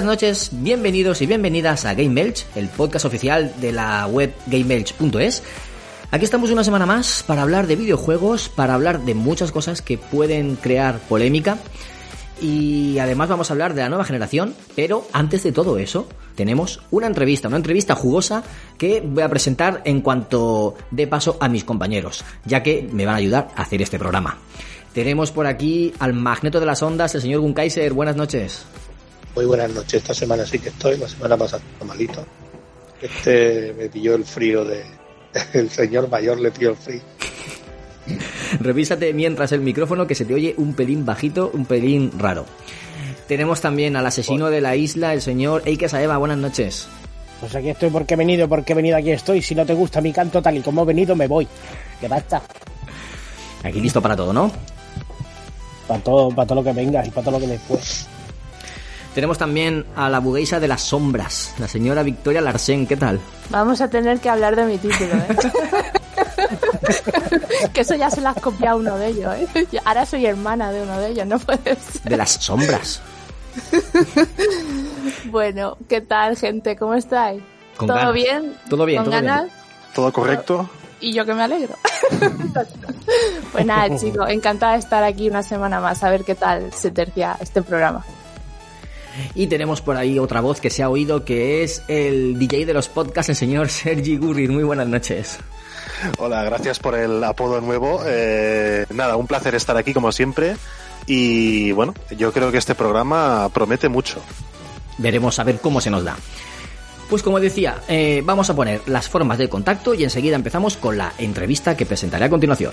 Buenas noches, bienvenidos y bienvenidas a Game Elch, el podcast oficial de la web gameelch.es. Aquí estamos una semana más para hablar de videojuegos, para hablar de muchas cosas que pueden crear polémica y además vamos a hablar de la nueva generación, pero antes de todo eso tenemos una entrevista, una entrevista jugosa que voy a presentar en cuanto dé paso a mis compañeros, ya que me van a ayudar a hacer este programa. Tenemos por aquí al magneto de las ondas, el señor Gunkaiser. Buenas noches. Muy buenas noches. Esta semana sí que estoy, la semana pasada malito. Este me pilló el frío de. El señor mayor le pilló el frío. Revísate mientras el micrófono que se te oye un pelín bajito, un pelín raro. Tenemos también al asesino de la isla, el señor Eike Saeva. Buenas noches. Pues aquí estoy porque he venido, porque he venido, aquí estoy. Si no te gusta mi canto tal y como he venido, me voy. Que basta. Aquí listo para todo, ¿no? Para todo, para todo lo que venga y para todo lo que después. Tenemos también a la bugueisa de las sombras, la señora Victoria Larsen. ¿Qué tal? Vamos a tener que hablar de mi título, ¿eh? que eso ya se lo has copiado uno de ellos, ¿eh? Ahora soy hermana de uno de ellos, no puede ser. De las sombras. bueno, ¿qué tal, gente? ¿Cómo estáis? Con ¿Todo ganas. bien? Todo bien, ¿Con todo bien. ganas? ¿Todo correcto? Y yo que me alegro. pues nada, chicos, encantada de estar aquí una semana más, a ver qué tal se tercia este programa. Y tenemos por ahí otra voz que se ha oído que es el DJ de los podcasts, el señor Sergi Gurrir. Muy buenas noches. Hola, gracias por el apodo nuevo. Eh, nada, un placer estar aquí como siempre. Y bueno, yo creo que este programa promete mucho. Veremos a ver cómo se nos da. Pues como decía, eh, vamos a poner las formas de contacto y enseguida empezamos con la entrevista que presentaré a continuación.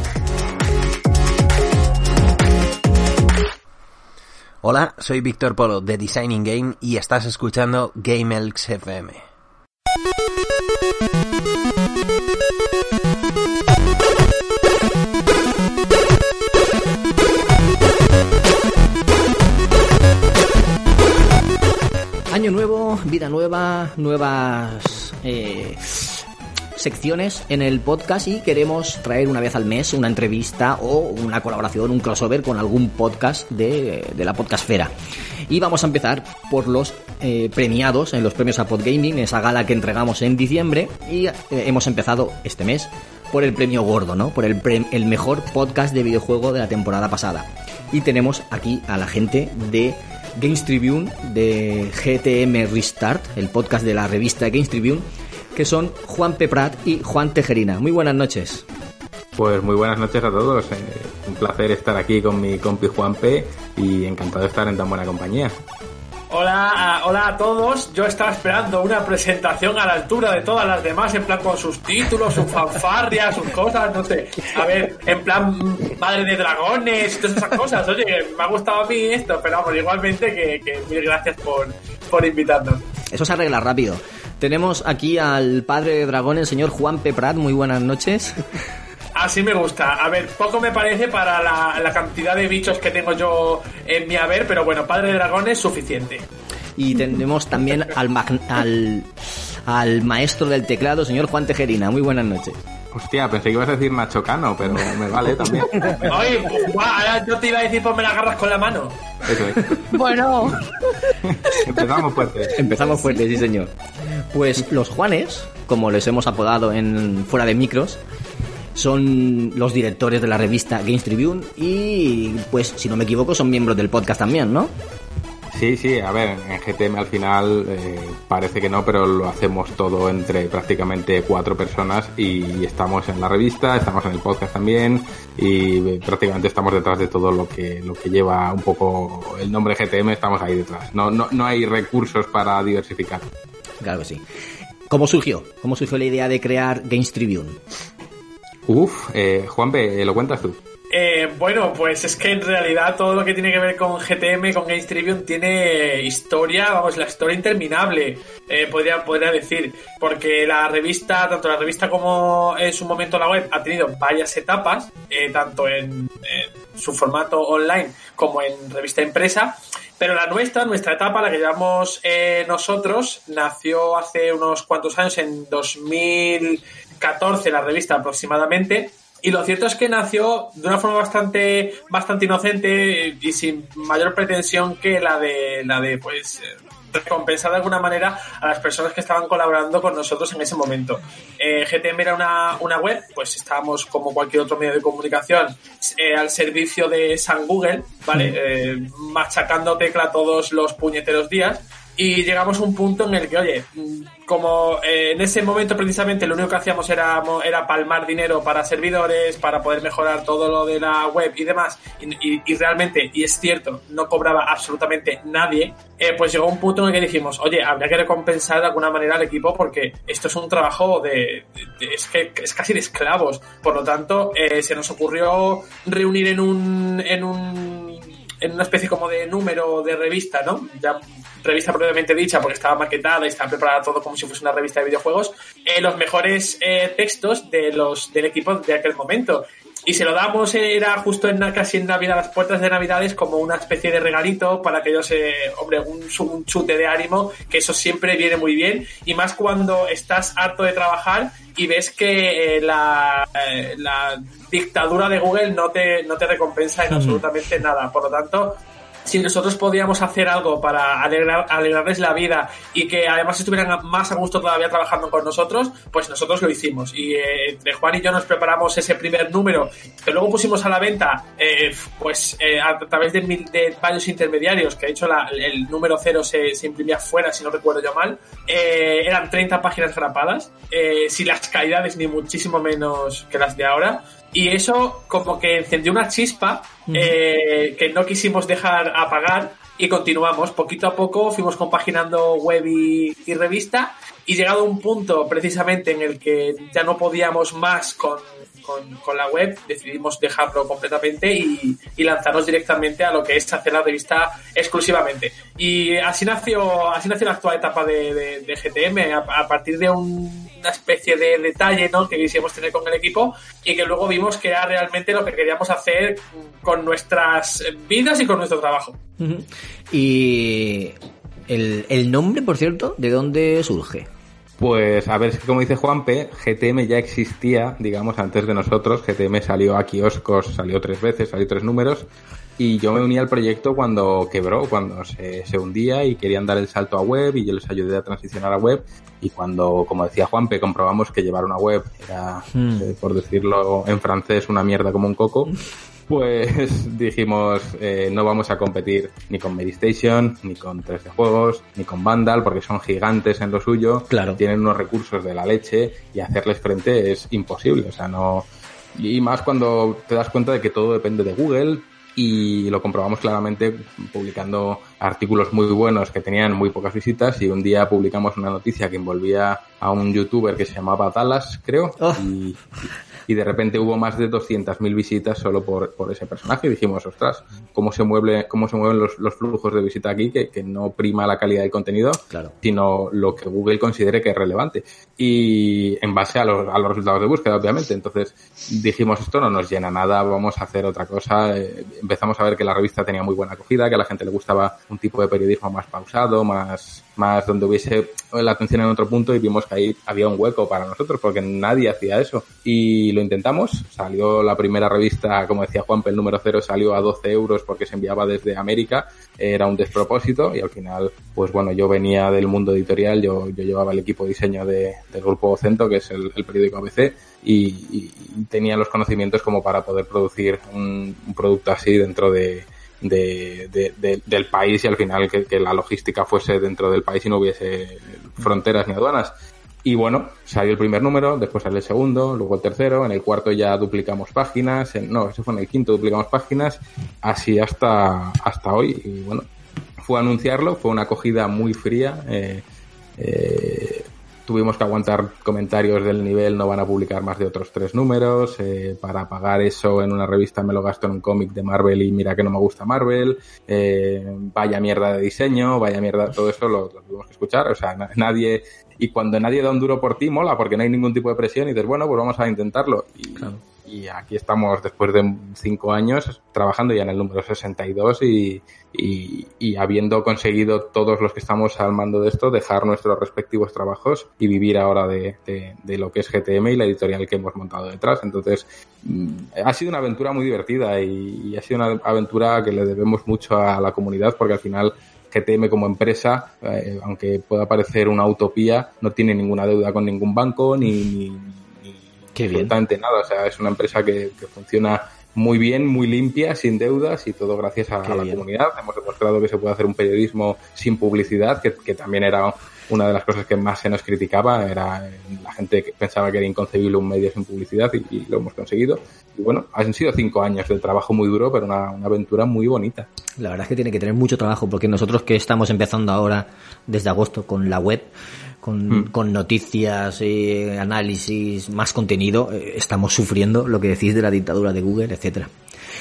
Hola, soy Víctor Polo de Designing Game y estás escuchando Game Elks FM. Año nuevo, vida nueva, nuevas eh, secciones en el podcast y queremos traer una vez al mes una entrevista o una colaboración, un crossover con algún podcast de, de la podcastfera. Y vamos a empezar por los eh, premiados en los premios a Podgaming, esa gala que entregamos en diciembre y eh, hemos empezado este mes por el premio gordo, ¿no? Por el, el mejor podcast de videojuego de la temporada pasada. Y tenemos aquí a la gente de Games Tribune, de GTM Restart, el podcast de la revista Games Tribune, que son Juan Peprat y Juan Tejerina. Muy buenas noches. Pues muy buenas noches a todos. eh, un placer estar aquí con mi compi Juan P y encantado de estar en tan buena compañía. Hola, a, hola a todos. Yo estaba esperando una presentación a la altura de todas las demás, en plan con sus títulos, sus fanfarrias, sus cosas, no sé. A ver, en plan madre de dragones, todas esas cosas. Oye, me ha gustado a mí esto, pero vamos, igualmente que, que mil gracias por, por invitarnos. Eso se arregla rápido. Tenemos aquí al padre de dragón, el señor Juan Peprat. Muy buenas noches. Así me gusta. A ver, poco me parece para la, la, cantidad de bichos que tengo yo en mi haber, pero bueno, Padre de Dragón es suficiente. Y tenemos también al, al, al maestro del teclado, señor Juan Tejerina. Muy buenas noches. Hostia, pensé que ibas a decir Nacho Cano, pero me vale también. Oye, ahora yo te iba a decir pues me la agarras con la mano. Eso es. Bueno. Empezamos fuerte. Empezamos fuerte, sí señor. Pues los Juanes, como les hemos apodado en fuera de micros, son los directores de la revista Games Tribune y, pues, si no me equivoco, son miembros del podcast también, ¿no? Sí, sí, a ver, en GTM al final eh, parece que no, pero lo hacemos todo entre prácticamente cuatro personas y estamos en la revista, estamos en el podcast también y prácticamente estamos detrás de todo lo que, lo que lleva un poco el nombre GTM, estamos ahí detrás. No, no, no hay recursos para diversificar. Claro que sí. ¿Cómo surgió? ¿Cómo surgió la idea de crear Games Tribune? Uf, eh, Juanpe, ¿lo cuentas tú? Eh, bueno, pues es que en realidad todo lo que tiene que ver con GTM, con Games Tribune, tiene historia, vamos, la historia interminable, eh, podría, podría decir, porque la revista, tanto la revista como en su momento la web, ha tenido varias etapas, eh, tanto en, su formato online como en revista impresa, pero la nuestra, nuestra etapa, la que llevamos eh, nosotros, nació hace unos cuantos años, en 2014, la revista aproximadamente, y lo cierto es que nació de una forma bastante, bastante inocente y sin mayor pretensión que la de, la de, pues, recompensar de alguna manera a las personas que estaban colaborando con nosotros en ese momento. Eh, GTM era una, una, web, pues estábamos como cualquier otro medio de comunicación eh, al servicio de San Google, ¿vale? Eh, machacando tecla todos los puñeteros días y llegamos a un punto en el que, oye, como eh, en ese momento precisamente lo único que hacíamos era, era palmar dinero para servidores, para poder mejorar todo lo de la web y demás, y, realmente, y es cierto, no cobraba absolutamente nadie, eh, pues llegó un punto en el que dijimos, oye, habría que recompensar de alguna manera al equipo porque esto es un trabajo de, de, de es que es casi de esclavos. Por lo tanto, eh, se nos ocurrió reunir en un, en un en una especie como de número de revista, ¿no? Ya revista propiamente dicha, porque estaba maquetada y estaba preparada todo como si fuese una revista de videojuegos, eh, los mejores eh, textos de los del equipo de aquel momento. Y se lo damos, era justo en casi en Navidad, las puertas de Navidades, como una especie de regalito para que ellos, eh, hombre, un, un chute de ánimo, que eso siempre viene muy bien. Y más cuando estás harto de trabajar y ves que eh, la, eh, la dictadura de Google no te, no te recompensa en absolutamente nada. Por lo tanto, si nosotros podíamos hacer algo para alegrar, alegrarles la vida y que además estuvieran más a gusto todavía trabajando con nosotros, pues nosotros lo hicimos. Y eh, entre Juan y yo nos preparamos ese primer número que luego pusimos a la venta, eh, pues eh, a través de, de, varios intermediarios, que de hecho la, el número cero se, se, imprimía fuera, si no recuerdo yo mal. Eh, eran 30 páginas grapadas, eh, sin las calidades ni muchísimo menos que las de ahora. Y eso como que encendió una chispa eh, que no quisimos dejar apagar y continuamos. Poquito a poco fuimos compaginando web y, y, revista y llegado a un punto precisamente en el que ya no podíamos más con, con, con la web, decidimos dejarlo completamente y, y, lanzarnos directamente a lo que es hacer la revista exclusivamente. Y así nació, así nació la actual etapa de, de, de GTM, a, a, partir de un, una especie de detalle ¿no? que quisimos tener con el equipo y que luego vimos que era realmente lo que queríamos hacer con nuestras vidas y con nuestro trabajo. Uh -huh. Y el, el nombre, por cierto, ¿de dónde surge? Pues a ver, es que como dice Juanpe, GTM ya existía, digamos, antes de nosotros. GTM salió a kioscos, salió tres veces, salió tres números. Y yo me uní al proyecto cuando quebró, cuando se, se, hundía y querían dar el salto a web y yo les ayudé a transicionar a web. Y cuando, como decía Juanpe, comprobamos que llevar una web era, hmm. eh, por decirlo en francés, una mierda como un coco, pues dijimos, eh, no vamos a competir ni con Medistation, ni con 3D Juegos, ni con Vandal, porque son gigantes en lo suyo. Claro. Tienen unos recursos de la leche y hacerles frente es imposible. O sea, no. Y más cuando te das cuenta de que todo depende de Google, y lo comprobamos claramente publicando artículos muy buenos que tenían muy pocas visitas y un día publicamos una noticia que envolvía a un youtuber que se llamaba Dallas, creo, Oh. y, y de repente hubo más de 200.000 visitas solo por, por ese personaje y dijimos, ostras, ¿cómo se, mueve, cómo se mueven los, los flujos de visita aquí? Que, que no prima la calidad del contenido, Claro. sino lo que Google considere que es relevante. Y en base a los, a los resultados de búsqueda, obviamente. Entonces dijimos, esto no nos llena nada, vamos a hacer otra cosa. Eh, empezamos a ver que la revista tenía muy buena acogida, que a la gente le gustaba un tipo de periodismo más pausado, más, más donde hubiese la atención en otro punto y vimos que ahí había un hueco para nosotros porque nadie hacía eso. Y lo intentamos, salió la primera revista, como decía Juanpe, el número cero salió a 12 euros porque se enviaba desde América, era un despropósito y al final, pues bueno, yo venía del mundo editorial, yo, yo llevaba el equipo de diseño de, del grupo Ocento, que es el, periódico ABC, y, tenía los conocimientos como para poder producir un producto así dentro de, de- de- de- del país y al final que, la logística fuese dentro del país y no hubiese fronteras ni aduanas. Y bueno, salió el primer número, después salió el segundo, luego el tercero, en el cuarto ya duplicamos páginas, en- no, ese fue en el quinto duplicamos páginas, así hasta, hasta hoy. Y bueno, fue anunciarlo, fue una acogida muy fría. eh, eh, tuvimos que aguantar comentarios del nivel, no van a publicar más de otros tres números. eh, para pagar eso en una revista me lo gasto en un cómic de Marvel y mira que no me gusta Marvel. eh, vaya mierda de diseño, vaya mierda, todo eso lo, tuvimos que escuchar. O sea, na- nadie. Y cuando nadie da un duro por ti, mola, porque no hay ningún tipo de presión y dices, bueno, pues vamos a intentarlo. Y, y aquí estamos después de cinco años trabajando ya en el número 62 y, y, y habiendo conseguido todos los que estamos al mando de esto dejar nuestros respectivos trabajos y vivir ahora de, de, de lo que es GTM y la editorial que hemos montado detrás. Entonces, mm, ha sido una aventura muy divertida y, y ha sido una aventura que le debemos mucho a la comunidad porque al final GTM como empresa, eh, aunque pueda parecer una utopía, no tiene ninguna deuda con ningún banco ni, ni, Qué bien. absolutamente nada. O sea, es una empresa que, que funciona muy bien, muy limpia, sin deudas y todo gracias a, a la bien. comunidad. Hemos demostrado que se puede hacer un periodismo sin publicidad, que, que también era una de las cosas que más se nos criticaba. Era eh, la gente que pensaba que era inconcebible un medio sin publicidad y, y lo hemos conseguido. Y bueno, han sido cinco años de trabajo muy duro, pero una, una aventura muy bonita. La verdad es que tiene que tener mucho trabajo porque nosotros que estamos empezando ahora desde agosto con la web, con, Mm. con noticias, eh, análisis, más contenido, eh, estamos sufriendo lo que decís de la dictadura de Google, etcétera.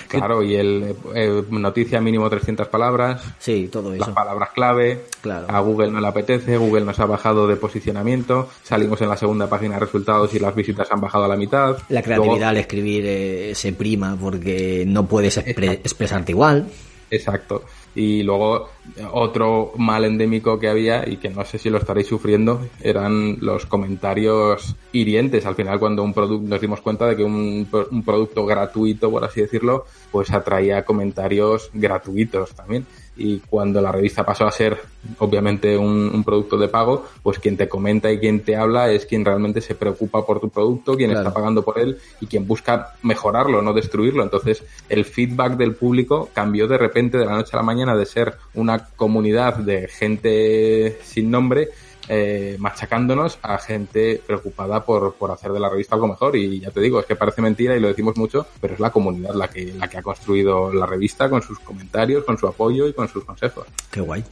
Claro, y el eh, noticia mínimo 300 palabras, Sí, todo las eso. palabras clave, Claro. a Google no le apetece, Google nos ha bajado de posicionamiento, salimos en la segunda página de resultados y las visitas han bajado a la mitad. La Luego- creatividad al escribir eh, se prima porque no puedes expre- expresarte igual. Exacto. Y luego otro mal endémico que había y que no sé si lo estaréis sufriendo eran los comentarios hirientes. Al final cuando un nos dimos cuenta de que un, un producto gratuito, por así decirlo, pues atraía comentarios gratuitos también. Y cuando la revista pasó a ser obviamente un, un producto de pago, pues quien te comenta y quien te habla es quien realmente se preocupa por tu producto, quien Claro. está pagando por él y quien busca mejorarlo, no destruirlo. Entonces, el feedback del público cambió de repente de la noche a la mañana de ser una comunidad de gente sin nombre eh, machacándonos a gente preocupada por, por hacer de la revista algo mejor. Y ya te digo, es que parece mentira y lo decimos mucho, pero es la comunidad la que, la que ha construido la revista con sus comentarios, con su apoyo y con sus consejos. Qué guay.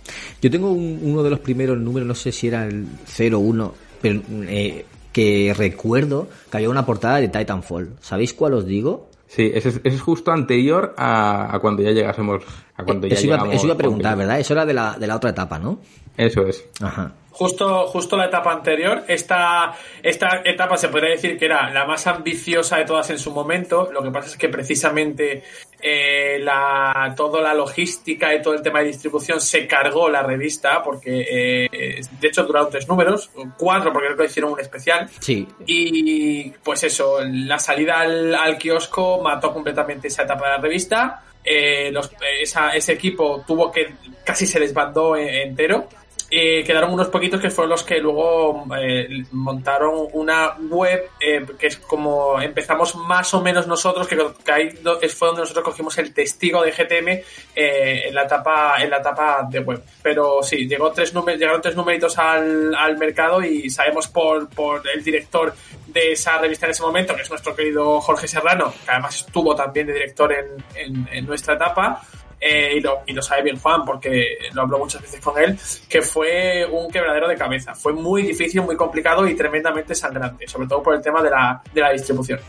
Yo tengo un- uno de los primeros números, no sé si era el 01, pero eh, que recuerdo que había una portada de Titanfall. ¿Sabéis cuál os digo? Sí, ese es, ese es justo anterior a, a cuando ya llegásemos, a cuando ya Eso iba, llegamos eso iba a preguntar, con- ¿verdad? Eso era de la, de la otra etapa, ¿no? Eso es. Ajá. Justo, justo la etapa anterior, esta, esta etapa se podría decir que era la más ambiciosa de todas en su momento. Lo que pasa es que precisamente eh, la, toda la logística y todo el tema de distribución se cargó la revista, porque eh, de hecho duraron tres números, cuatro porque creo que hicieron un especial. Sí. Y pues eso, la salida al, al kiosco mató completamente esa etapa de la revista. Eh, los- esa- ese equipo tuvo que casi se desbandó entero. Eh, quedaron unos poquitos que fueron los que luego eh, montaron una web eh, que es como empezamos más o menos nosotros, que, que ahí fue donde nosotros cogimos el testigo de GTM eh, en la etapa en la etapa de web. Pero sí, llegó tres llegaron tres numeritos al, al mercado y sabemos por, por el director de esa revista en ese momento, que es nuestro querido Jorge Serrano, que además estuvo también de director en- en nuestra etapa, eh, y, lo, y lo sabe bien Juan, porque lo habló muchas veces con él, que fue un quebradero de cabeza. Fue muy difícil, muy complicado y tremendamente sangrante, sobre todo por el tema de la, de la distribución.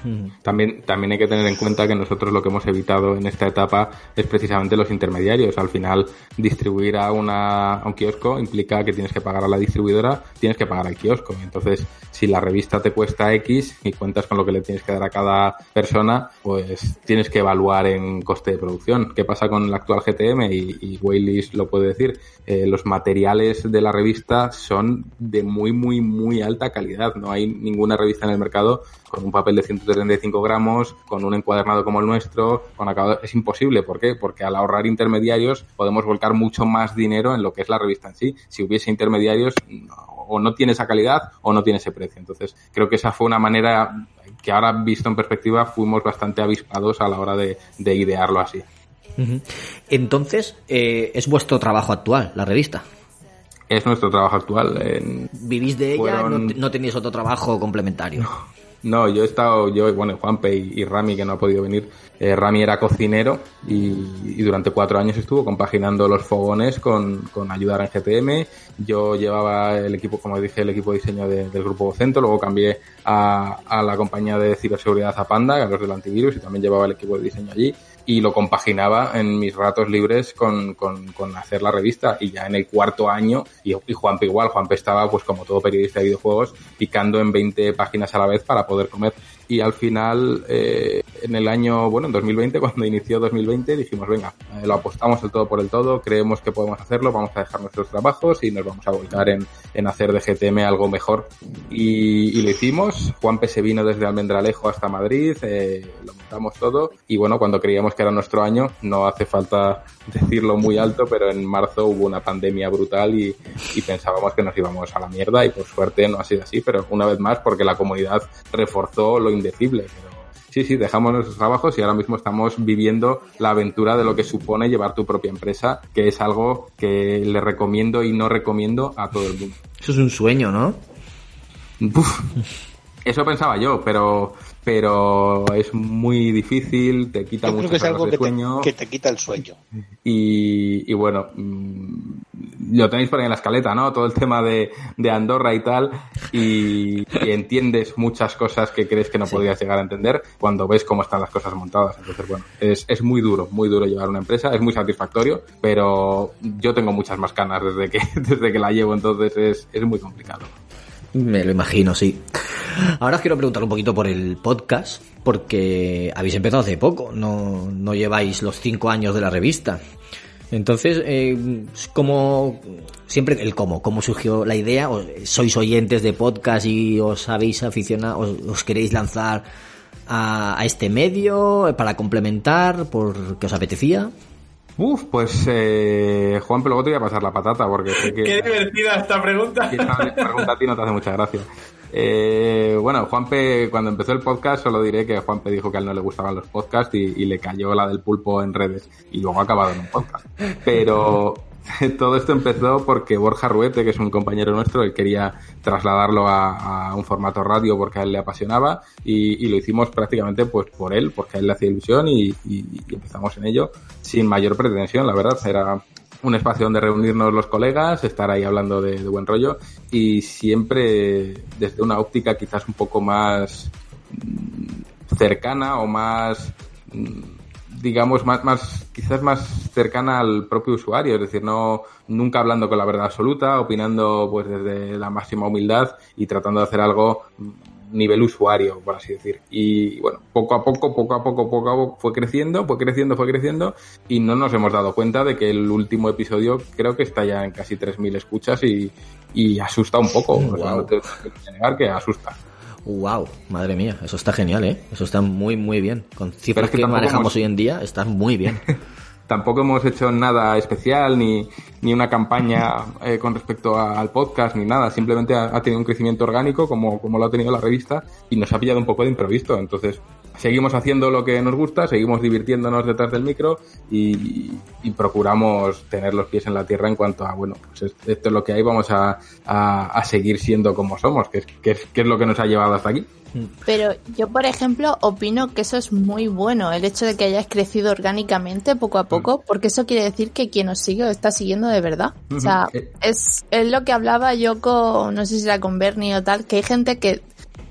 También, también hay que tener en cuenta que nosotros lo que hemos evitado en esta etapa es precisamente los intermediarios. Al final, distribuir a, una, a un kiosco implica que tienes que pagar a la distribuidora, tienes que pagar al kiosco. Entonces, si la revista te cuesta X y cuentas con lo que le tienes que dar a cada persona, pues tienes que evaluar en coste de producción. ¿Qué pasa con la actual GTM? Y, y lo puede decir. Eh, los materiales de la revista son de muy, muy, muy alta calidad. No hay ninguna revista en el mercado con un papel de 135 gramos, con un encuadernado como el nuestro, con acabado. Es imposible. ¿Por qué? Porque al ahorrar intermediarios podemos volcar mucho más dinero en lo que es la revista en sí. Si hubiese intermediarios, no- o no tiene esa calidad o no tiene ese precio. Entonces, creo que esa fue una manera que ahora visto en perspectiva fuimos bastante avispados a la hora de idearlo así. Entonces, eh, es vuestro trabajo actual, la revista. Es nuestro trabajo actual. En- ¿Vivís de ella? Fueron- ¿No, no tenéis otro trabajo complementario? No, yo he estado, yo, bueno, Juanpe y, y Rami, que no ha podido venir. Eh, Rami era cocinero y, y durante cuatro años estuvo compaginando los fogones con, con ayudar en GTM. Yo llevaba el equipo, como dije, el equipo de diseño de- del grupo Vocento, luego cambié a, a la compañía de ciberseguridad a Panda, a los del antivirus, y también llevaba el equipo de diseño allí. Y lo compaginaba en mis ratos libres con, con, con hacer la revista. Y ya en el cuarto año, y, y Juanpe igual, Juanpe estaba, pues como todo periodista de videojuegos, picando en 20 páginas a la vez para poder comer. Y al final, eh, en el año, bueno, en 2020, cuando inició 2020, dijimos, venga, eh, lo apostamos el todo por el todo, creemos que podemos hacerlo, vamos a dejar nuestros trabajos y nos vamos a volcar en, en hacer de GTM algo mejor. Y, lo hicimos. Juanpe se vino desde Almendralejo hasta Madrid, eh, lo montamos todo. Y bueno, cuando creíamos que era nuestro año, no hace falta decirlo muy alto, pero en marzo hubo una pandemia brutal y, y pensábamos que nos íbamos a la mierda y por suerte no ha sido así, pero una vez más porque la comunidad reforzó lo indecible. Pero sí, sí, dejamos nuestros trabajos y ahora mismo estamos viviendo la aventura de lo que supone llevar tu propia empresa, que es algo que le recomiendo y no recomiendo a todo el mundo. Eso es un sueño, ¿no? Uf, eso pensaba yo, pero pero es muy difícil, te quita Yo creo que es algo de que te, sueño que te quita el sueño. y, y bueno, mm, lo tenéis por ahí en la escaleta, ¿no? Todo el tema de, de Andorra y tal, y, y entiendes muchas cosas que crees que no podrías llegar a entender cuando ves cómo están las cosas montadas. Entonces, bueno, es, es muy duro, muy duro llevar una empresa, es muy satisfactorio, pero yo tengo muchas más canas desde que, desde que la llevo, entonces es, es muy complicado. Me lo imagino, sí. Ahora os quiero preguntar un poquito por el podcast, porque habéis empezado hace poco, no, no lleváis los cinco años de la revista. Entonces, eh, como siempre el cómo, cómo surgió la idea, ¿O sois oyentes de podcast y os habéis aficionado, os, os queréis lanzar a, a este medio para complementar, porque os apetecía. Uf, pues eh, Juan, pero luego te voy a pasar la patata porque sé que... Qué divertida esta pregunta. Esta pregunta a ti no te hace mucha gracia. Eh, bueno, Juanpe, cuando empezó el podcast, solo diré que Juanpe dijo que a él no le gustaban los podcasts y, y le cayó la del pulpo en redes y luego ha acabado en un podcast. Pero todo esto empezó porque Borja Ruete, que es un compañero nuestro, él quería trasladarlo a, un formato radio porque a él le apasionaba y, lo hicimos prácticamente pues por él, porque a él le hacía ilusión y, empezamos en ello sin mayor pretensión, la verdad. Era un espacio donde reunirnos los colegas, estar ahí hablando de, de buen rollo y siempre desde una óptica quizás un poco más mm, cercana o más mm, digamos más más quizás más cercana al propio usuario es decir no nunca hablando con la verdad absoluta opinando pues desde la máxima humildad y tratando de hacer algo nivel usuario, por así decir. Y bueno, poco a poco, poco a poco, poco a poco fue creciendo, fue creciendo, fue creciendo y no nos hemos dado cuenta de que el último episodio creo que está ya en casi 3.000 escuchas y, y asusta un poco. O sea, no te que negar que asusta. Wow, madre mía, eso está genial, ¿eh? Eso está muy, muy bien. Con cifras es que que manejamos hemos- hoy en día, está muy bien. Tampoco hemos hecho nada especial ni, ni una campaña eh, con respecto a- al podcast, ni nada. Simplemente ha, ha tenido un crecimiento orgánico como, como lo ha tenido la revista y nos ha pillado un poco de imprevisto. Entonces, seguimos haciendo lo que nos gusta, seguimos divirtiéndonos detrás del micro y, y procuramos tener los pies en la tierra en cuanto a, bueno, pues es- esto es lo que hay, vamos a, a, a seguir siendo como somos, que es, que, es, que es lo que nos ha llevado hasta aquí. Pero yo, por ejemplo, opino que eso es muy bueno, el hecho de que hayáis crecido orgánicamente poco a poco, porque eso quiere decir que quien os sigue os está siguiendo de verdad. O sea. Eh. es, es lo que hablaba yo con, no sé si era con Bernie o tal, que hay gente que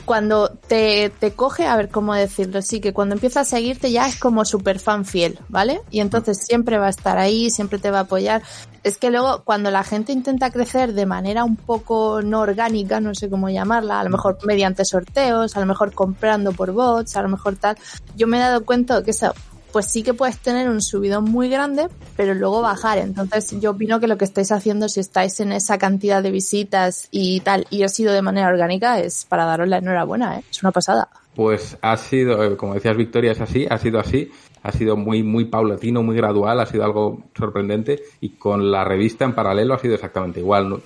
cuando te, te coge, a ver cómo decirlo, sí, que cuando empieza a seguirte ya es como super fan fiel, ¿vale? Y entonces siempre va a estar ahí, siempre te va a apoyar. Es que luego cuando la gente intenta crecer de manera un poco no orgánica, no sé cómo llamarla, a lo mejor mediante sorteos, a lo mejor comprando por bots, a lo mejor tal, yo me he dado cuenta que eso, pues sí que puedes tener un subidón muy grande, pero luego bajar. Entonces yo opino que lo que estáis haciendo, si estáis en esa cantidad de visitas y tal, y ha sido de manera orgánica, es para daros la enhorabuena, ¿eh? Es una pasada. Pues ha sido, eh, como decías Victoria, es así, ha sido así, ha sido muy, muy paulatino, muy gradual, ha sido algo sorprendente y con la revista en paralelo ha sido exactamente igual.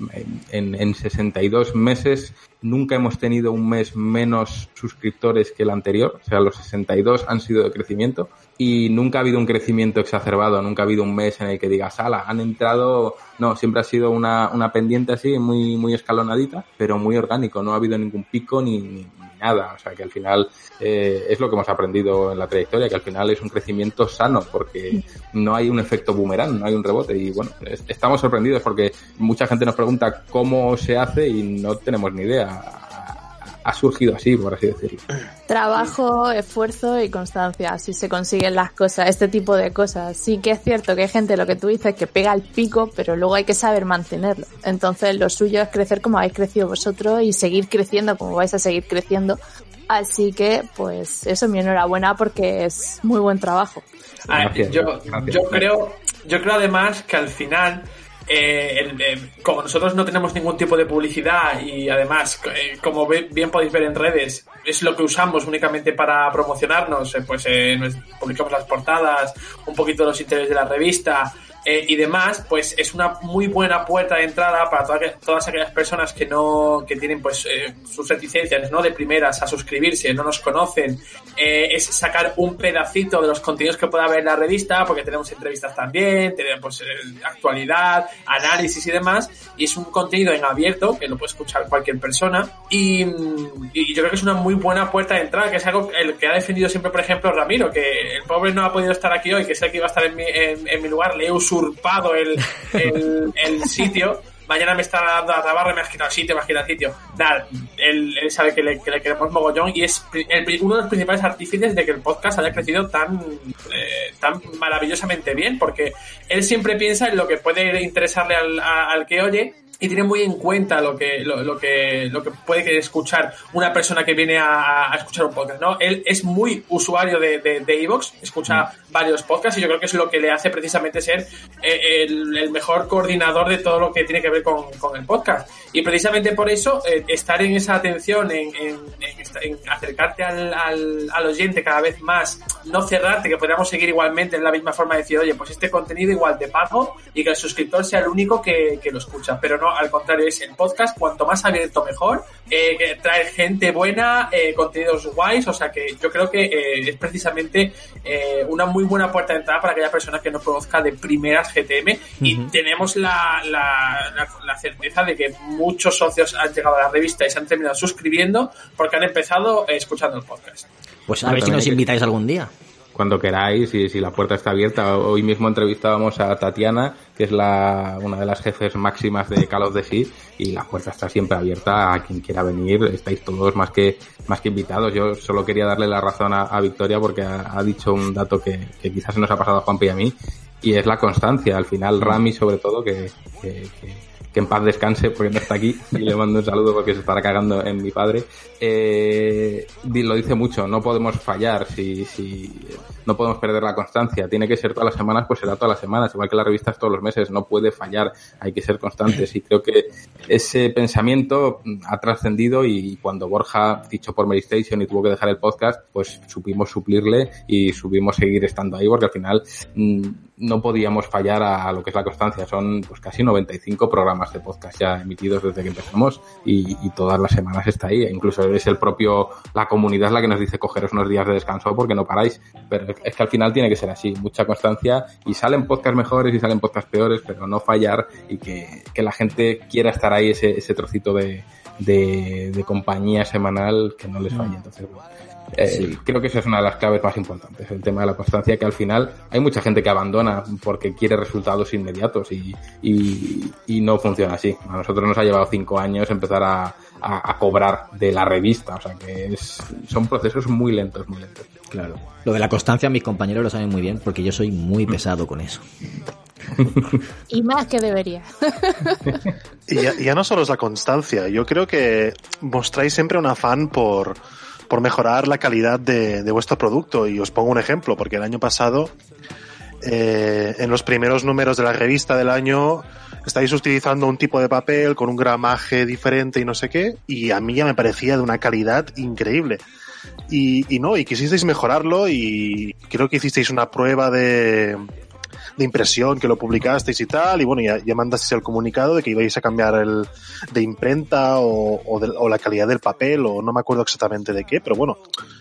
En, en 62 meses nunca hemos tenido un mes menos suscriptores que el anterior, o sea, los 62 han sido de crecimiento y nunca ha habido un crecimiento exacerbado, nunca ha habido un mes en el que digas, ala, han entrado, no, siempre ha sido una, una pendiente así, muy, muy escalonadita, pero muy orgánico, no ha habido ningún pico ni, ni nada, o sea que al final eh, es lo que hemos aprendido en la trayectoria, que al final es un crecimiento sano, porque no hay un efecto boomerang, no hay un rebote y bueno, es- estamos sorprendidos porque mucha gente nos pregunta cómo se hace y no tenemos ni idea. Ha- surgido así, por así decirlo. Trabajo, esfuerzo y constancia, así se consiguen las cosas, este tipo de cosas. Sí que es cierto que hay gente, lo que tú dices, que pega el pico, pero luego hay que saber mantenerlo. Entonces lo suyo es crecer como habéis crecido vosotros y seguir creciendo como vais a seguir creciendo. Así que, pues eso, mi enhorabuena porque es muy buen trabajo. A ver, Gracias, yo, gracias. yo creo, yo creo además que al final, eh, el- eh, como nosotros no tenemos ningún tipo de publicidad y además, eh, como bien podéis ver en redes, es lo que usamos únicamente para promocionarnos, eh, pues eh, publicamos las portadas, un poquito los intereses de la revista. Eh, y demás, pues es una muy buena puerta de entrada para toda que- todas aquellas personas que no, que tienen pues eh, sus reticencias, ¿no? De primeras a suscribirse, no nos conocen, eh, es sacar un pedacito de los contenidos que pueda haber en la revista, porque tenemos entrevistas también, tenemos pues, eh, actualidad, análisis y demás, y es un contenido en abierto, que lo puede escuchar cualquier persona, y, mm, y yo creo que es una muy buena puerta de entrada, que es algo que ha defendido siempre, por ejemplo, Ramiro, que el pobre no ha podido estar aquí hoy, que sé que iba a estar en mi, en, en mi lugar, le he usurpado el, el, sitio. Mañana me está dando la tabarra y me has quitado sitio, me has quitado sitio. Nada, él, sabe que le, que le queremos mogollón y es el uno de los principales artífices de que el podcast haya crecido tan, eh, tan maravillosamente bien, porque él siempre piensa en lo que puede interesarle al, a- al que oye y tiene muy en cuenta lo que, lo, lo que, lo que puede escuchar una persona que viene a, a escuchar un podcast, ¿no? Él es muy usuario de, de, de Evox, escucha varios podcasts y yo creo que es lo que le hace precisamente ser eh, el, el mejor coordinador de todo lo que tiene que ver con, con el podcast. Y precisamente por eso, eh, estar en esa atención, en, en, en esta- en acercarte al, al, al oyente cada vez más, no cerrarte, que podamos seguir igualmente en la misma forma de decir, oye, pues este contenido igual te pago y que el suscriptor sea el único que, que lo escucha. Pero no, al contrario, es el podcast, cuanto más abierto mejor, eh, que trae gente buena, eh, contenidos guays, o sea que yo creo que eh, es precisamente eh, una muy buena puerta de entrada para aquella persona que no conozca de primeras GTM y tenemos la, la, la, la certeza de que muchos socios han llegado a la revista y se han terminado suscribiendo porque han empezado eh, escuchando el podcast. Pues a ver si nos invitáis algún día. Cuando queráis y si la puerta está abierta. Hoy mismo entrevistábamos a Tatiana, que es la, una de las jefes máximas de Call of Sea, y la puerta está siempre abierta a quien quiera venir. Estáis todos más que, más que invitados. Yo solo quería darle la razón a, Victoria porque ha, ha dicho un dato que, que quizás se nos ha pasado a Juanpi y a mí, y es la constancia. Al final, Rami, sobre todo, que, que, que- que en paz descanse porque no está aquí y le mando un saludo porque se estará cagando en mi padre. Eh, lo dice mucho, no podemos fallar si, si no podemos perder la constancia. Tiene que ser todas las semanas, pues será todas las semanas, igual que las revistas todos los meses, no puede fallar, hay que ser constantes. Y creo que ese pensamiento ha trascendido y cuando Borja dicho por Mary Station y tuvo que dejar el podcast, pues supimos suplirle y supimos seguir estando ahí porque al final mm, no podíamos fallar a lo que es la constancia. Son pues casi 95 programas de podcast ya emitidos desde que empezamos y, y todas las semanas está ahí. Incluso es el propio, la comunidad la que nos dice cogeros unos días de descanso porque no paráis. Pero es que al final tiene que ser así, mucha constancia y salen podcasts mejores y salen podcasts peores, pero no fallar y que, que la gente quiera estar ahí ese, ese trocito de, de, de compañía semanal que no les falle. Entonces, bueno, eh, Creo que esa es una de las claves más importantes, el tema de la constancia, que al final hay mucha gente que abandona porque quiere resultados inmediatos y, y, y no funciona así. A nosotros nos ha llevado cinco años empezar a, a, a cobrar de la revista, o sea que es, son procesos muy lentos, muy lentos. Claro. Lo de la constancia mis compañeros lo saben muy bien porque yo soy muy pesado con eso. Y más que debería. Y ya, ya no solo es la constancia, yo creo que mostráis siempre un afán por, por mejorar la calidad de, vuestro producto. Y os pongo un ejemplo, porque el año pasado, eh, en los primeros números de la revista del año, estáis utilizando un tipo de papel con un gramaje diferente y no sé qué, y a mí ya me parecía de una calidad increíble. Y, y no, y quisisteis mejorarlo y creo que hicisteis una prueba de, de impresión que lo publicasteis y tal, y bueno, ya, ya mandasteis el comunicado de que ibais a cambiar el de imprenta o, o, de- o la calidad del papel, o no me acuerdo exactamente de qué, pero bueno,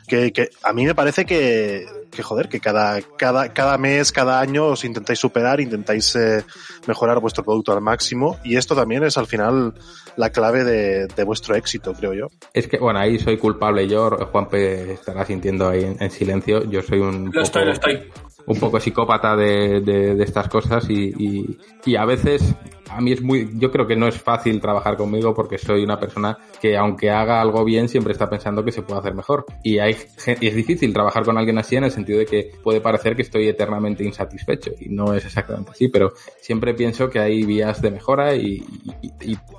que, que a mí me parece que, que joder, que cada, cada, cada mes, cada año os intentáis superar, intentáis eh, mejorar vuestro producto al máximo, y esto también es al final la clave de, de vuestro éxito, creo yo. Es que, bueno, ahí soy culpable yo, Juanpe estará sintiendo ahí en, en silencio, yo soy un Lo poco- estoy, lo estoy. Un poco psicópata de, de, de estas cosas y, y, y a veces a mí es muy, yo creo que no es fácil trabajar conmigo porque soy una persona que aunque haga algo bien siempre está pensando que se puede hacer mejor y hay es difícil trabajar con alguien así en el sentido de que puede parecer que estoy eternamente insatisfecho y no es exactamente así, pero siempre pienso que hay vías de mejora y,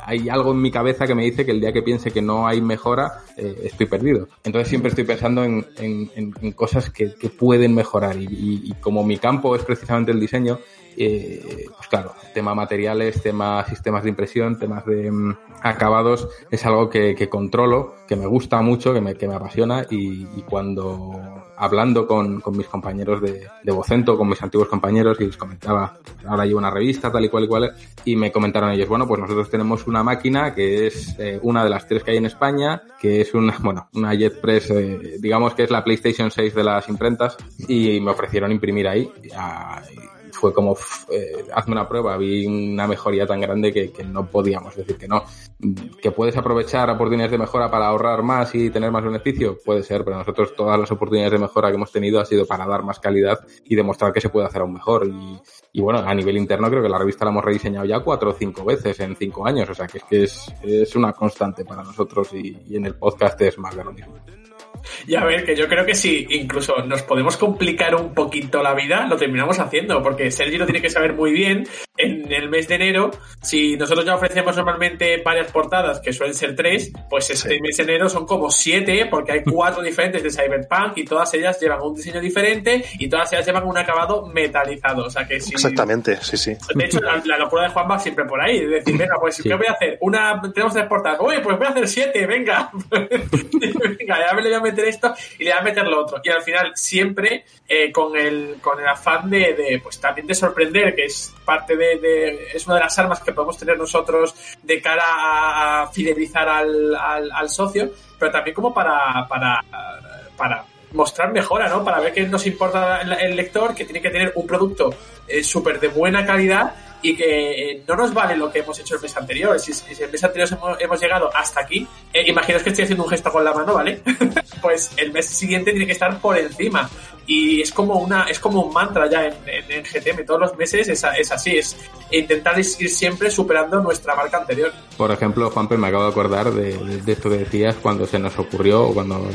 hay algo en mi cabeza que me dice que el día que piense que no hay mejora eh, estoy perdido. Entonces siempre estoy pensando en, en- en- cosas que, que pueden mejorar y como mi campo es precisamente el diseño, eh, pues claro, tema materiales, tema sistemas de impresión, temas de mm, acabados, es algo que, controlo, que me gusta mucho, que me, que me apasiona y, y cuando hablando con, con mis compañeros de, de Vocento, con mis antiguos compañeros y les comentaba, ahora llevo una revista tal y cual y cual, y me comentaron ellos, bueno, pues nosotros tenemos una máquina que es eh, una de las tres que hay en España, que es una, bueno, una JetPress, eh, digamos que es la PlayStation 6 de las imprentas, y me ofrecieron imprimir ahí. Y fue como, eh, hazme una prueba, vi una mejoría tan grande que, que no podíamos decir que no. Que puedes aprovechar oportunidades de mejora para ahorrar más y tener más beneficio, puede ser, pero nosotros todas las oportunidades de mejora que hemos tenido ha sido para dar más calidad y demostrar que se puede hacer aún mejor. Y, y bueno, a nivel interno creo que la revista la hemos rediseñado ya cuatro o cinco veces en cinco años, o sea que es que es, es una constante para nosotros y, y en el podcast es más de lo mismo. Y a ver, que yo creo que si incluso nos podemos complicar un poquito la vida, lo terminamos haciendo, porque Sergi lo tiene que saber muy bien. En el mes de enero, si nosotros ya ofrecemos normalmente varias portadas, que suelen ser tres, pues este Sí. mes de enero son como siete, porque hay cuatro diferentes de Cyberpunk y todas ellas llevan un diseño diferente y todas ellas llevan un acabado metalizado. O sea que si. Exactamente, sí, sí. De hecho, la, la locura de Juan va siempre por ahí. Es decir, venga, pues, Sí. ¿qué voy a hacer? Una, tenemos tres portadas. Uy, pues voy a hacer siete, venga. venga, ya me le voy a meter esto y le voy a meter lo otro. Y al final, siempre eh, con, el, con el afán de, de, pues también de sorprender, que es parte de, de- es una de las armas que podemos tener nosotros de cara a fidelizar al, al, socio, pero también como para, para, para mostrar mejora, ¿no? Para ver que nos importa el, el lector, que tiene que tener un producto eh, súper de buena calidad y que eh, no nos vale lo que hemos hecho el mes anterior. Si, si el mes anterior hemos, hemos llegado hasta aquí, eh, imaginaos que estoy haciendo un gesto con la mano, ¿vale? pues el mes siguiente tiene que estar por encima. Y es como una, es como un mantra ya en, en, en GTM. Todos los meses es, es así, es intentar ir siempre superando nuestra marca anterior. Por ejemplo, Juanpe, me acabo de acordar de, de- de esto que decías cuando se nos ocurrió, o cuando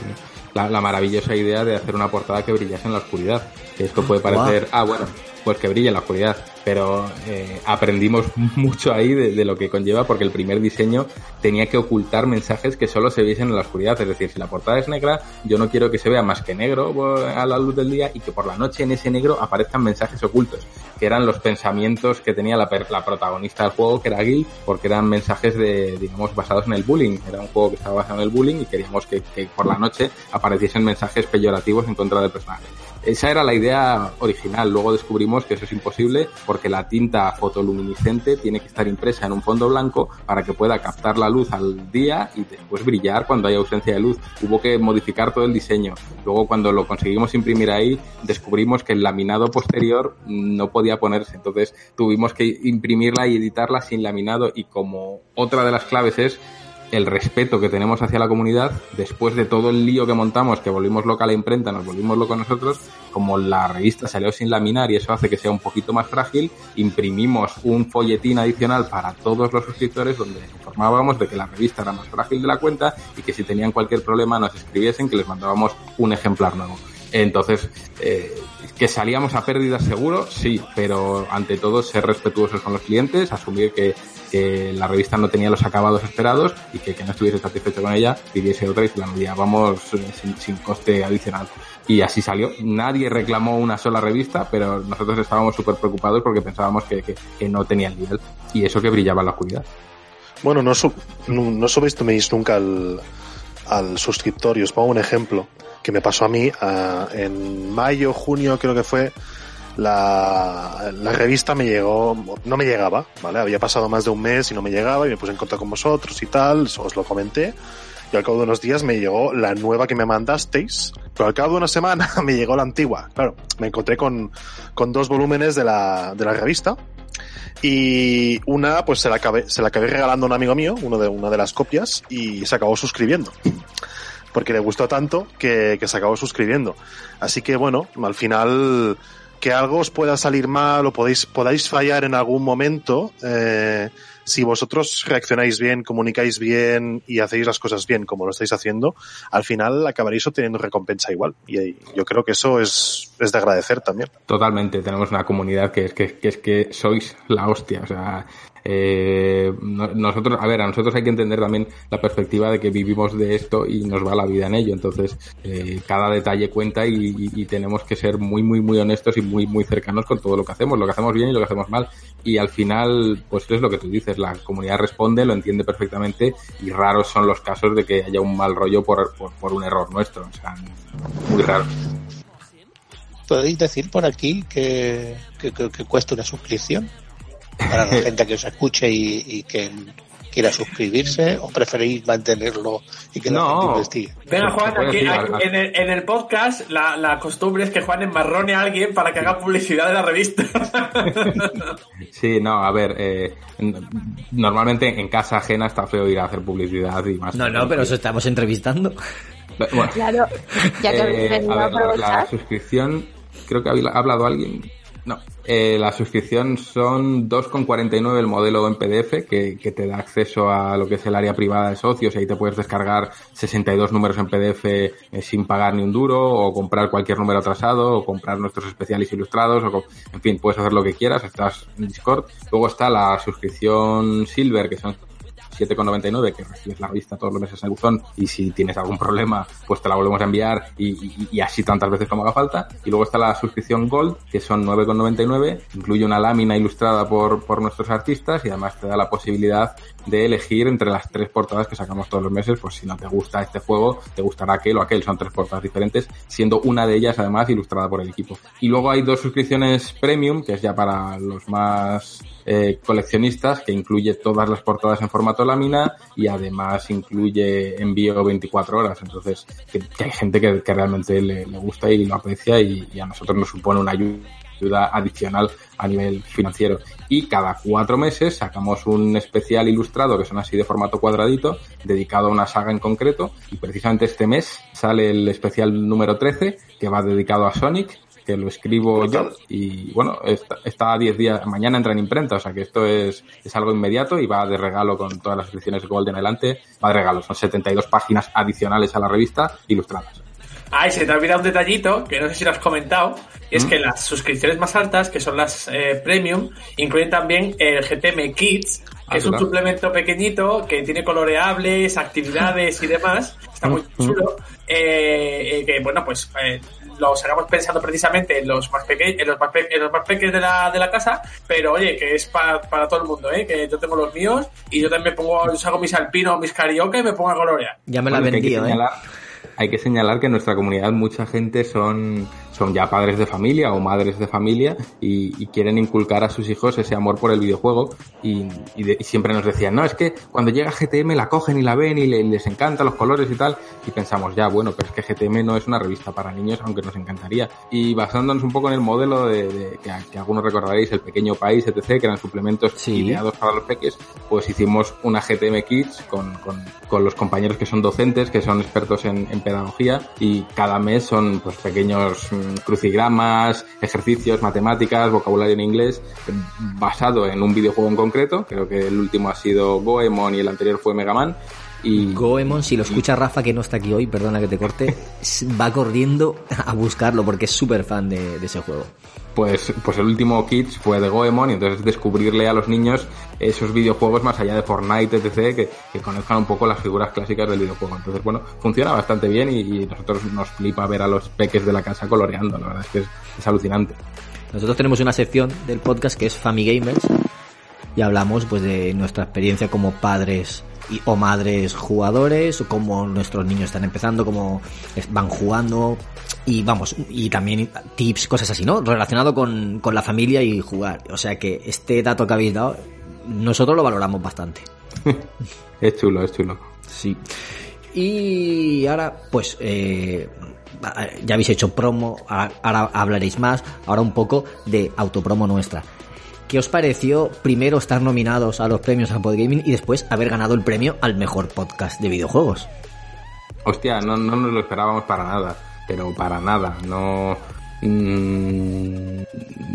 la, la maravillosa idea de hacer una portada que brillase en la oscuridad. Esto puede parecer, ah, bueno, pues que brille en la oscuridad. Pero eh, aprendimos mucho ahí de, lo que conlleva porque el primer diseño tenía que ocultar mensajes que solo se viesen en la oscuridad. Es decir, si la portada es negra, yo no quiero que se vea más que negro pues, a la luz del día y que por la noche en ese negro aparezcan mensajes ocultos, que eran los pensamientos que tenía la, la protagonista del juego, que era Gil, porque eran mensajes de, digamos, basados en el bullying. Era un juego que estaba basado en el bullying y queríamos que, que por la noche apareciesen mensajes peyorativos en contra del personaje. Esa era la idea original. Luego descubrimos que eso es imposible porque la tinta fotoluminiscente tiene que estar impresa en un fondo blanco para que pueda captar la luz al día y después brillar cuando hay ausencia de luz. Hubo que modificar todo el diseño. Luego cuando lo conseguimos imprimir ahí, descubrimos que el laminado posterior no podía ponerse. Entonces tuvimos que imprimirla y editarla sin laminado y como otra de las claves es el respeto que tenemos hacia la comunidad, después de todo el lío que montamos, que volvimos loca a la imprenta, nos volvimos locos nosotros, como la revista salió sin laminar y eso hace que sea un poquito más frágil, imprimimos un folletín adicional para todos los suscriptores donde informábamos de que la revista era más frágil de la cuenta y que si tenían cualquier problema nos escribiesen que les mandábamos un ejemplar nuevo. Entonces, eh, que salíamos a pérdidas seguro, sí, pero ante todo ser respetuosos con los clientes, asumir que, la revista no tenía los acabados esperados y que, que no estuviese satisfecho con ella, pidiese otra y se la enviábamos sin, sin coste adicional. Y así salió. Nadie reclamó una sola revista, pero nosotros estábamos súper preocupados porque pensábamos que, que, no tenía el nivel. Y eso que brillaba en la oscuridad. Bueno, no, sub, no, no nunca al, al suscriptor. Y os pongo un ejemplo que me pasó a mí uh, en mayo, junio, creo que fue. La, la, revista me llegó, no me llegaba, ¿vale? Había pasado más de un mes y no me llegaba y me puse en contacto con vosotros y tal, os lo comenté. Y al cabo de unos días me llegó la nueva que me mandasteis, pero al cabo de una semana me llegó la antigua. Claro, me encontré con, con dos volúmenes de la, de la revista y una pues se la acabé, se la acabé regalando a un amigo mío, uno de, una de las copias, y se acabó suscribiendo porque le gustó tanto que, que, se acabó suscribiendo. Así que bueno, al final que algo os pueda salir mal o podéis, podáis fallar en algún momento, eh, si vosotros reaccionáis bien, comunicáis bien y hacéis las cosas bien como lo estáis haciendo, al final acabaréis obteniendo recompensa igual. Y yo creo que eso es, es de agradecer también. Totalmente, tenemos una comunidad que es que, que es que sois la hostia. O sea, eh, nosotros, a ver, a nosotros hay que entender también la perspectiva de que vivimos de esto y nos va la vida en ello. Entonces, eh, cada detalle cuenta y, y, tenemos que ser muy, muy, muy honestos y muy, muy cercanos con todo lo que hacemos, lo que hacemos bien y lo que hacemos mal. Y al final, pues es lo que tú dices, la comunidad responde, lo entiende perfectamente y raros son los casos de que haya un mal rollo por, por, un error nuestro. O sea, muy raro. ¿Podéis decir por aquí que, que cuesta una suscripción? Para la gente que os escuche y, y, que quiera suscribirse o preferís mantenerlo y que no. la gente investigue? Venga, Juan, aquí, aquí en, el, en, el, podcast la, la, costumbre es que Juan embarrone a alguien para que haga publicidad de la revista. sí, no, a ver, eh, normalmente en casa ajena está feo ir a hacer publicidad y más. No, no, pero os estamos entrevistando. Bueno, claro, ya que eh, a ver, la, la suscripción, creo que ha hablado alguien, no, eh, la suscripción son 2,49 el modelo en PDF que, que, te da acceso a lo que es el área privada de socios ahí te puedes descargar 62 números en PDF eh, sin pagar ni un duro o comprar cualquier número atrasado o comprar nuestros especiales ilustrados o en fin, puedes hacer lo que quieras, estás en Discord. Luego está la suscripción Silver que son 7,99 que recibes la revista todos los meses en el buzón y si tienes algún problema pues te la volvemos a enviar y, y, y, así tantas veces como haga falta. Y luego está la suscripción Gold que son 9,99 incluye una lámina ilustrada por, por nuestros artistas y además te da la posibilidad de elegir entre las tres portadas que sacamos todos los meses. Pues si no te gusta este juego te gustará aquel o aquel son tres portadas diferentes siendo una de ellas además ilustrada por el equipo. Y luego hay dos suscripciones premium que es ya para los más eh, coleccionistas que incluye todas las portadas en formato lámina y además incluye envío 24 horas. Entonces, que, hay gente que, que realmente le, gusta y lo aprecia y, a nosotros nos supone una ayuda adicional a nivel financiero. Y cada cuatro meses sacamos un especial ilustrado que son así de formato cuadradito, dedicado a una saga en concreto. Y precisamente este mes sale el especial número 13, que va dedicado a Sonic, que lo escribo yo y bueno, está, está a 10 días, mañana entra en imprenta, o sea que esto es, es algo inmediato y va de regalo con todas las ediciones Gold en adelante, va de regalo, son 72 páginas adicionales a la revista ilustradas. Ah, y se te ha olvidado un detallito que no sé si lo has comentado, y es ¿Mm? que las suscripciones más altas, que son las eh, premium, incluyen también el GTM Kids, que Ah, es un claro. suplemento pequeñito que tiene coloreables, actividades y demás. Está muy Mm, chulo. Eh, eh, que bueno, pues eh, lo sacamos pensando precisamente en los más pequeños, en los más, pe- en los más pequeños de la, de la casa, pero oye, que es pa- para todo el mundo, ¿eh? que yo tengo los míos y yo también pongo, yo saco mis alpinos, mis karaoke y me pongo a colorear. Ya me la he Bueno, que vendido, ¿eh? señalar- Hay que señalar que en nuestra comunidad mucha gente son, son ya padres de familia o madres de familia y, y quieren inculcar a sus hijos ese amor por el videojuego y, y de- y siempre nos decían, no, es que cuando llega GTM la cogen y la ven y le- les encanta los colores y tal y pensamos, ya, bueno, pero es que GTM no es una revista para niños, aunque nos encantaría. Y basándonos un poco en el modelo de, de- que, que algunos recordaréis, el pequeño país, etc., que eran suplementos Sí. ideados para los peques, pues hicimos una GTM Kids con, con, con los compañeros que son docentes, que son expertos en, en pedagogía, y cada mes son pues pequeños mm, crucigramas, ejercicios, matemáticas, vocabulario en inglés, basado en un videojuego en concreto. Creo que el último ha sido Goemon y el anterior fue Mega Man. Y Goemon, si lo escucha Rafa, que no está aquí hoy, perdona que te corte, va corriendo a buscarlo porque es súper fan de, de ese juego. Pues, pues el último Kids fue de Goemon y entonces descubrirle a los niños esos videojuegos más allá de Fortnite, etc., que, que conozcan un poco las figuras clásicas del videojuego. Entonces, bueno, funciona bastante bien y, nosotros nos flipa ver a los peques de la casa coloreando, la verdad es que es, es alucinante. Nosotros tenemos una sección del podcast que es Family Gamers y hablamos pues de nuestra experiencia como padres y, o madres jugadores, o cómo nuestros niños están empezando, cómo van jugando y vamos, y también tips, cosas así, ¿no? Relacionado con, con la familia y jugar. O sea que este dato que habéis dado, nosotros lo valoramos bastante. Es chulo, es chulo. Sí. Y ahora, pues, eh, ya habéis hecho promo, ahora hablaréis más, ahora un poco de autopromo nuestra. ¿Qué os pareció primero estar nominados a los premios a Podgaming y después haber ganado el premio al mejor podcast de videojuegos? Hostia, no, no nos lo esperábamos para nada, pero para nada, no... mm,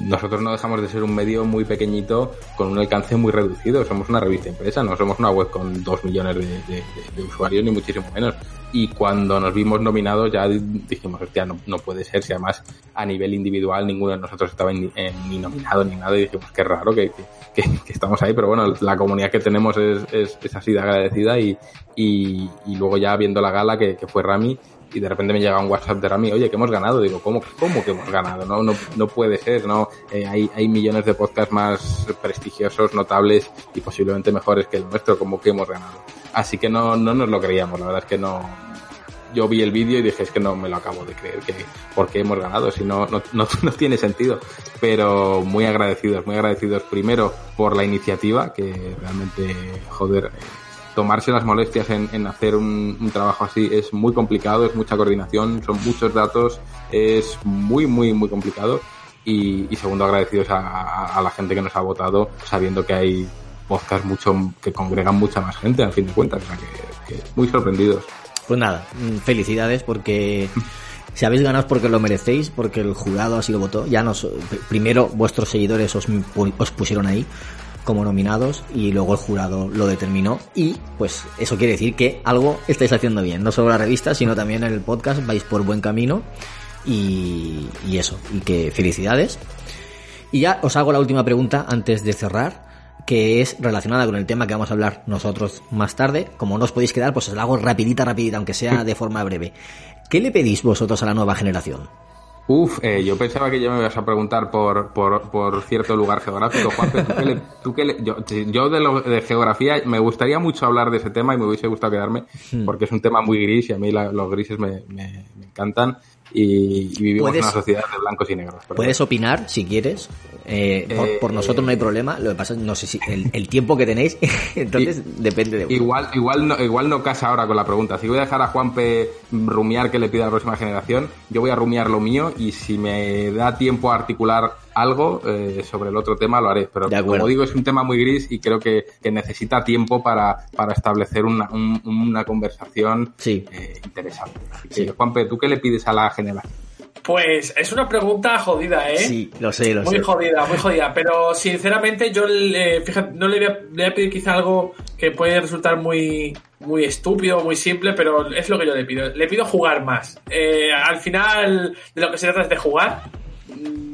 nosotros no dejamos de ser un medio muy pequeñito con un alcance muy reducido. Somos una revista empresa, no somos una web con dos millones de, usuarios, ni muchísimo menos. Y cuando nos vimos nominados ya di- dijimos, hostia, no, no puede ser, si además a nivel individual ninguno de nosotros estaba ni, eh, ni nominado ni nada, y dijimos, qué raro que, que- estamos ahí, pero bueno, la comunidad que tenemos es, es, así de agradecida y, y, y luego ya viendo la gala que, que fue Rami, y de repente me llega un WhatsApp de Rami, oye, que hemos ganado. Digo, ¿cómo, cómo que hemos ganado? No, no, no puede ser, ¿no? Eh, hay, hay millones de podcasts más prestigiosos, notables y posiblemente mejores que el nuestro, como que hemos ganado. Así que no, no nos lo creíamos, la verdad es que no. Yo vi el vídeo y dije, es que no me lo acabo de creer, que por qué hemos ganado, si no, no, no, no tiene sentido. Pero muy agradecidos, muy agradecidos primero por la iniciativa, que realmente, joder, tomarse las molestias en, en hacer un, un trabajo así es muy complicado, es mucha coordinación, son muchos datos, es muy, muy, muy complicado. Y, y segundo, agradecidos a, a- a la gente que nos ha votado, sabiendo que hay podcasts mucho, que congregan mucha más gente, al fin de cuentas. O sea, que, que muy sorprendidos. Pues nada, mm, felicidades porque si habéis ganado es porque lo merecéis, porque el jurado así lo votó. Ya nos, primero vuestros seguidores os, os pusieron ahí como nominados y luego el jurado lo determinó y pues eso quiere decir que algo estáis haciendo bien, no solo la revista sino también en el podcast vais por buen camino y, y eso, y que felicidades. Y ya os hago la última pregunta antes de cerrar, que es relacionada con el tema que vamos a hablar nosotros más tarde. Como no os podéis quedar, pues os la hago rapidita, rapidita, aunque sea de forma breve. ¿Qué le pedís vosotros a la nueva generación? Uf, eh, yo pensaba que ya me ibas a preguntar por, por, por cierto lugar geográfico, Juanpe. ¿tú qué le- tú qué le- yo yo de, lo- de geografía me gustaría mucho hablar de ese tema y me hubiese gustado quedarme Hmm. porque es un tema muy gris y a mí la- los grises me, me- me encantan y, y vivimos en una sociedad de blancos y negros. Puedes opinar si quieres. eh, por, Eh, por nosotros no hay problema. Lo que pasa es no sé si el, el tiempo que tenéis, entonces depende de vosotros. Igual, igual, no, igual no casa ahora con la pregunta. Si voy a dejar a Juanpe rumiar que le pida a la próxima generación, yo voy a rumiar lo mío y si me da tiempo a articular algo eh, sobre el otro tema lo haré. Pero como digo, es un tema muy gris y creo que, que necesita tiempo para, para establecer una, un- una conversación Sí. eh, interesante. Así que, Sí. Juanpe, ¿tú qué le pides a la generación? Pues es una pregunta jodida, ¿eh? Sí, lo sé, lo Muy sé. jodida, muy jodida. Pero sinceramente yo, le- fíjate, no le voy, a, le voy a pedir quizá algo que puede resultar muy, muy estúpido, muy simple, pero es lo que yo le pido. Le pido jugar más. Eh, al final, de lo que se trata es de jugar.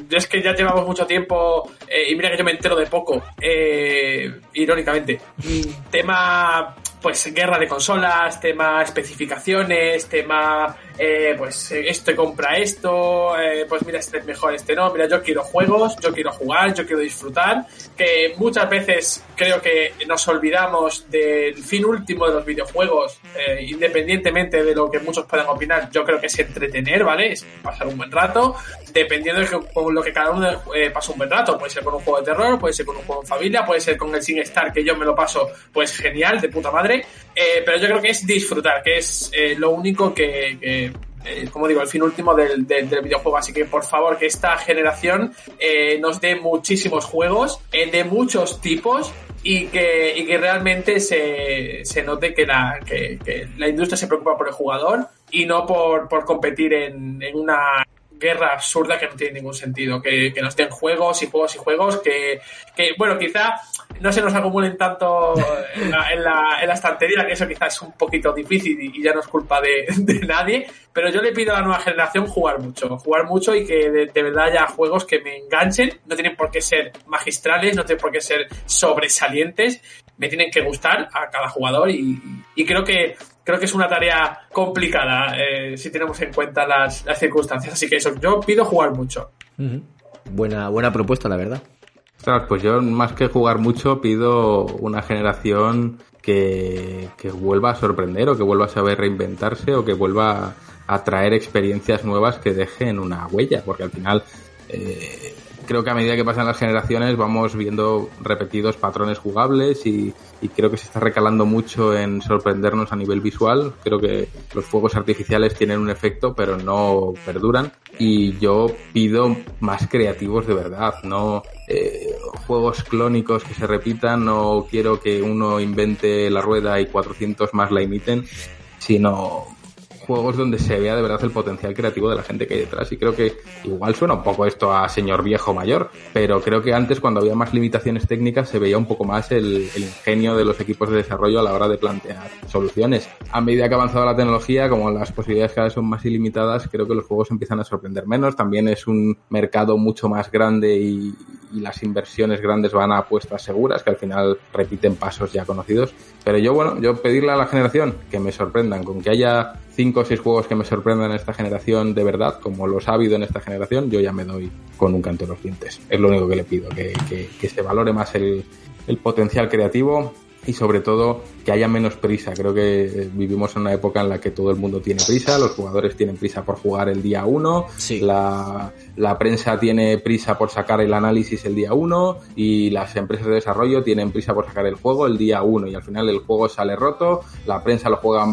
Es que ya llevamos mucho tiempo, eh, y mira que yo me entero de poco, eh, irónicamente. Mm, Tema, pues, guerra de consolas, tema especificaciones, tema, eh, pues, eh, este compra esto, eh, pues mira, este es mejor, este no. Mira, yo quiero juegos, yo quiero jugar, yo quiero disfrutar. Que muchas veces creo que nos olvidamos del fin último de los videojuegos, eh, independientemente de lo que muchos puedan opinar. Yo creo que es entretener, ¿vale? Es pasar un buen rato, dependiendo de que- con lo que cada uno pasa un buen rato. Puede ser con un juego de terror, puede ser con un juego en familia, puede ser con el Sin Star, que yo me lo paso, pues genial, de puta madre. Pero yo creo que es disfrutar, que es lo único que, eh, como digo, el fin último del, videojuego. Así que por favor, que esta generación eh, nos dé muchísimos juegos eh, de muchos tipos y que, y que realmente se, se note que la, que, que la industria se preocupa por el jugador y no por, por competir en, en una guerra absurda que no tiene ningún sentido. Que, que nos den juegos y juegos y juegos que, que bueno, quizá no se nos acumulen tanto en la, en la, estantería, que eso quizás es un poquito difícil y, y ya no es culpa de, de nadie. Pero yo le pido a la nueva generación jugar mucho, jugar mucho y que de, de verdad haya juegos que me enganchen. No tienen por qué ser magistrales, no tienen por qué ser sobresalientes. Me tienen que gustar a cada jugador y, y creo que creo que es una tarea complicada eh, si tenemos en cuenta las, las circunstancias. Así que eso, yo pido jugar mucho. Buena, buena propuesta, la verdad. Ostras, pues yo más que jugar mucho pido una generación que, que vuelva a sorprender o que vuelva a saber reinventarse o que vuelva a traer experiencias nuevas que dejen una huella, porque al final eh, creo que a medida que pasan las generaciones vamos viendo repetidos patrones jugables y, creo que se está recalando mucho en sorprendernos a nivel visual. Creo que los fuegos artificiales tienen un efecto, pero no perduran. Y yo pido más creativos de verdad, no eh, juegos clónicos que se repitan, no quiero que uno invente la rueda y 400 más la imiten, sino juegos donde se vea de verdad el potencial creativo de la gente que hay detrás. Y creo que igual suena un poco esto a señor viejo mayor, pero creo que antes cuando había más limitaciones técnicas se veía un poco más el, ingenio de los equipos de desarrollo a la hora de plantear soluciones. A medida que ha avanzado la tecnología, como las posibilidades cada vez son más ilimitadas, creo que los juegos empiezan a sorprender menos. También es un mercado mucho más grande y, y las inversiones grandes van a apuestas seguras, que al final repiten pasos ya conocidos. Pero yo, bueno, yo pedirle a la generación que me sorprendan, con que haya cinco o seis juegos que me sorprendan en esta generación de verdad, como los ha habido en esta generación, yo ya me doy con un canto de los dientes. Es lo único que le pido, que, que, que se valore más el, el potencial creativo y sobre todo que haya menos prisa. Creo que vivimos en una época en la que todo el mundo tiene prisa, los jugadores tienen prisa por jugar el día uno, Sí. la, la prensa tiene prisa por sacar el análisis el día uno y las empresas de desarrollo tienen prisa por sacar el juego el día uno y al final el juego sale roto, la prensa lo juega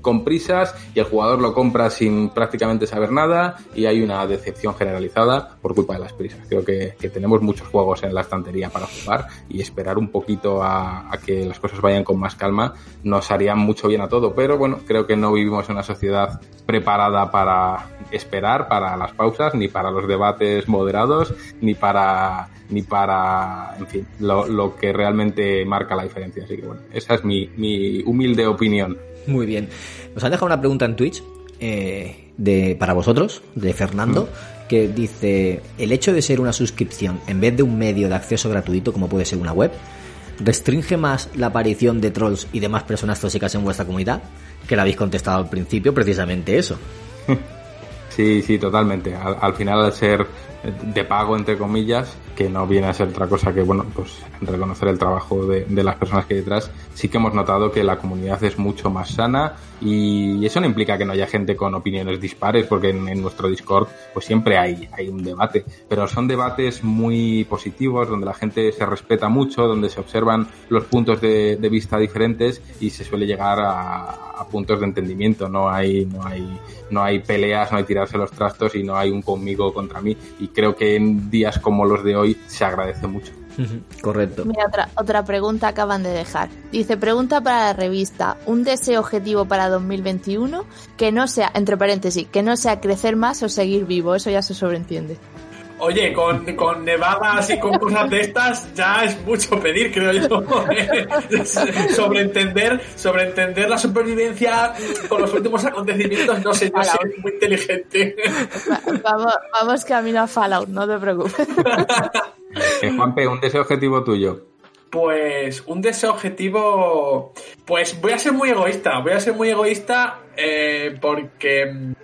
con prisas y el jugador lo compra sin prácticamente saber nada y hay una decepción generalizada por culpa de las prisas. Creo que, tenemos muchos juegos en la estantería para jugar y esperar un poquito a, a, que las cosas vayan con más calma nos haría mucho bien a todo, pero bueno, creo que no vivimos en una sociedad preparada para esperar, para las pausas, ni para los debates moderados, ni para ni para, en fin, lo, lo que realmente marca la diferencia. Así que bueno, esa es mi, mi humilde opinión. Muy bien. Nos han dejado una pregunta en Twitch eh, de, para vosotros, de Fernando, mm. que dice, el hecho de ser una suscripción en vez de un medio de acceso gratuito como puede ser una web, restringe más la aparición de trolls y demás personas tóxicas en vuestra comunidad, que la habéis contestado al principio, precisamente eso. Sí, sí, totalmente. Al, al, final, al ser de pago, entre comillas, que no viene a ser otra cosa que, bueno, pues reconocer el trabajo de, las personas que hay detrás, sí que hemos notado que la comunidad es mucho más sana y eso no implica que no haya gente con opiniones dispares, porque en, nuestro Discord pues siempre hay, hay un debate, pero son debates muy positivos, donde la gente se respeta mucho, donde se observan los puntos de, vista diferentes y se suele llegar a, puntos de entendimiento, no hay, no hay, no hay peleas, no hay tirarse los trastos y no hay un conmigo contra mí. Creo que en días como los de hoy se agradece mucho. Correcto. Mira, otra, otra pregunta acaban de dejar. Dice, pregunta para la revista, un deseo objetivo para 2021 que no sea, entre paréntesis, que no sea crecer más o seguir vivo, eso ya se sobreentiende. Oye, con, con nevadas y con cosas de estas ya es mucho pedir, creo yo. sobreentender, sobreentender la supervivencia con los últimos acontecimientos, no sé, yo soy muy inteligente. Vamos, vamos camino a Fallout, no te preocupes. Eh, Juanpe, un deseo objetivo tuyo. Pues un deseo objetivo, pues voy a ser muy egoísta, voy a ser muy egoísta eh, porque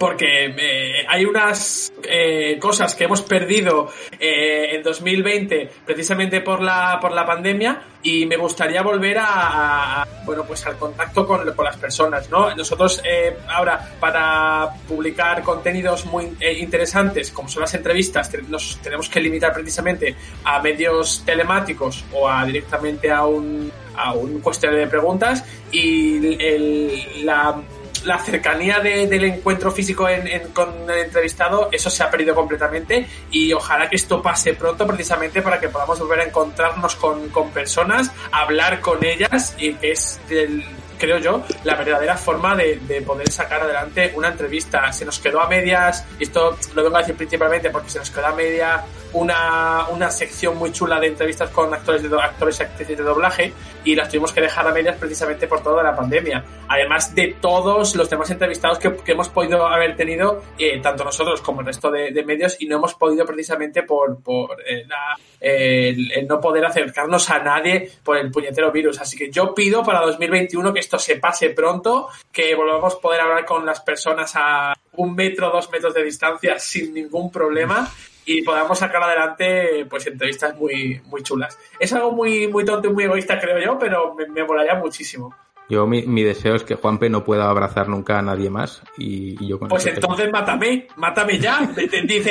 porque eh, hay unas eh, cosas que hemos perdido eh, en 2020 precisamente por la por la pandemia y me gustaría volver a, a- bueno pues al contacto con, con las personas no nosotros eh, ahora para publicar contenidos muy eh, interesantes como son las entrevistas nos tenemos que limitar precisamente a medios telemáticos o a directamente a un a un cuestionario de preguntas y el, la la cercanía de- del encuentro físico en- con el entrevistado, eso se ha perdido completamente y ojalá que esto pase pronto precisamente para que podamos volver a encontrarnos con, con personas, hablar con ellas y es el- creo yo, la verdadera forma de, de poder sacar adelante una entrevista. Se nos quedó a medias, y esto lo vengo a decir principalmente porque se nos quedó a media una, una sección muy chula de entrevistas con actores, de, actores y actrices de doblaje y las tuvimos que dejar a medias precisamente por toda la pandemia. Además de todos los demás entrevistados que, que hemos podido haber tenido, eh, tanto nosotros como el resto de, de medios, y no hemos podido precisamente por, por eh, la- el, el no poder acercarnos a nadie por el puñetero virus. Así que yo pido para 2021 que esto se pase pronto, que volvamos a poder hablar con las personas a un metro, dos metros de distancia sin ningún problema y podamos sacar adelante pues entrevistas muy muy chulas. Es algo muy muy tonto y muy egoísta creo yo, pero me, me molaría muchísimo. Yo mi, mi deseo es que Juanpe no pueda abrazar nunca a nadie más y, y yo con Pues entonces mátame, mátame ya. Te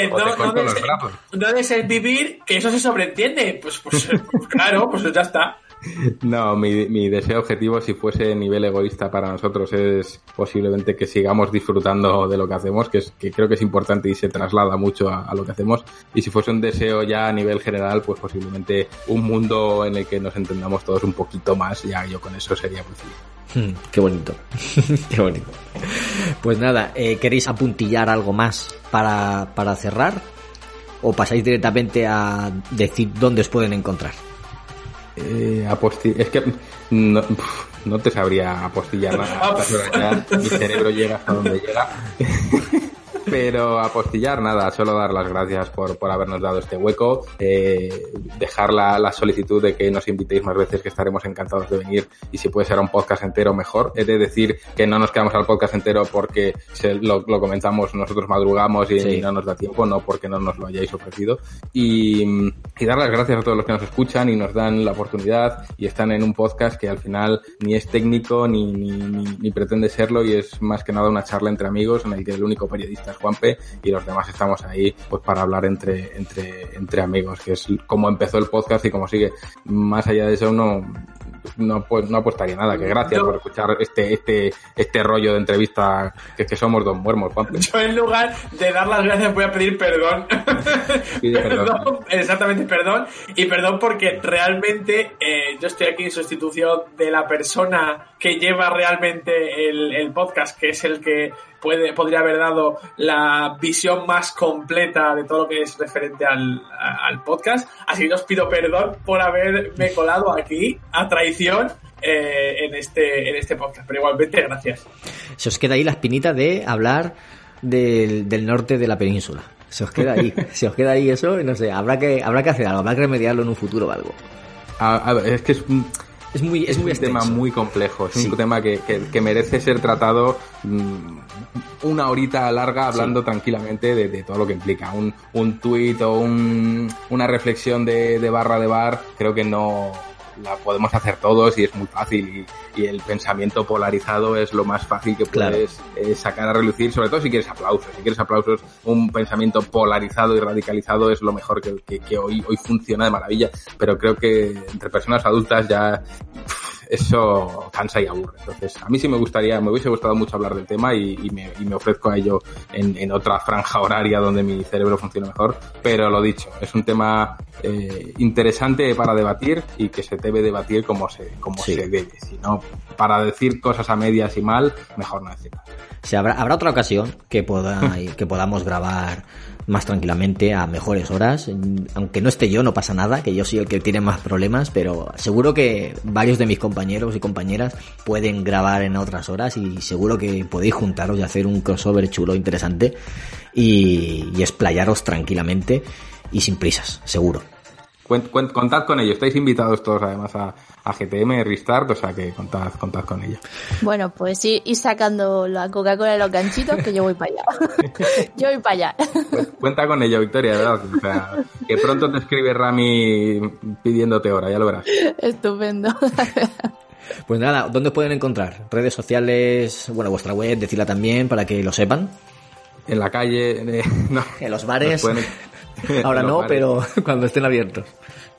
no, no, brazos. no desees vivir, que eso se sobreentiende. Pues, pues, pues claro, pues ya está. No, mi, deseo objetivo, si fuese nivel egoísta para nosotros, es posiblemente que sigamos disfrutando de lo que hacemos, que, es, que creo que es importante y se traslada mucho a, lo que hacemos. Y si fuese un deseo ya a nivel general, pues posiblemente un mundo en el que nos entendamos todos un poquito más, ya yo con eso sería muy. Hmm, qué bonito. qué bonito. Pues nada, eh, ¿queréis apuntillar algo más para, para cerrar? ¿O pasáis directamente a decir dónde os pueden encontrar? Eh, aposti- es que no, no te sabría apostillar nada. Mi cerebro llega hasta donde llega. Pero apostillar nada, solo dar las gracias por, por habernos dado este hueco, eh, dejar la, la solicitud de que nos invitéis más veces, que estaremos encantados de venir y si puede ser a un podcast entero mejor. He de decir que no nos quedamos al podcast entero porque se, lo, lo comentamos, nosotros madrugamos y, Sí. y no nos da tiempo, no porque no nos lo hayáis ofrecido. Y, y dar las gracias a todos los que nos escuchan y nos dan la oportunidad y están en un podcast que al final ni es técnico ni, ni, ni, ni pretende serlo y es más que nada una charla entre amigos en el que el único periodista es Juanpe y los demás estamos ahí pues para hablar entre, entre, entre amigos, que es como empezó el podcast y como sigue. Más allá de eso no, no, pues, no apostaría nada, que gracias Yo- por escuchar este, este, este rollo de entrevista que, que somos dos muermos, Juanpe. Yo en lugar de dar las gracias voy a pedir perdón. Pide perdón. exactamente, perdón. Y perdón porque realmente eh, yo estoy aquí en sustitución de la persona que lleva realmente el, el podcast, que es el que puede, podría haber dado la visión más completa de todo lo que es referente al, a- al podcast. Así que os pido perdón por haberme colado aquí a traición eh, en, este, en este podcast. Pero igualmente, gracias. Se os queda ahí la espinita de hablar del, del norte de la península. Se os queda ahí, se os queda ahí eso, y no sé, habrá que, habrá que hacer algo, habrá que remediarlo en un futuro o algo. A- a ver, es que es un, Es muy, es, es muy un tema muy complejo, es Sí. un tema que, que- que merece ser tratado mm, una horita larga hablando tranquilamente de, de todo lo que implica. Un, un tuit o un- una reflexión de, de barra de bar, creo que no la podemos hacer todos y es muy fácil y, y el pensamiento polarizado es lo más fácil que Claro. puedes eh, sacar a relucir, sobre todo si quieres aplausos. Si quieres aplausos, un pensamiento polarizado y radicalizado es lo mejor que, que- que hoy, hoy funciona de maravilla, pero creo que entre personas adultas ya pff, eso cansa y aburre. Entonces, a mí sí me gustaría, me hubiese gustado mucho hablar del tema y, y me, y me ofrezco a ello en, en otra franja horaria donde mi cerebro funcione mejor, pero lo dicho, es un tema eh, interesante para debatir y que se debe debatir como se, como Sí. se debe. Si no, para decir cosas a medias y mal, mejor no decir nada. Habrá, habrá otra ocasión que, poda, que podamos grabar más tranquilamente a mejores horas. Aunque no esté yo, no pasa nada, que yo soy el que tiene más problemas, pero seguro que varios de mis compañeros y compañeras pueden grabar en otras horas y seguro que podéis juntaros y hacer un crossover chulo, interesante y, y tranquilamente y sin prisas, seguro. Cuent- cuent- contad con ello. Estáis invitados todos además a, a GTM, Restart, o sea que contad, contad con ello. Bueno, pues ir, ir sacando la Coca-Cola de los ganchitos que yo voy para allá. yo voy para allá. Pues cuenta con ello, Victoria, de verdad. O sea, que pronto te escribe Rami pidiéndote hora, ya lo verás. Estupendo. Pues nada, ¿dónde os pueden encontrar? Redes sociales, bueno, vuestra web, decirla también para que lo sepan. En la calle, eh, no. En los Nos bares. pueden- Ahora no, bares. pero cuando estén abiertos.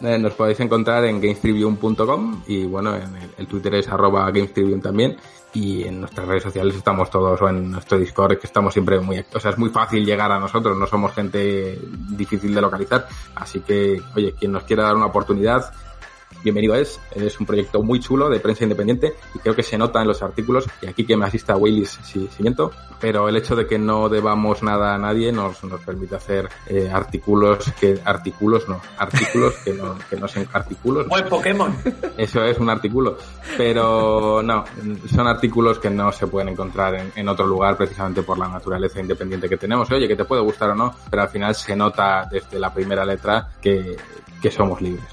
Eh, Nos podéis encontrar en gamestribune.com y bueno, en el, el Twitter es arroba gamestribune también y en nuestras redes sociales estamos todos o en nuestro Discord que estamos siempre muy, o sea, es muy fácil llegar a nosotros, no somos gente difícil de localizar, así que oye, quien nos quiera dar una oportunidad, bienvenido es, es un proyecto muy chulo de prensa independiente y creo que se nota en los artículos. Y aquí que me asista Willis si, si miento, pero el hecho de que no debamos nada a nadie nos, nos permite hacer eh, artículos que artículos no artículos que no que no sean artículos. Buen Pokémon. eso es un artículo. Pero no son artículos que no se pueden encontrar en, en otro lugar precisamente por la naturaleza independiente que tenemos. Oye que te puede gustar o no pero al final se nota desde la primera letra que, que somos libres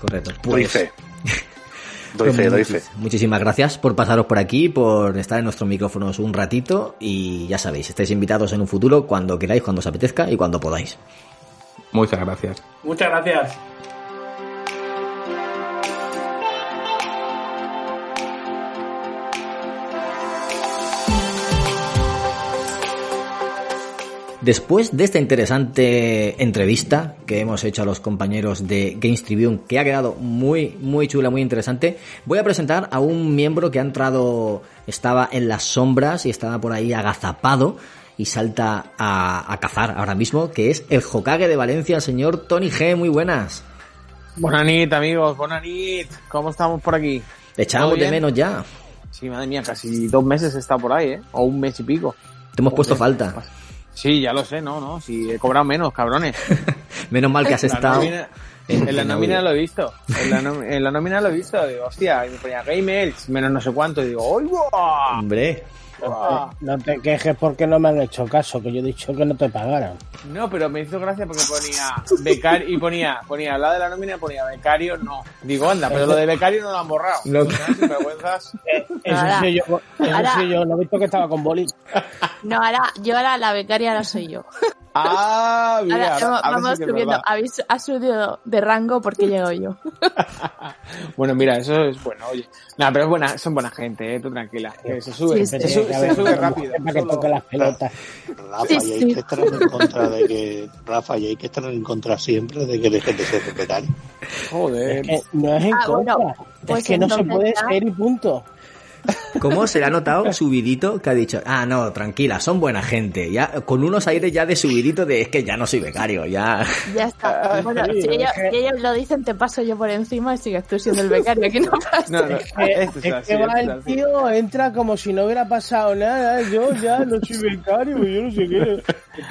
Correcto. Doy Pues, fe. Doy fe, doy fe. Muchísimas gracias por pasaros por aquí, por estar en nuestros micrófonos un ratito y ya sabéis, estáis invitados en un futuro cuando queráis, cuando os apetezca y cuando podáis. muchas gracias Muchas gracias. Después de esta interesante entrevista que hemos hecho a los compañeros de Games Tribune, que ha quedado muy, muy chula, muy interesante, voy a presentar a un miembro que ha entrado, estaba en las sombras y estaba por ahí agazapado y salta a, a cazar ahora mismo, que es el Hokage de Valencia, el señor Tony G. Muy buenas. Bonanit, amigos, bonanit. ¿Cómo estamos por aquí? Le echábamos ¿Todo de menos ya. Sí, madre mía, casi dos meses está por ahí, ¿eh? O un mes y pico. Te hemos puesto falta. Sí, ya lo sé, no, no. Si he cobrado menos, cabrones. Menos mal que has estado. en, la nómina lo he visto. En la, en la nómina lo he visto. Digo, hostia, y me ponía Game Elks, menos no sé cuánto. Y digo. Hombre, No te quejes porque no me han hecho caso, que yo he dicho que no te pagaran. No, pero me hizo gracia porque ponía becario y ponía, ponía al lado de la nómina ponía becario no. Digo, anda, pero lo de becario no lo han borrado. No. ¿Sabes? Sinvergüenzas. Eso Ahora- sí yo, eso ahora- sí yo, no he visto que estaba con boli. No, ahora, yo ahora la becaria ahora soy yo. Ah, mira, Ahora ahora- vamos, ahora sí subiendo. Habéis, ha subido de rango porque llego yo. Bueno, mira, eso es bueno, oye. No, pero es buena, son buena gente, eh, tú tranquila. Que se sube, Sí, se, sí. sube, Tiene que se sube rápido. Para que toque las pelotas. Rafa, Sí, y hay sí. que estar en contra de que, Rafa, y hay que estar en contra siempre de que dejen de ser vegetariano. Joder. Es que no es en Ah, contra. bueno, pues es que no se puede ser y punto. ¿Cómo se le ha notado subidito que ha dicho, ah, no, tranquila, son buena gente? Ya, con unos aires ya de subidito de es que ya no soy becario, ya. Ya está. Bueno, sí, si, ellos, es que- si ellos lo dicen, te paso yo por encima y sigues tú siendo el becario. Aquí no pasa. No, no, Eh, esto es es así, que va el tío, entra como si no hubiera pasado nada. Yo ya no soy becario, yo no sé qué.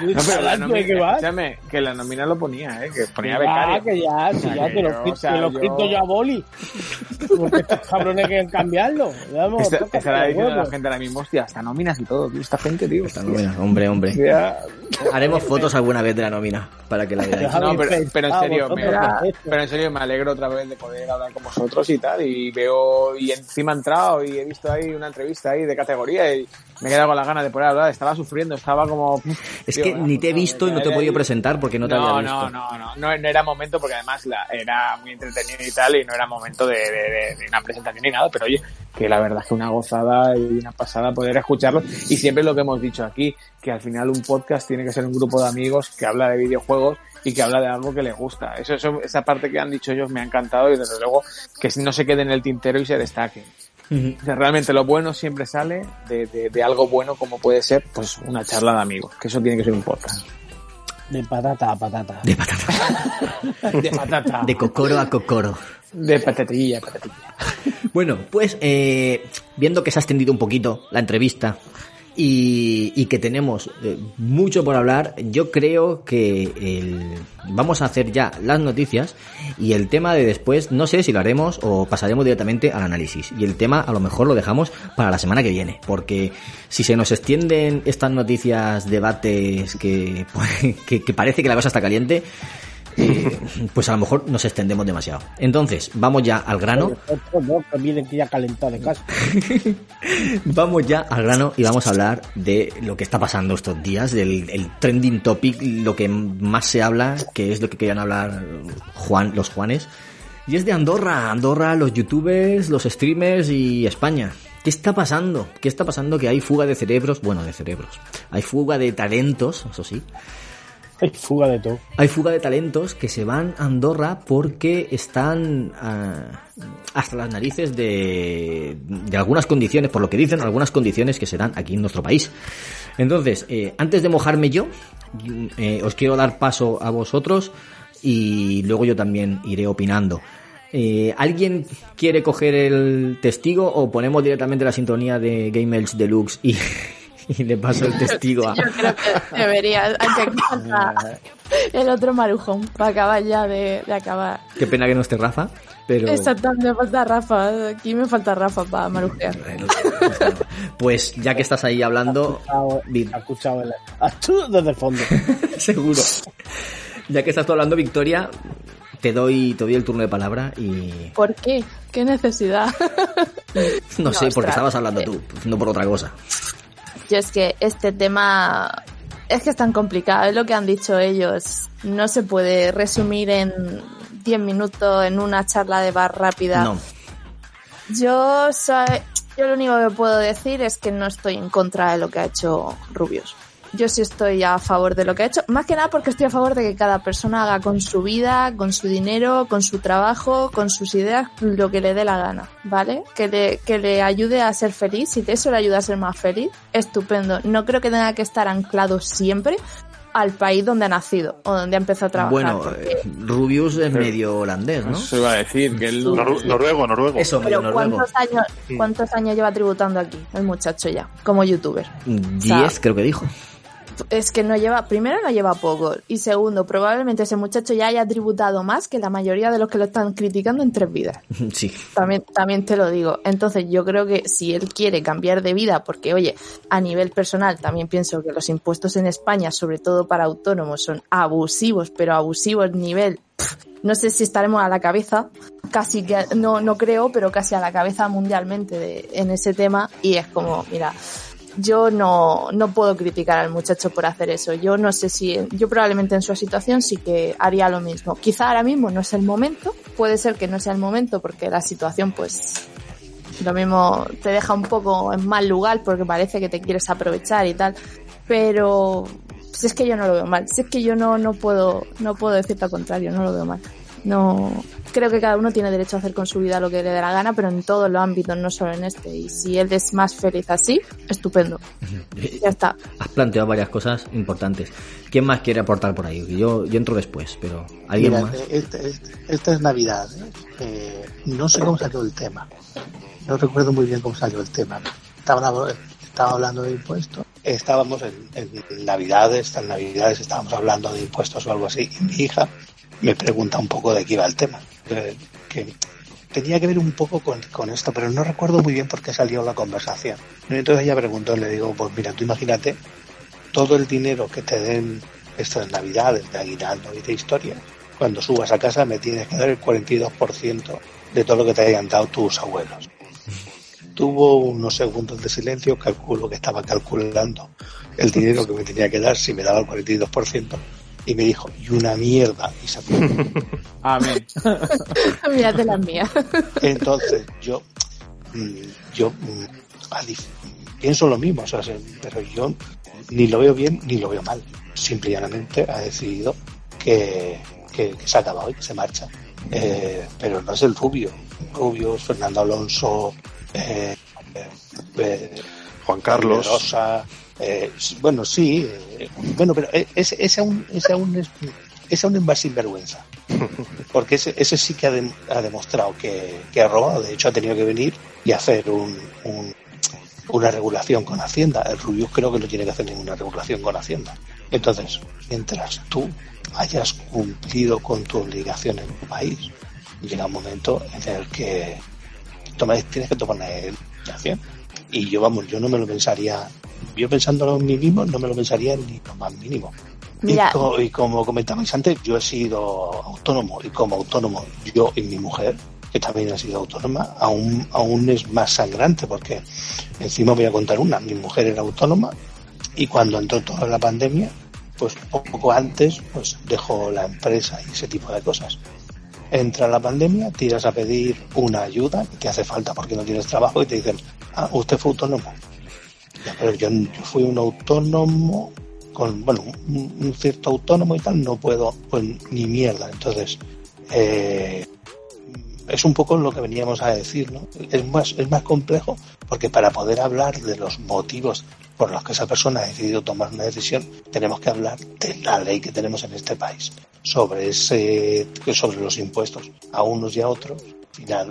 No, pero la que nómina, escúchame, que la nómina lo ponía, eh, que ponía Ya, becario. que ya, si ya que te lo, yo, quito- o sea, te lo yo- quito yo a boli. Porque estos cabrones quieren cambiarlo. Vamos, Esta diciendo la gente ahora mismo, hostia, hasta nóminas y todo, tío, esta gente, tío. Hombre, hombre. Ya. Haremos fotos alguna vez de la nómina para que la veáis. No, pero, en serio, me, pero en serio me alegro otra vez de poder hablar con vosotros y tal, y veo, y encima he entrado y he visto ahí una entrevista ahí de categoría y me he quedado con las ganas de poder hablar, estaba sufriendo, estaba como... Es tío, que ni te he no, visto y no te he podido presentar porque no te no, había visto. no, no, no, no, no era momento porque además la, era muy entretenido y tal y no era momento de, de- de- de una presentación ni nada, pero oye, que la verdad es que una gozada y una pasada poder escucharlo y siempre lo que hemos dicho aquí, que al final un podcast tiene que ser un grupo de amigos que habla de videojuegos y que habla de algo que les gusta. Eso, eso esa parte que han dicho ellos me ha encantado y desde luego que no se quede en el tintero y se destaque. O sea, realmente lo bueno siempre sale de, de- de algo bueno como puede ser pues una charla de amigos, que eso tiene que ser un podcast. De patata a patata. De patata. De patata. De cocoro a cocoro. De patatilla, patatilla. Bueno, pues eh, viendo que se ha extendido un poquito la entrevista y, y que tenemos eh, mucho por hablar. Yo creo que el, vamos a hacer ya las noticias y el tema de después, no sé si lo haremos o pasaremos directamente al análisis. Y el tema a lo mejor lo dejamos para la semana que viene, porque si se nos extienden estas noticias, debates que, que, que parece que la cosa está caliente, eh, pues a lo mejor nos extendemos demasiado. Entonces, vamos ya al grano. Otro no, que viene que ya calentado de casa. Vamos ya al grano y vamos a hablar de lo que está pasando estos días, del el trending topic, lo que más se habla, que es lo que querían hablar Juan, los Juanes. Y es de Andorra, Andorra, los youtubers, los streamers y España. ¿Qué está pasando? ¿Qué está pasando? Que hay fuga de cerebros, bueno, de cerebros. Hay fuga de talentos, eso sí. Hay fuga de todo. Hay fuga de talentos que se van a Andorra porque están ah, hasta las narices de, de algunas condiciones, por lo que dicen, algunas condiciones que se dan aquí en nuestro país. Entonces, eh, antes de mojarme yo, eh, os quiero dar paso a vosotros y luego yo también iré opinando. Eh, ¿Alguien quiere coger el testigo o ponemos directamente la sintonía de Game Elch Deluxe y, y le paso el testigo a... Yo creo que debería, el otro marujón para acabar ya de, de acabar. Qué pena que no esté Rafa, pero... Exactamente, me falta Rafa. Aquí me falta Rafa para marujear. Pues ya que estás ahí hablando, Ha escuchado el... Desde el fondo. seguro. Ya que estás tú hablando, Victoria, te doy, te doy el turno de palabra y... ¿Por qué? ¿Qué necesidad? No, sé, porque estabas hablando tú, no por otra cosa. Yo es que este tema es que es tan complicado, es lo que han dicho ellos. No se puede resumir en 10 minutos en una charla de bar rápida. No. Yo soy, yo lo único que puedo decir es que no estoy en contra de lo que ha hecho Rubius. Yo sí estoy a favor de lo que ha hecho, más que nada porque estoy a favor de que cada persona haga con su vida, con su dinero, con su trabajo, con sus ideas, lo que le dé la gana, ¿vale? Que le, que le ayude a ser feliz, si eso le ayuda a ser más feliz, estupendo. No creo que tenga que estar anclado siempre al país donde ha nacido o donde ha empezado a trabajar. Bueno, porque- eh, Rubius es medio holandés, ¿no? Eso iba a decir, que él... Noru- noruego, noruego. Eso, medio Pero noruego. ¿cuántos años, ¿cuántos años lleva tributando aquí el muchacho ya, como youtuber? Diez, creo que dijo. Es que no lleva, primero no lleva poco y segundo, probablemente ese muchacho ya haya tributado más que la mayoría de los que lo están criticando en tres vidas. Sí. También, también te lo digo. Entonces yo creo que si él quiere cambiar de vida, porque oye, a nivel personal también pienso que los impuestos en España, sobre todo para autónomos, son abusivos, pero abusivos nivel, pff, no sé si estaremos a la cabeza, casi que, no, no creo, pero casi a la cabeza mundialmente de- en ese tema y es como, mira, yo no, no puedo criticar al muchacho por hacer eso. Yo no sé si, yo probablemente en su situación sí que haría lo mismo. Quizá ahora mismo no es el momento, puede ser que no sea el momento porque la situación pues lo mismo te deja un poco en mal lugar porque parece que te quieres aprovechar y tal, pero si es que yo no lo veo mal, si es que yo no, no puedo, no puedo decirte al contrario, no lo veo mal. No, creo que cada uno tiene derecho a hacer con su vida lo que le dé la gana, pero en todos los ámbitos, no solo en este. Y si él es más feliz así, estupendo. Ya está. Has planteado varias cosas importantes. ¿Quién más quiere aportar por ahí? Yo, yo entro después, pero ¿alguien Mira, más? este- este- esta es Navidad. ¿eh? Eh, no sé cómo salió el tema. No recuerdo muy bien cómo salió el tema. Estaba, hablando- estaba hablando de impuestos. Estábamos en, en Navidades, estas Navidades estábamos hablando de impuestos o algo así. Y mi hija me pregunta un poco de qué iba el tema. Eh, que tenía que ver un poco con, con esto, pero no recuerdo muy bien por qué salió la conversación. Entonces ella preguntó, le digo, pues mira, tú imagínate todo el dinero que te den estas navidades de aguinaldo y de historia, cuando subas a casa me tienes que dar el 42% de todo lo que te hayan dado tus abuelos. Tuvo unos segundos de silencio, calculo que estaba calculando el dinero que me tenía que dar si me daba el 42%, y me dijo, y una mierda, y se fue. Amén. Mírate las mías. Entonces, yo, mm, yo mm, pienso lo mismo, o sea, se- pero yo ni lo veo bien ni lo veo mal. Simple y llanamente ha decidido que, que, que se ha acabado y que se marcha. Eh, pero no es el Rubio. Rubio, Fernando Alonso, eh, eh, Juan Carlos. Rosa, eh, bueno, sí, eh, bueno, pero ese, ese aún, ese aún es, aún es más sinvergüenza. Porque ese, ese sí que ha, dem- ha demostrado que, que ha robado. De hecho, ha tenido que venir y hacer un, un, una regulación con Hacienda. El Rubius creo que no tiene que hacer ninguna regulación con Hacienda. Entonces, mientras tú hayas cumplido con tu obligación en tu país, llega un momento en el que toma- tienes que tomar acción. Y yo, vamos, yo no me lo pensaría, yo pensándolo en mí mismo, no me lo pensaría ni lo más mínimo. Mira. Y, co- y como comentabais antes, yo he sido autónomo y como autónomo, yo y mi mujer, que también ha sido autónoma, aún, aún es más sangrante porque encima voy a contar una, mi mujer era autónoma y cuando entró toda la pandemia, pues poco antes, pues dejó la empresa y ese tipo de cosas. Entra la pandemia, tiras a pedir una ayuda que te hace falta porque no tienes trabajo y te dicen, ah, usted fue autónomo. Yo, fui un autónomo con, bueno, un, un cierto autónomo y tal, no puedo, pues ni mierda. Entonces, eh, es un poco lo que veníamos a decir, ¿no? Es más, es más complejo porque para poder hablar de los motivos por los que esa persona ha decidido tomar una decisión, tenemos que hablar de la ley que tenemos en este país sobre ese, sobre los impuestos a unos y a otros. Al final,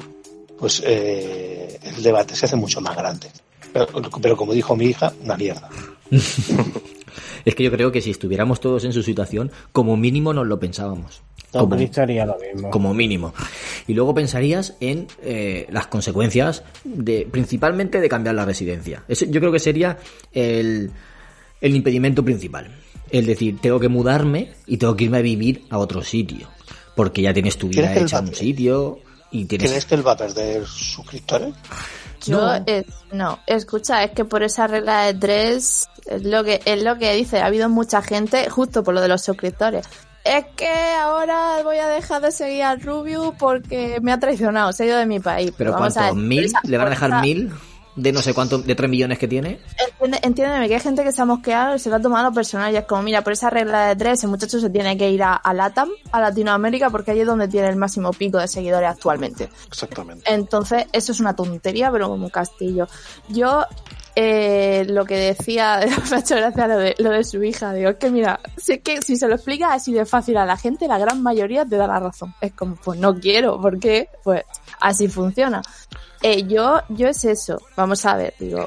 pues eh, el debate se hace mucho más grande. Pero, pero como dijo mi hija, una mierda. Es que yo creo que si estuviéramos todos en su situación, como mínimo nos lo pensábamos. Como, haría lo mismo. como mínimo. Y luego pensarías en eh, las consecuencias de, principalmente de cambiar la residencia. Eso yo creo que sería el, el impedimento principal. Es decir, tengo que mudarme y tengo que irme a vivir a otro sitio. Porque ya tienes tu vida ¿Crees que él hecha en un sitio y tienes... ¿Crees que él va a perder suscriptores? Yo, No. es- no, escucha, es que por esa regla de tres, es lo que, es lo que dice, ha habido mucha gente, justo por lo de los suscriptores. Es que ahora voy a dejar de seguir al Rubio porque me ha traicionado, se ha ido de mi país. Pero Vamos ¿cuánto? a ver, ¿Mil? ¿Le van a dejar mil? De no sé cuánto, de tres millones que tiene. Entiende- Entiéndeme que hay gente que se ha mosqueado y se lo ha tomado personal y es como, mira, por esa regla de tres, ese muchacho se tiene que ir a, a LATAM, a Latinoamérica, porque ahí es donde tiene el máximo pico de seguidores actualmente. Exactamente. Entonces, eso es una tontería, pero como un castillo. Yo, eh, lo que decía, me ha hecho lo de, lo de su hija. Digo, es que mira, sé que si se lo explicas así de fácil a la gente, la gran mayoría te da la razón. Es como, pues no quiero, porque pues así funciona. Eh, yo, yo es eso. Vamos a ver, digo,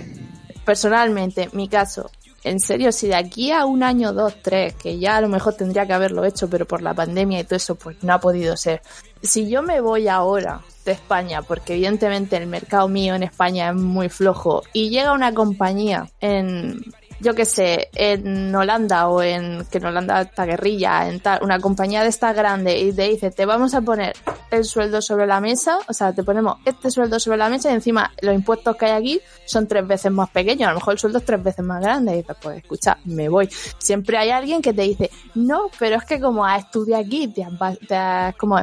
personalmente, mi caso, en serio, si de aquí a un año, dos, tres, que ya a lo mejor tendría que haberlo hecho, pero por la pandemia y todo eso, pues no ha podido ser. Si yo me voy ahora de España, porque evidentemente el mercado mío en España es muy flojo, y llega una compañía en, yo qué sé, en Holanda o en, que en Holanda está guerrilla, en tal, una compañía de esta grande y te dice, te vamos a poner el sueldo sobre la mesa, o sea, te ponemos este sueldo sobre la mesa y encima los impuestos que hay aquí son tres veces más pequeños, a lo mejor el sueldo es tres veces más grande y dices, pues escucha, me voy. Siempre hay alguien que te dice, no, pero es que como has estudiado aquí, te has, va- te has- como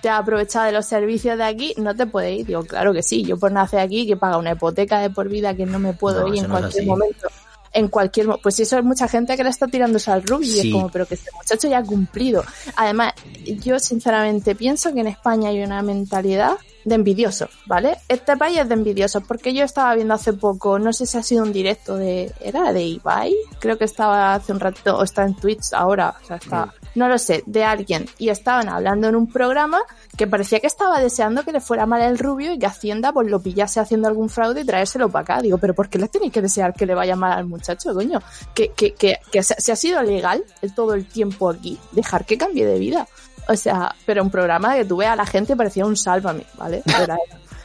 te has aprovechado de los servicios de aquí, no te puedes ir. Digo, claro que sí, yo por nacer aquí, que paga una hipoteca de por vida que no me puedo No, ir en cualquier momento. En cualquier pues eso es mucha gente que le está tirándose al rugby y es como, pero que este muchacho ya ha cumplido. Además, yo sinceramente pienso que en España hay una mentalidad de envidiosos, ¿vale? Este país es de envidiosos, porque yo estaba viendo hace poco, no sé si ha sido un directo de, ¿era de Ibai? Creo que estaba hace un ratito, o está en Twitch ahora, o sea, está, no lo sé, de alguien, y estaban hablando en un programa que parecía que estaba deseando que le fuera mal el rubio y que Hacienda pues lo pillase haciendo algún fraude y traérselo para acá. Digo, pero ¿por qué les tenéis que desear que le vaya mal al muchacho, coño? Que, que, que, que se, ha sido legal todo el tiempo aquí, dejar que cambie de vida. O sea, pero un programa que tú veas a la gente parecía un sálvame, ¿vale?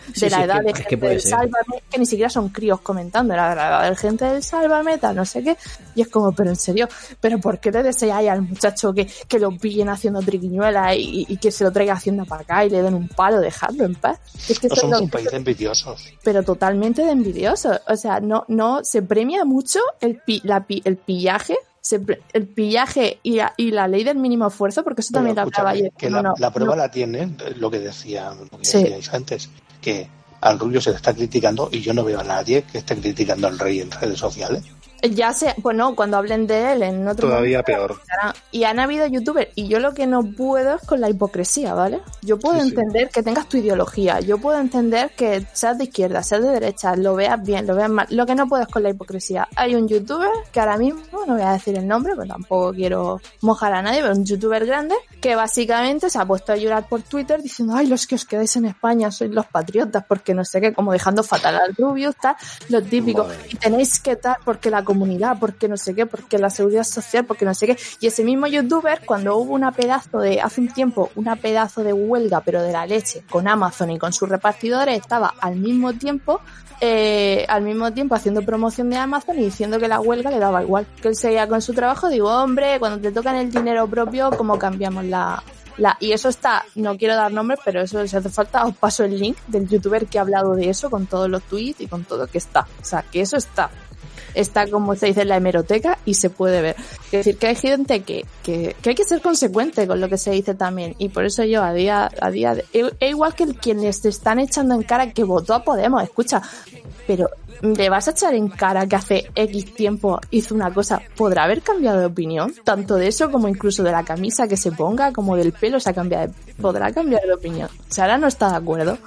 De Sí, la sí, es edad que- de es que gente puede del ser. sálvame, que ni siquiera son críos comentando, era de la edad de gente del sálvame, tal, no sé qué. Y es como, pero en serio, ¿pero por qué le deseáis al muchacho que, que lo pillen haciendo triquiñuelas y, y que se lo traiga hacienda para acá y le den un palo, dejadlo en paz? Es que No somos un país de envidiosos. pero totalmente de envidiosos. O sea, no, no, se premia mucho el, pi- la pi- el pillaje, se pre- el pillaje y la, y la ley del mínimo esfuerzo, porque eso Pero también lo hablaba escúchame, ayer. que No, la, no, la prueba no. la tiene lo que decía lo que Sí. decíais antes, que al rubio se le está criticando y yo no veo a nadie que esté criticando al rey en redes sociales. Ya sé, pues no, cuando hablen de él en otro Todavía momento, peor. Y han habido youtubers, y yo lo que no puedo es con la hipocresía, ¿vale? Yo puedo Sí, sí. entender que tengas tu ideología, yo puedo entender que seas de izquierda, seas de derecha, lo veas bien, lo veas mal. Lo que no puedo es con la hipocresía. Hay un youtuber que ahora mismo, no voy a decir el nombre, pero tampoco quiero mojar a nadie, pero un youtuber grande que básicamente se ha puesto a llorar por Twitter diciendo, ay, los que os quedáis en España sois los patriotas, porque no sé qué, como dejando fatal al Rubius, tal, lo típico. Madre. Y tenéis que tal porque la comunidad, porque no sé qué, porque la seguridad social, porque no sé qué. Y ese mismo youtuber, cuando hubo una pedazo de, hace un tiempo, una pedazo de huelga, pero de la leche, con Amazon y con sus repartidores, estaba al mismo tiempo, eh, al mismo tiempo haciendo promoción de Amazon y diciendo que la huelga le daba igual, que él seguía con su trabajo. Digo, hombre, cuando te tocan el dinero propio, ¿cómo cambiamos la, la, y eso está, no quiero dar nombres, pero eso si hace falta, os paso el link del youtuber que ha hablado de eso con todos los tweets y con todo que está. O sea, que eso está. Está como se dice en la hemeroteca y se puede ver. Es decir, que hay gente que, que, que hay que ser consecuente con lo que se dice también. Y por eso yo a día, a día de, e- e igual que quienes te están echando en cara que votó Podemos, escucha, pero le vas a echar en cara que hace X tiempo hizo una cosa, podrá haber cambiado de opinión, tanto de eso como incluso de la camisa que se ponga, como del pelo se ha cambiado, podrá cambiar de opinión. Si ahora no está de acuerdo,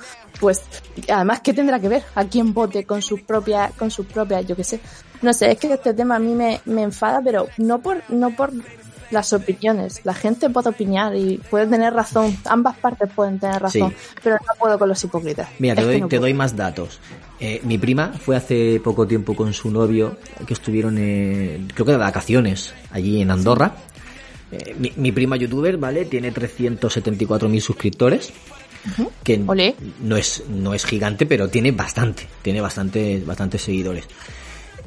pues además qué tendrá que ver a quién vote con sus propias, con sus propias, yo qué sé. No sé, es que este tema a mí me, me enfada, pero no por, no por las opiniones. La gente puede opinar y puede tener razón. Ambas partes pueden tener razón, Sí. pero no puedo con los hipócritas. Mira, te Es que doy, no te doy más datos. Eh, mi prima fue hace poco tiempo con su novio, que estuvieron, eh, creo que de vacaciones, allí en Andorra. Eh, mi, mi prima youtuber, ¿vale? Tiene 374.000 suscriptores. Que Olé. no es, no es gigante, pero tiene bastante. Tiene bastante, bastantes seguidores.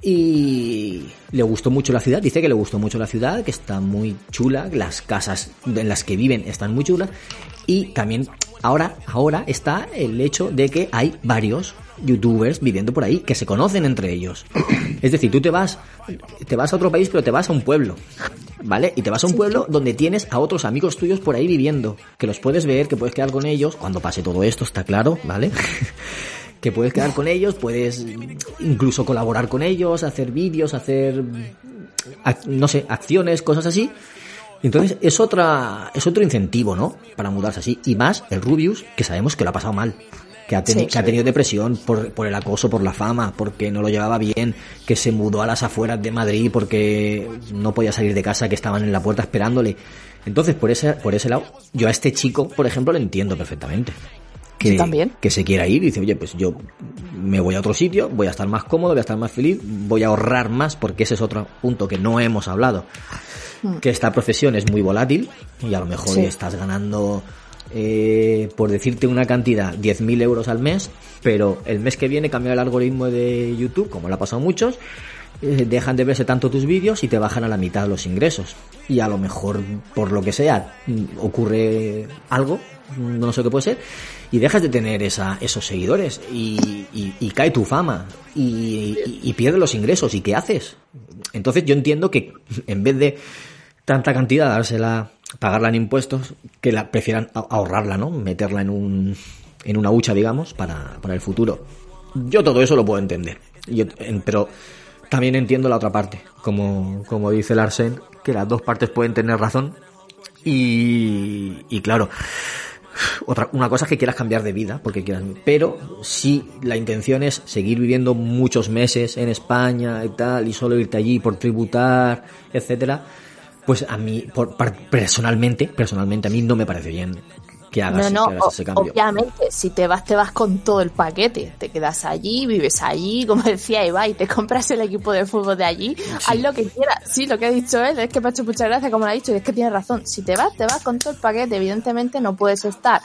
Y le gustó mucho la ciudad, dice que le gustó mucho la ciudad, que está muy chula, las casas en las que viven están muy chulas. Y también ahora, ahora está el hecho de que hay varios youtubers viviendo por ahí que se conocen entre ellos. Es decir, tú te vas, te vas a otro país, pero te vas a un pueblo. ¿Vale? Y te vas a un pueblo donde tienes a otros amigos tuyos por ahí viviendo, que los puedes ver, que puedes quedar con ellos, cuando pase todo esto, está claro, ¿vale? que puedes quedar con ellos, puedes incluso colaborar con ellos, hacer vídeos, hacer, ac- no sé, acciones, cosas así. Entonces es otra, es otro incentivo, ¿no? Para mudarse así. Y más el Rubius, que sabemos que lo ha pasado mal. Que ha, teni- Sí. que ha tenido depresión por, por el acoso, por la fama, porque no lo llevaba bien, que se mudó a las afueras de Madrid porque no podía salir de casa, que estaban en la puerta esperándole. Entonces, por ese, por ese lado, yo a este chico, por ejemplo, lo entiendo perfectamente que, también. que se quiera ir y dice, oye, pues yo me voy a otro sitio, voy a estar más cómodo, voy a estar más feliz, voy a ahorrar más, porque ese es otro punto que no hemos hablado. Que esta profesión es muy volátil y a lo mejor Sí. estás ganando, eh, por decirte una cantidad, 10.000 euros al mes, pero el mes que viene cambia el algoritmo de YouTube, como le ha pasado a muchos, eh, dejan de verse tanto tus vídeos y te bajan a la mitad los ingresos. Y a lo mejor, por lo que sea, mm, ocurre algo, mm, no sé qué puede ser, y dejas de tener esa, esos seguidores y, cae tu fama y, y, pierdes los ingresos. ¿Y qué haces? Entonces yo entiendo que en vez de tanta cantidad, dársela, pagarla en impuestos, que la prefieran ahorrarla, ¿no? Meterla en un, en una hucha, digamos, para, para el futuro. Yo todo eso lo puedo entender. Yo, pero también entiendo la otra parte. Como, como dice Larsen, que las dos partes pueden tener razón. Y, y claro, otra, una cosa es que quieras cambiar de vida, porque quieras, pero si la intención es seguir viviendo muchos meses en España y tal, y solo irte allí por tributar, etcétera, pues a mí, por, personalmente, personalmente a mí no me parece bien que hagas, no, no, que hagas o- ese cambio. obviamente, si te vas, te vas con todo el paquete. Te quedas allí, vives allí, como decía Ibai, te compras el equipo de fútbol de allí, haz lo que quieras. Sí, lo que ha dicho él, es que me ha hecho mucha gracia como lo ha dicho, y es que tiene razón. Si te vas, te vas con todo el paquete. Evidentemente no puedes estar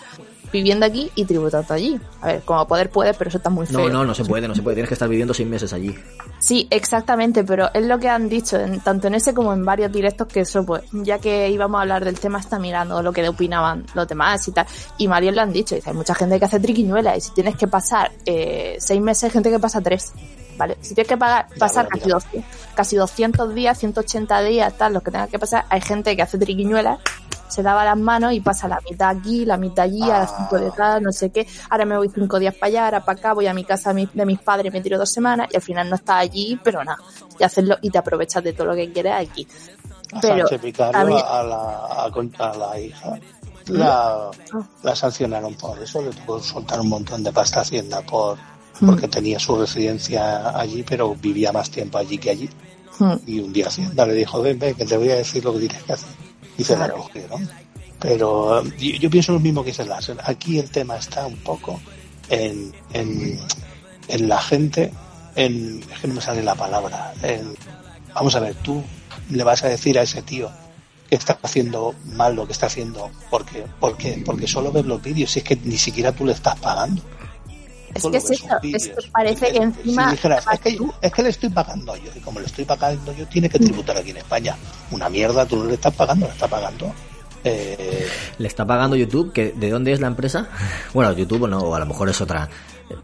viviendo aquí y tributando allí. A ver, como poder puedes, pero eso está muy feo. No, no, no se puede, no se puede. Tienes que estar viviendo seis meses allí. Sí, exactamente, pero es lo que han dicho, en- tanto en ese como en varios directos, que eso, pues, ya que íbamos a hablar del tema, está mirando lo que opinaban los demás y tal. Y Mariel lo han dicho, dice, hay mucha gente que hace triquiñuelas y si tienes que pasar eh, seis meses, hay gente que pasa tres. ¿Vale? Si tienes que pagar, pasar casi 200, casi 200 días, 180 días, tal, los que tengas que pasar, hay gente que hace triquiñuelas, se lava las manos y pasa la mitad aquí, la mitad allí, a las cinco de tal, no sé qué. Ahora me voy cinco días para allá, ahora para acá, voy a mi casa de mis- padres, me tiro dos semanas y al final no estás allí, pero nada. Y hacerlo y te aprovechas de todo lo que quieres aquí. A Pero a mí- a, la, a, con- a la hija, la, la sancionaron por eso, le tuvo que soltar un montón de pasta a Hacienda por, porque tenía su residencia allí, pero vivía más tiempo allí que allí. Hmm. Y un día Hacienda le dijo, ven, ven, que te voy a decir lo que tienes que hacer. Y se la cogieron. Pero eh, yo, yo pienso lo mismo que dice Láser. Aquí el tema está un poco en, en, en la gente, en, es que no me sale la palabra, en, vamos a ver, tú le vas a decir a ese tío que está haciendo mal lo que está haciendo porque porque porque solo ves los vídeos y es que ni siquiera tú le estás pagando Es que es eso, es que parece que encima... si dijeras es que, es que le estoy pagando yo y como le estoy pagando yo tiene que tributar aquí en España una mierda tú no le estás pagando le está pagando eh, Le está pagando YouTube, que ¿de dónde es la empresa? Bueno, YouTube no, o a lo mejor es otra.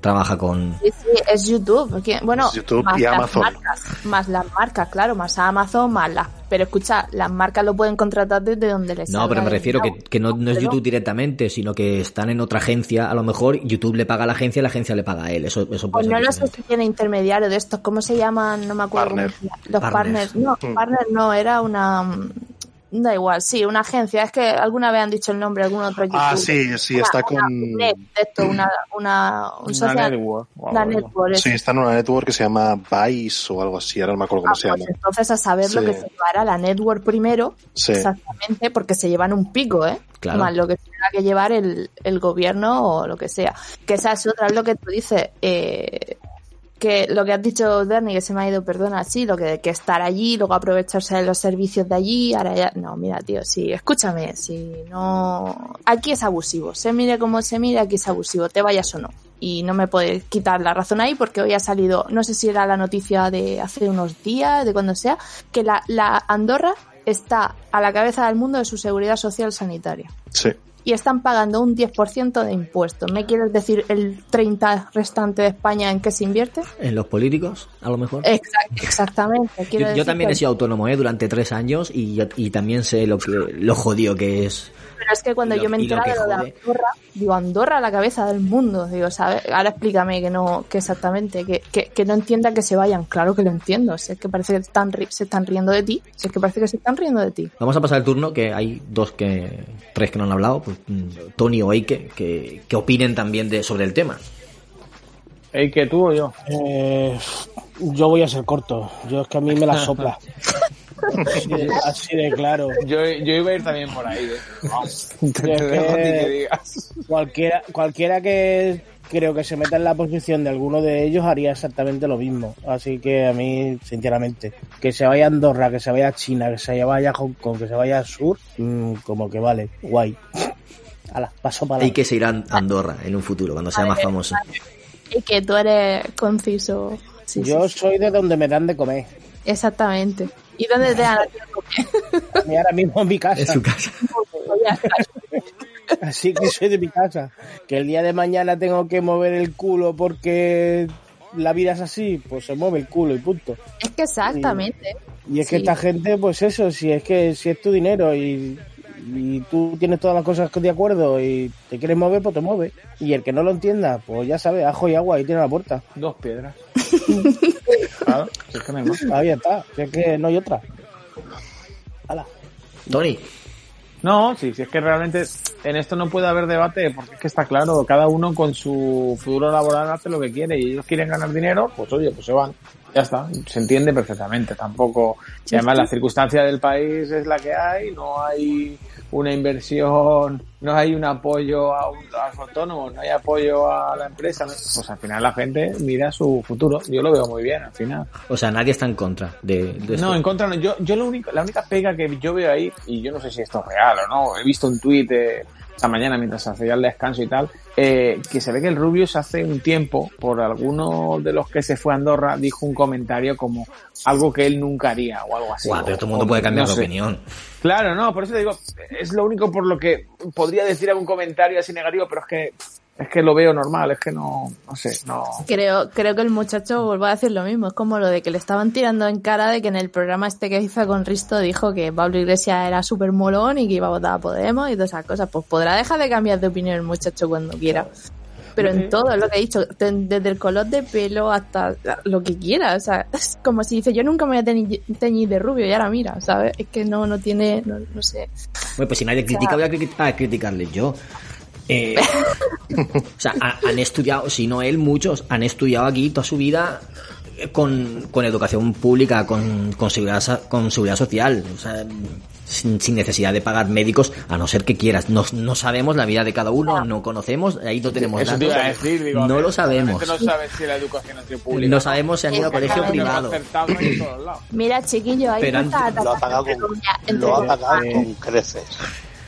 Trabaja con... Sí, sí, es YouTube. porque- Bueno, Es YouTube más y las Amazon. marcas, más las marcas, claro, más Amazon, más las. Pero escucha, las marcas lo pueden contratar desde donde les No, pero me refiero que, que no, no es YouTube directamente, sino que están en otra agencia. A lo mejor YouTube le paga a la agencia y la agencia le paga a él. Eso, eso puede Pues no ser lo sé si tiene intermediario de estos. ¿Cómo se llaman? No me acuerdo. Partner. Los Partners. partners. No, Mm. partners no, era una. Da igual, sí, una agencia. Es que alguna vez han dicho el nombre, algún otro Ah, youtuber. sí, sí, Una- está una con... net, esto, una, una, un Una network. una Sí, está en una network que se llama Vice o algo así, ahora no me acuerdo cómo Ah, se pues llama. entonces a saber lo que se llevará la network primero, Sí. exactamente, porque se llevan un pico, ¿eh? Claro. Más lo que tenga que llevar el, el gobierno o lo que sea. Que esa es otra, es lo que tú dices, eh, que lo que has dicho, Derny, que se me ha ido, perdona, sí, lo que, que estar allí, luego aprovecharse de los servicios de allí, ahora ya, no, mira, tío, sí, escúchame, si no, aquí es abusivo, se mire como se mire, aquí es abusivo, te vayas o no. Y no me puedes quitar la razón ahí porque hoy ha salido, no sé si era la noticia de hace unos días, de cuando sea, que la, la Andorra está a la cabeza del mundo de su seguridad social sanitaria Sí. Y están pagando un 10% de impuestos. ¿Me quieres decir el 30 restante de España en qué se invierte? En los políticos, a lo mejor. Exact- exactamente. Yo, también que- he sido autónomo ¿eh? durante tres años y, y también sé lo que lo jodido que es. Pero es que cuando lo- yo me que de lo de. Andorra, digo, Andorra a la cabeza del mundo. Digo, ¿sabes? Ahora explícame que no, que exactamente, que, que, que no entienda que se vayan. Claro que lo entiendo. Si es que parece que están, ri- se están riendo de ti. Si es que parece que se están riendo de ti. Vamos a pasar el turno, que hay dos que, tres que no han hablado, pues, mm, Tony o Eike, que, que opinen también de, sobre el tema. ¿Ey, que tú o yo? Eh, yo voy a ser corto. Yo es que a mí me la sopla. Así de, claro. Yo, yo iba a ir también por ahí. ¿eh? Te, te dejo que- que digas. Cualquiera, cualquiera que creo que se meta en la posición de alguno de ellos haría exactamente lo mismo. Así que a mí, sinceramente, que se vaya a Andorra, que se vaya a China, que se vaya a Hong Kong, que se vaya al sur, mm, como que vale, guay. Ala, paso para Eike se irá a Andorra en un futuro, cuando sea más famoso. Y que tú eres conciso. Sí, Yo sí, soy de donde me dan de comer. exactamente. ¿Y dónde te dan ahora mismo en mi casa. En su casa. Así que soy de mi casa. Que el día de mañana tengo que mover el culo porque la vida es así, pues se mueve el culo y punto. Es que exactamente. Y es que esta gente, pues eso, si es que si es tu dinero y, y tú tienes todas las cosas de acuerdo y te quieres mover, pues te mueves. Y el que no lo entienda, pues ya sabe, ajo y agua, ahí tiene la puerta. Dos piedras. claro, si es que no hay más. Ahí está, si es que no hay otra. Hala. Tony, No, sí, sí, es que realmente en esto no puede haber debate porque es que está claro, cada uno con su futuro laboral hace lo que quiere y ellos quieren ganar dinero, pues oye, pues se van. Ya está, se entiende perfectamente, tampoco. Y además la circunstancia del país es la que hay, no hay una inversión, no hay un apoyo a, un, a los autónomos, no hay apoyo a la empresa, ¿no? pues al final la gente mira su futuro. Yo lo veo muy bien al final. o sea, nadie está en contra de, de. No, en contra no. Yo, yo lo único, la única pega que yo veo ahí, y yo no sé si esto es real o no, he visto un tuit eh, esta mañana mientras hacía el descanso y tal, eh, que se ve que el Rubius hace un tiempo, por alguno de los que se fue a Andorra, dijo un comentario como algo que él nunca haría o algo así. Guau, pero todo el mundo puede cambiar no de sé. opinión. Claro, no, por eso te digo, es lo único por lo que podría decir algún comentario así negativo, pero es que pff, Es que lo veo normal, es que no, no sé, no. Creo, creo que el muchacho vuelve a decir lo mismo. Es como lo de que le estaban tirando en cara de que en el programa este que hizo con Risto dijo que Pablo Iglesias era súper molón y que iba a votar a Podemos y todas esas cosas. Pues podrá dejar de cambiar de opinión el muchacho cuando quiera. Pero en todo, lo que he dicho, desde el color de pelo hasta lo que quiera. O sea, es como si dice, yo nunca me voy a teñir, teñir de rubio y ahora mira, ¿sabes? Es que no, no tiene, no, no sé. Bueno, pues si nadie critica, voy a, cri- a criticarle yo. Eh, o sea, ha- han estudiado, si no él, muchos, han estudiado aquí toda su vida con, con educación pública, con, con, seguridad, con seguridad social, o sea, sin, sin necesidad de pagar médicos, a no ser que quieras. No, no sabemos la vida de cada uno, no conocemos, ahí no tenemos Eso te datos. iba a decir, digo, no lo sabemos. No sabes si la educación ha sido pública. No sabemos si han ido a colegio privado. Acertado en todos lados. Mira, chiquillo, hay Pero han- tantas Lo ha pagado con, lo ha pagado con creces.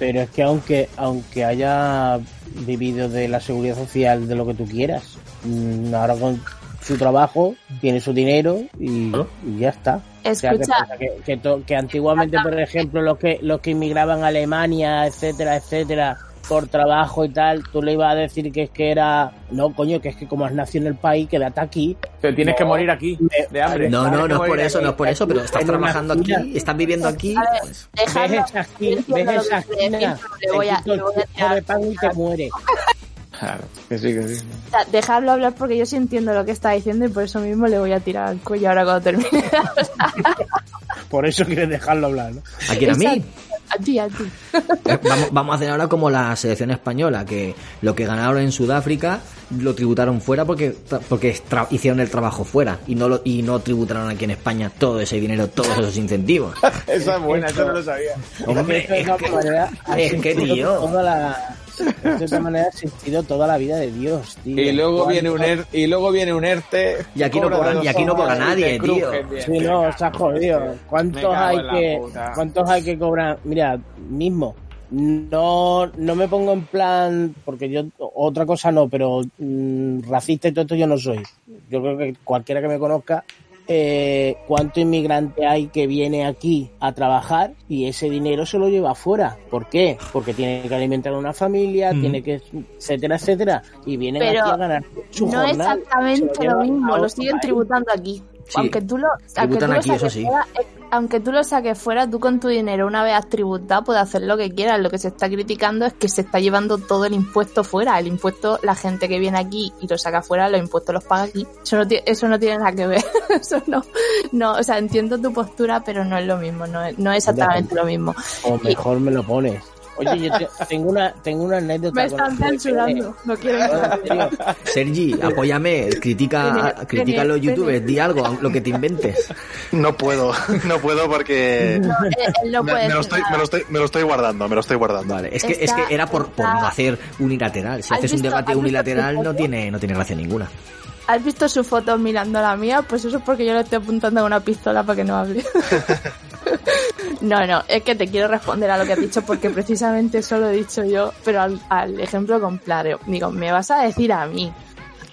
Pero es que aunque, aunque haya vivido de la seguridad social de lo que tú quieras, mm, ahora con su trabajo tiene su dinero y, y ya está. O sea, que, Escucha. que, que to- que antiguamente, por ejemplo, los que los que inmigraban a Alemania, etcétera, etcétera, por trabajo y tal, tú le ibas a decir que es que era, no, coño, que es que como has nacido en el país, quédate aquí. Pero tienes que No, morir aquí, de hambre. No, no, que no es por eso, aquí. no es por eso, pero estás trabajando aquí, estás viviendo aquí. Pues, ves esa esquina, ves esa que quiere esquina, te voy de pan y te muere. Claro, que sí, que sí. O sea, Dejadlo hablar porque yo sí entiendo lo que está diciendo y por eso mismo le voy a tirar al cuello ahora cuando termine. Por eso quieres dejarlo hablar, ¿no? ¿A quién a mí? Exacto. A ti, a ti. Eh, Vamos, vamos a hacer ahora como la selección española, que lo que ganaron en Sudáfrica lo tributaron fuera porque, porque tra- hicieron el trabajo fuera y no, lo, y no tributaron aquí en España todo ese dinero, todos esos incentivos. Esa es buena, eso no lo sabía. Hombre, Es que es que- tío. toda la- de todas maneras ha existido toda la vida de Dios, tío. Y luego ¿Cuánto- viene un er- y luego viene un ERTE. Y aquí no cobra y aquí no cobra nadie, tío. Sí, no, está jodido. ¿Cuántos hay que puta. cuántos hay que cobrar? Mira, mismo. No, no me pongo en plan, porque yo otra cosa no, pero mm, racista y todo esto yo no soy. Yo creo que cualquiera que me conozca, eh, cuánto inmigrante hay que viene aquí a trabajar y ese dinero se lo lleva afuera. ¿Por qué? Porque tiene que alimentar a una familia, tiene que, etcétera, etcétera, y vienen Pero aquí a ganar su no jornal. exactamente lo mismo, lo siguen tributando aquí. Sí, aunque tú lo, aunque tú lo aquí, eso saques sí. fuera, eh, aunque tú lo saques fuera, tú con tu dinero, una vez has tributado, puedes hacer lo que quieras. Lo que se está criticando es que se está llevando todo el impuesto fuera. El impuesto, la gente que viene aquí y lo saca fuera, los impuestos los paga aquí. Eso no, eso no tiene nada que ver. eso no, no, o sea, entiendo tu postura, pero no es lo mismo, no es, no es exactamente lo mismo. O mejor me lo pones. Oye, yo te- tengo una tengo una anécdota. Me con están censurando, no quieren Tío, Sergi, apóyame, critica, critica a los youtubers, di algo, lo que te inventes. No puedo, no puedo porque Él, él no me, puede me lo estoy, me, lo estoy, me lo estoy guardando, me lo estoy guardando. Vale, es que, es que era por, por no hacer unilateral. Si ¿Has haces un debate unilateral no tiene, no tiene gracia ninguna. ¿Has visto su foto mirando a la mía? Pues eso es porque yo le estoy apuntando a una pistola para que no hable. no, no, es que te quiero responder a lo que has dicho porque precisamente eso lo he dicho yo, pero al, al ejemplo contrario. Digo, me vas a decir a mí,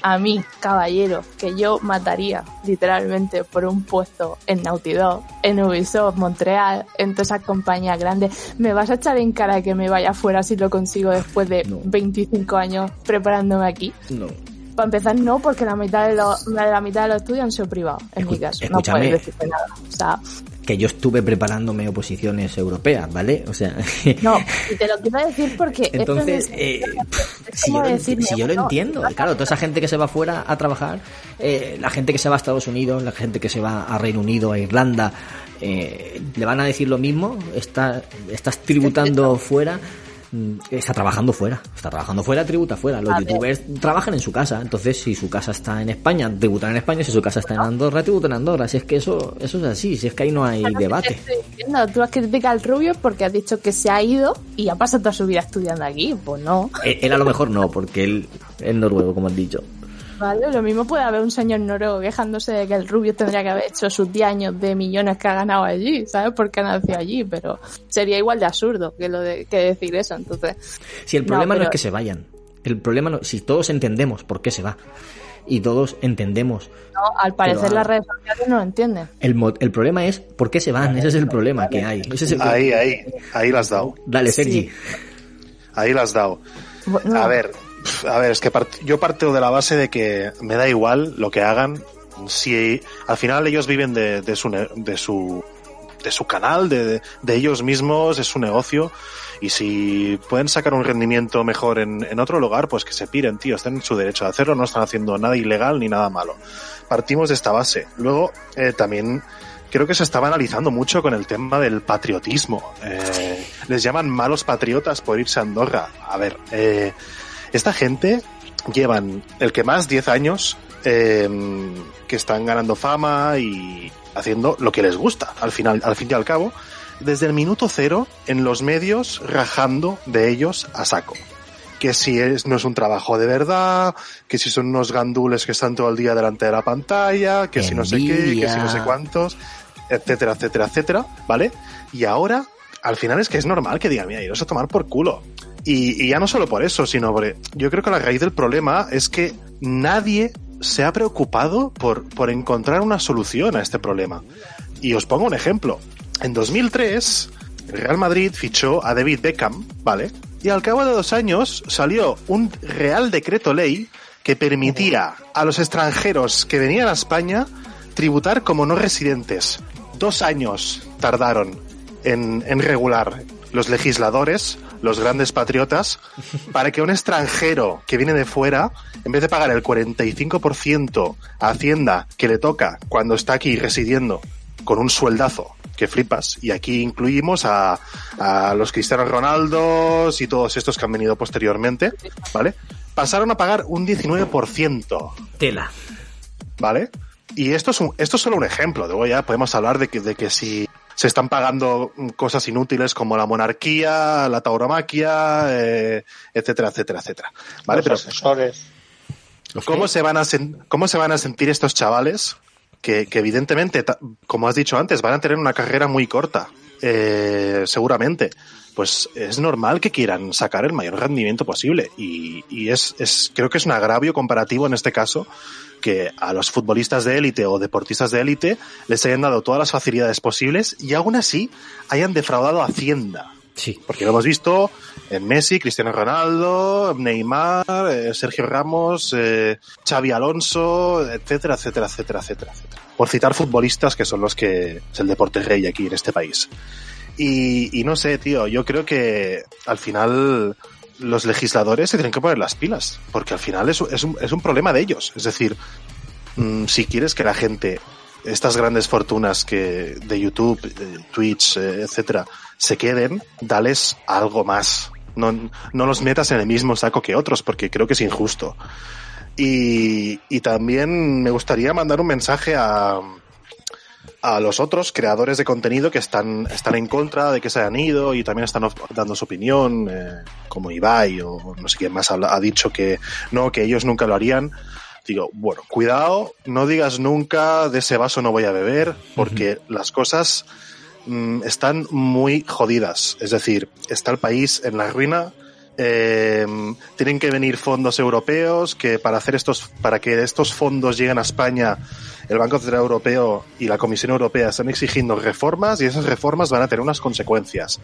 a mí, caballero, que yo mataría literalmente por un puesto en Naughty Dog, en Ubisoft, Montreal, en todas esas compañías grandes. ¿Me vas a echar en cara que me vaya fuera si lo consigo después de No. 25 años preparándome aquí? No. Para empezar, no, porque la mitad de los, la mitad de los estudios han sido privados, en Escu- mi caso. No puedes decirte nada. O sea, Que yo estuve preparándome oposiciones europeas, ¿vale? O sea, no, y te lo quiero decir porque. entonces, es- eh, es si, yo lo, decirme, si yo lo bueno, entiendo, claro, toda esa gente que se va fuera a trabajar, eh, la gente que se va a Estados Unidos, la gente que se va a Reino Unido, a Irlanda, eh, le van a decir lo mismo, está, estás tributando fuera, está trabajando fuera, está trabajando fuera, tributa fuera. Los A ver. youtubers trabajan en su casa, entonces si su casa está en España, tributan en España, si su casa está en Andorra, tributan en Andorra. Si es que eso, eso es así, si es que ahí no hay Te debate. estoy diciendo, tú has criticado al rubio porque has dicho que se ha ido y ha pasado toda su vida estudiando aquí. Pues no. Él, él a lo mejor no, porque él es noruego, como has dicho. Vale, lo mismo puede haber un señor noruego quejándose de que el rubio tendría que haber hecho sus 10 años de millones que ha ganado allí, ¿sabes? Porque ha nacido allí, pero sería igual de absurdo que lo de que decir eso, entonces. Si el problema no, pero- es que se vayan, el problema no, si todos entendemos por qué se va y todos entendemos, No, al parecer Pero, las redes sociales no lo entienden. el, mo- el problema es por qué se van, ese es el problema que hay. Ese es el Ahí, ahí, ahí las has dado. Dale, Sergi. Ahí las has dado. Bueno, A ver, A ver, es que part- yo parto de la base de que me da igual lo que hagan. Si al final ellos viven de, su, de su de su canal, de, de- de ellos mismos, es su negocio. Y si pueden sacar un rendimiento mejor en, en otro lugar, pues que se piren, tío. Están en su derecho de hacerlo, no están haciendo nada ilegal ni nada malo. Partimos de esta base. Luego, eh, también creo que se estaba analizando mucho con el tema del patriotismo. Eh, les llaman malos patriotas por irse a Andorra. A ver, eh, esta gente llevan el que más 10 años eh, que están ganando fama y haciendo lo que les gusta, al final, al fin y al cabo, desde el minuto cero en los medios rajando de ellos a saco. Que si es, no es un trabajo de verdad, que si son unos gandules que están todo el día delante de la pantalla, que si no sé qué, que si no sé cuántos, etcétera, etcétera, etcétera, ¿vale? Y ahora, al final es que es normal que digan, mira, iros a tomar por culo. Y, ya no solo por eso, sino porque yo creo que la raíz del problema es que nadie se ha preocupado por, por encontrar una solución a este problema. Y os pongo un ejemplo. En 2003, el Real Madrid fichó a David Beckham, ¿vale? Y al cabo de dos años salió un Real Decreto Ley que permitía a los extranjeros que venían a España tributar como no residentes. Dos años tardaron en regular los legisladores, los grandes patriotas, para que un extranjero que viene de fuera, en vez de pagar el 45% a Hacienda que le toca cuando está aquí residiendo con un sueldazo que flipas, y aquí incluimos a, a los Cristianos Ronaldos y todos estos que han venido posteriormente, ¿vale? Pasaron a pagar un 19%. Tela. ¿vale? Y esto es, un, esto es solo un ejemplo. Luego ya podemos hablar de que, de que si se están pagando cosas inútiles como la monarquía, la tauromaquia, eh, etcétera, etcétera, etcétera. ¿Vale? Los Pero asesores. ¿cómo se, van a ¿cómo se van a sentir estos chavales que, que evidentemente, como has dicho antes, van a tener una carrera muy corta? Eh, seguramente. Pues es normal que quieran sacar el mayor rendimiento posible. Y, y es, es, creo que es un agravio comparativo en este caso que a los futbolistas de élite o deportistas de élite les hayan dado todas las facilidades posibles y aún así hayan defraudado Hacienda. Sí. Porque lo hemos visto en Messi, Cristiano Ronaldo, Neymar, eh, Sergio Ramos, eh, Xavi Alonso, etcétera, etcétera, etcétera, etcétera, etcétera. Por citar futbolistas que son los que es el deporte rey aquí en este país. Y, no sé, tío, yo creo que al final los legisladores se tienen que poner las pilas, porque al final es, es, un, es un problema de ellos. Es decir, mm, si quieres que la gente, estas grandes fortunas que de YouTube, Twitch, eh, etcétera, se queden, dales algo más. No, no los metas en el mismo saco que otros, porque creo que es injusto. Y, y también me gustaría mandar un mensaje a, a los otros creadores de contenido que están, están en contra de que se hayan ido y también están dando su opinión, eh, como Ibai o no sé quién más ha dicho que no, que ellos nunca lo harían. Digo, bueno, cuidado, no digas nunca de ese vaso no voy a beber, porque las cosas están muy jodidas. Es decir, está el país en la ruina. eh, tienen que venir fondos europeos que para hacer estos, para que estos fondos lleguen a España, el Banco Central Europeo y la Comisión Europea están exigiendo reformas y esas reformas van a tener unas consecuencias.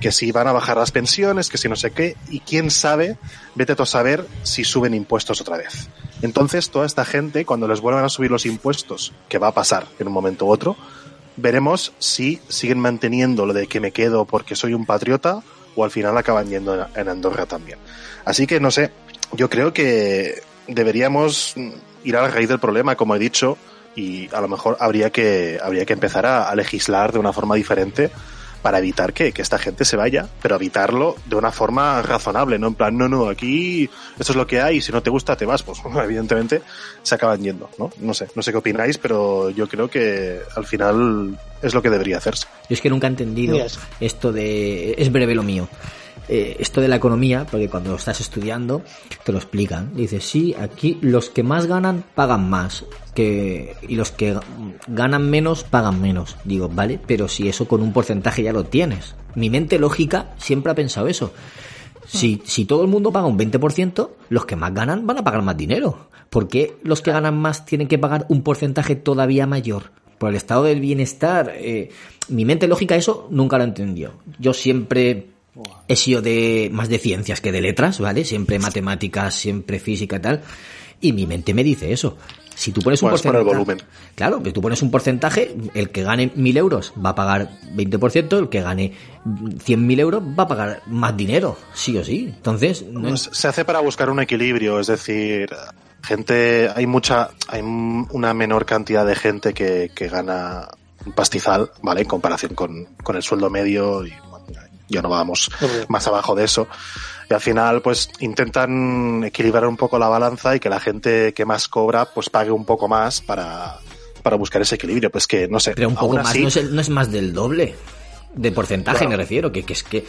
Que si van a bajar las pensiones, que si no sé qué, y quién sabe, vete a saber si suben impuestos otra vez. Entonces, toda esta gente, cuando les vuelvan a subir los impuestos, que va a pasar en un momento u otro, veremos si siguen manteniendo lo de que me quedo porque soy un patriota o al final acaban yendo en- Andorra también. Así que no sé, yo creo que deberíamos ir a la raíz del problema, como he dicho, y a lo mejor habría que, habría que empezar a, a legislar de una forma diferente para evitar que, que esta gente se vaya, pero evitarlo de una forma razonable, no en plan, no, no, aquí esto es lo que hay, y si no te gusta te vas, pues evidentemente se acaban yendo, ¿no? No sé, no sé qué opináis, pero yo creo que al final es lo que debería hacerse. Yo es que nunca he entendido Yes. esto de... Es breve lo mío. Eh, esto de la economía, porque cuando estás estudiando te lo explican. Dices, sí, aquí los que más ganan pagan más. Que, y los que ganan menos pagan menos. Digo, vale, pero si eso con un porcentaje ya lo tienes. Mi mente lógica siempre ha pensado eso. Si, si todo el mundo paga un 20%, los que más ganan van a pagar más dinero. ¿Por qué los que ganan más tienen que pagar un porcentaje todavía mayor? Por el estado del bienestar. eh, mi mente lógica eso nunca lo entendió. Yo siempre he sido de más de ciencias que de letras, ¿vale? Siempre matemáticas, siempre física y tal. Y mi mente me dice eso. Si tú pones un Pues por el porcentaje. volumen. Claro, que tú pones un porcentaje, el que gane 1000 euros va a pagar 20%, el que gane 100.000 euros va a pagar más dinero, sí o sí. Entonces, no es- se hace para buscar un equilibrio, es decir, gente, hay mucha, hay una menor cantidad de gente que, que gana un pastizal, ¿vale? En comparación con, con el sueldo medio y ya no vamos más abajo de eso. Y al final, pues intentan equilibrar un poco la balanza y que la gente que más cobra, pues pague un poco más para, para buscar ese equilibrio. Pues que, no sé, pero un poco aún más, así- no, es, el- no es más del doble. De porcentaje Claro. me refiero, que, que es que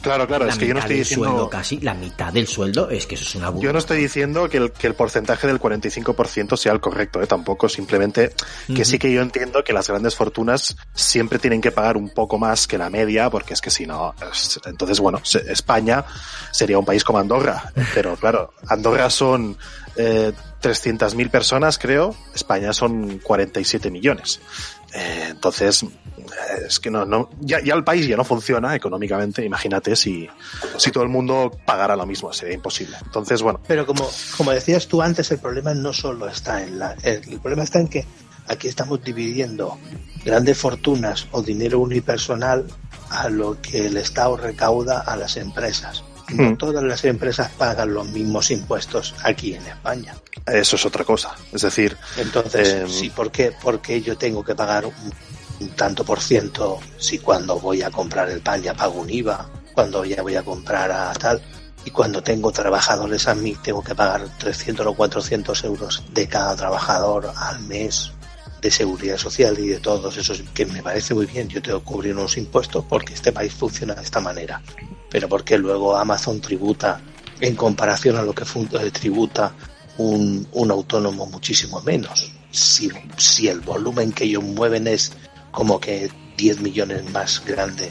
Claro, claro, la es que yo no estoy diciendo... sueldo casi, la mitad del sueldo, es que eso es una burla. Yo no estoy diciendo que el, que el porcentaje del 45% sea el correcto, ¿eh? tampoco, simplemente que sí que yo entiendo que las grandes fortunas siempre tienen que pagar un poco más que la media, porque es que si no, es- entonces bueno, se- España sería un país como Andorra, pero claro, Andorra son eh, 300.000 personas, creo, España son 47 millones. Eh, entonces, es que no, no, ya, ya el país ya no funciona económicamente, imagínate si, si todo el mundo pagara lo mismo, sería imposible. Entonces, bueno, Pero como, como decías tú antes, el problema no solo está en la... El problema está en que aquí estamos dividiendo grandes fortunas o dinero unipersonal a lo que el Estado recauda a las empresas. No todas las empresas pagan los mismos impuestos aquí en España. eso es otra cosa. Es decir, Entonces, Eh, sí, ¿por qué, por qué yo tengo que pagar un, un tanto por ciento si cuando voy a comprar el pan ya pago un IVA, cuando ya voy a comprar a tal, y cuando tengo trabajadores a mí tengo que pagar 300 o 400 euros de cada trabajador al mes de seguridad social y de todos esos, que me parece muy bien, yo tengo que cubrir unos impuestos porque este país funciona de esta manera, pero porque luego Amazon tributa en comparación a lo que eh, tributa un, un autónomo muchísimo menos. Si, si el volumen que ellos mueven es como que 10 millones más grande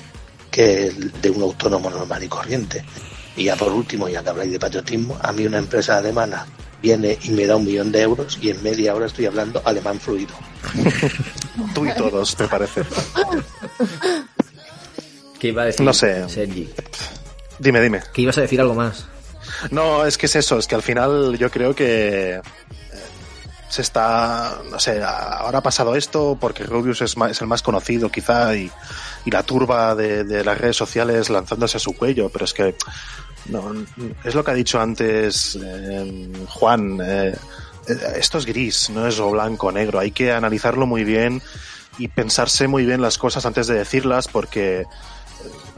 que el de un autónomo normal y corriente. Y ya por último, ya que habláis de patriotismo, a mí una empresa alemana viene y me da un millón de euros y en media hora estoy hablando alemán fluido. tú y todos, me parece. ¿Qué iba a decir? No sé. Sergi? Dime, dime. Que ibas a decir algo más. No, es que es eso, es que al final yo creo que eh, se está, no sé, ahora ha pasado esto porque Rubius es, ma- es el más conocido quizá y, y la turba de, de las redes sociales lanzándose a su cuello, pero es que no, es lo que ha dicho antes eh, Juan, eh, eh, esto es gris, no es o blanco o negro, hay que analizarlo muy bien y pensarse muy bien las cosas antes de decirlas porque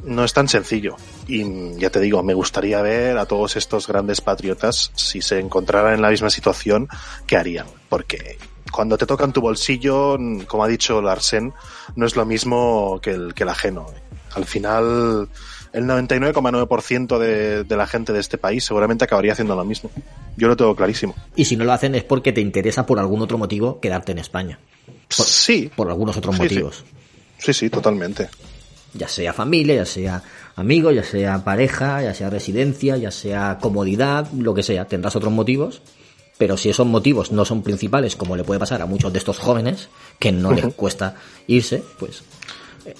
no es tan sencillo. Y ya te digo, me gustaría ver a todos estos grandes patriotas, si se encontraran en la misma situación, ¿qué harían? Porque cuando te tocan tu bolsillo, como ha dicho Larsen, no es lo mismo que el, que el ajeno. Al final, el 99,9% de, de la gente de este país seguramente acabaría haciendo lo mismo. Yo lo tengo clarísimo. Y si no lo hacen es porque te interesa por algún otro motivo quedarte en España. Por, sí. Por algunos otros Sí, motivos. Sí, sí, totalmente. Ya sea familia, ya sea amigo, ya sea pareja, ya sea residencia, ya sea comodidad, lo que sea. Tendrás otros motivos. Pero si esos motivos no son principales, como le puede pasar a muchos de estos jóvenes, que no les cuesta irse, pues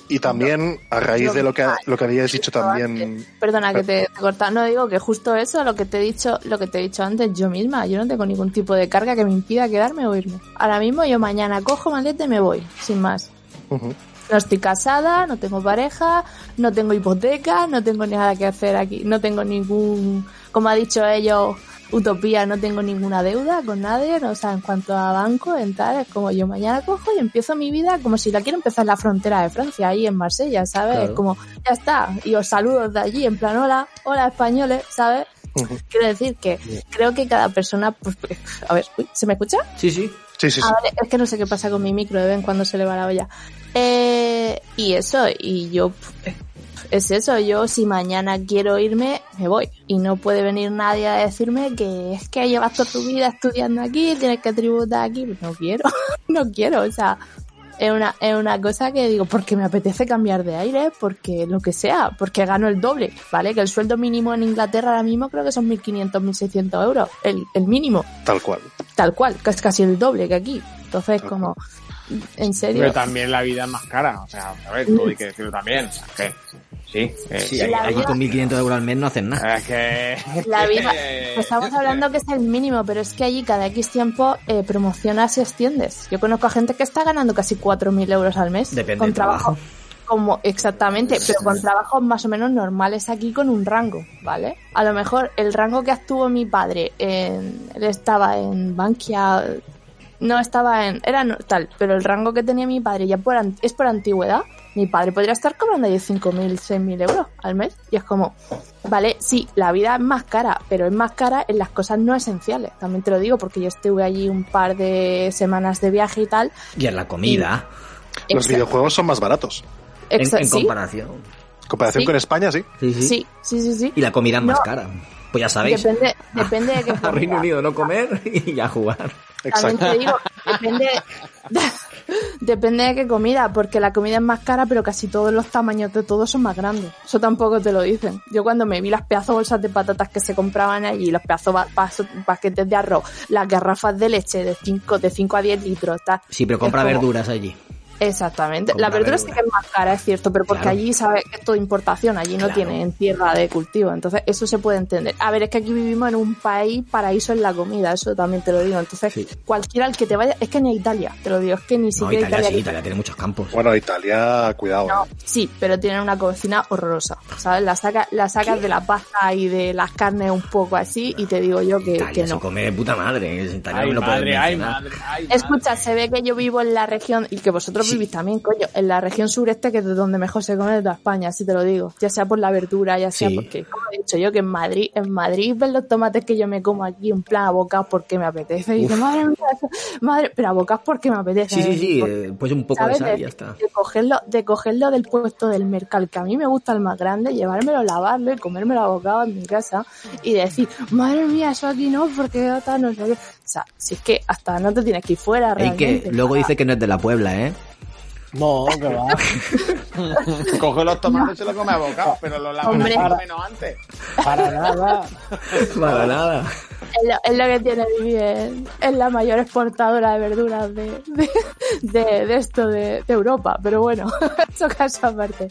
Y también, a raíz de lo que, lo que habías dicho también... Perdona que te, te corta. No digo que justo eso, lo que te he dicho, lo que te he dicho antes, yo misma, yo no tengo ningún tipo de carga que me impida quedarme o irme. Ahora mismo yo mañana cojo maleta y me voy, sin más. Ujú. No estoy casada, no tengo pareja, no tengo hipoteca, no tengo nada que hacer aquí, no tengo ningún, como ha dicho ellos, utopía, no tengo ninguna deuda con nadie, no, o sea, en cuanto a banco, en tal, es como yo mañana cojo y empiezo mi vida como si la quiero empezar en la frontera de Francia, ahí en Marsella, ¿sabes? Claro. Es como, ya está, y os saludo de allí, en plan, hola, hola españoles, ¿sabes? Quiero decir que creo que cada persona, pues, pues, a ver, uy, ¿se me escucha? Sí, sí. Sí, sí, Ah, vale, es que no sé qué pasa con mi micro, de vez en cuando se le va la olla. Eh, y eso, y yo, pf, es eso, yo si mañana quiero irme, me voy. Y no puede venir nadie a decirme que es que llevas toda tu vida estudiando aquí, tienes que tributar aquí. No quiero, no quiero, o sea, es una, es una cosa que digo, porque me apetece cambiar de aire, porque lo que sea, porque gano el doble, ¿vale? Que el sueldo mínimo en Inglaterra ahora mismo creo que son 1.500, 1.600 euros, el, el mínimo Tal cual. tal cual, que es casi el doble que aquí. Entonces, como, ¿en serio? Pero también la vida es más cara. O sea, a ver, todo hay que decirlo también. O sea, que Sí, eh, Sí, sí. allí, vida- con 1.500 euros al mes no hacen nada. Es que... La vida, estamos hablando que es el mínimo, pero es que allí cada X tiempo eh, promocionas y extiendes. Yo conozco a gente que está ganando casi 4.000 euros al mes. Depende con del trabajo. Como, exactamente, pero con trabajos más o menos normales aquí con un rango, ¿vale? A lo mejor el rango que actuó mi padre, en, él estaba en Bankia, no estaba en, era no- tal, pero el rango que tenía mi padre ya por, an- es por antigüedad, mi padre podría estar cobrando ahí 5.000, 6.000 euros al mes. Y es como, vale, sí, la vida es más cara, pero es más cara en las cosas no esenciales. También te lo digo porque yo estuve allí un par de semanas de viaje y tal. Y en la comida, Los videojuegos son más baratos. en, exa- en comparación. En comparación Sí. con España, sí. Sí, sí. sí, sí, sí, sí. Y la comida es más No. cara. Pues ya sabéis. Depende, depende de qué A Reino. Unido no comer y ya jugar. También Exacto. te digo, depende, depende de qué comida, porque la comida es más cara, pero casi todos los tamaños de todos son más grandes. Eso tampoco te lo dicen. Yo cuando me vi las pedazos bolsas de patatas que se compraban allí, los pedazos paquetes de arroz, las garrafas de leche de 5 de 5 a 10 litros, tal. Sí, pero compra como- verduras allí. Exactamente. La verdura sí verdura. que es más cara, es cierto, pero porque Claro. allí sabes que es todo importación, allí no Claro. tienen tierra de cultivo, entonces eso se puede entender. A ver, es que aquí vivimos en un país paraíso en la comida, eso también te lo digo. Entonces, Sí. cualquiera al que te vaya, es que ni a Italia, te lo digo, es que ni No, siquiera Italia sí, Italia. Italia tiene muchos campos. Bueno, Italia, cuidado. No, ¿eh? sí, pero tienen una cocina horrorosa, ¿sabes? La, saca, la sacas de la pasta y de las carnes un poco así y te digo yo que, Italia que se no. come de puta madre. Es Italia Ay, no madre, ay, madre, ay, madre. Escucha, se ve que yo vivo en la región, y que vosotros Sí. vivís también, coño, en la región sureste, que es de donde mejor se come de toda España, así te lo digo. Ya sea por la verdura, ya sea Sí. porque, como he dicho yo, que en Madrid, en Madrid ven los tomates que yo me como aquí en plan abocados porque me apetece. Y dice, madre mía, madre, pero abocados porque me apetece. Sí, sí, sí. Por- eh, Pues un poco de ¿sabes? sal y De, ya está. de cogerlo, de cogerlo del puesto del mercado, que a mí me gusta el más grande, llevármelo, lavarlo y comérmelo abocado en mi casa y decir, madre mía, eso aquí no, porque no sé qué. O sea, si es que hasta no te tienes que ir fuera Y realmente. que luego dice que no es de la Puebla, ¿eh? No, que va. Coge los tomates y se los come a bocados, pero los lo menos antes. Para nada. Para nada. Es lo, es lo que tiene vivir en, en la mayor exportadora de verduras de, de, de- de esto de, de Europa. Pero bueno, eso caso aparte.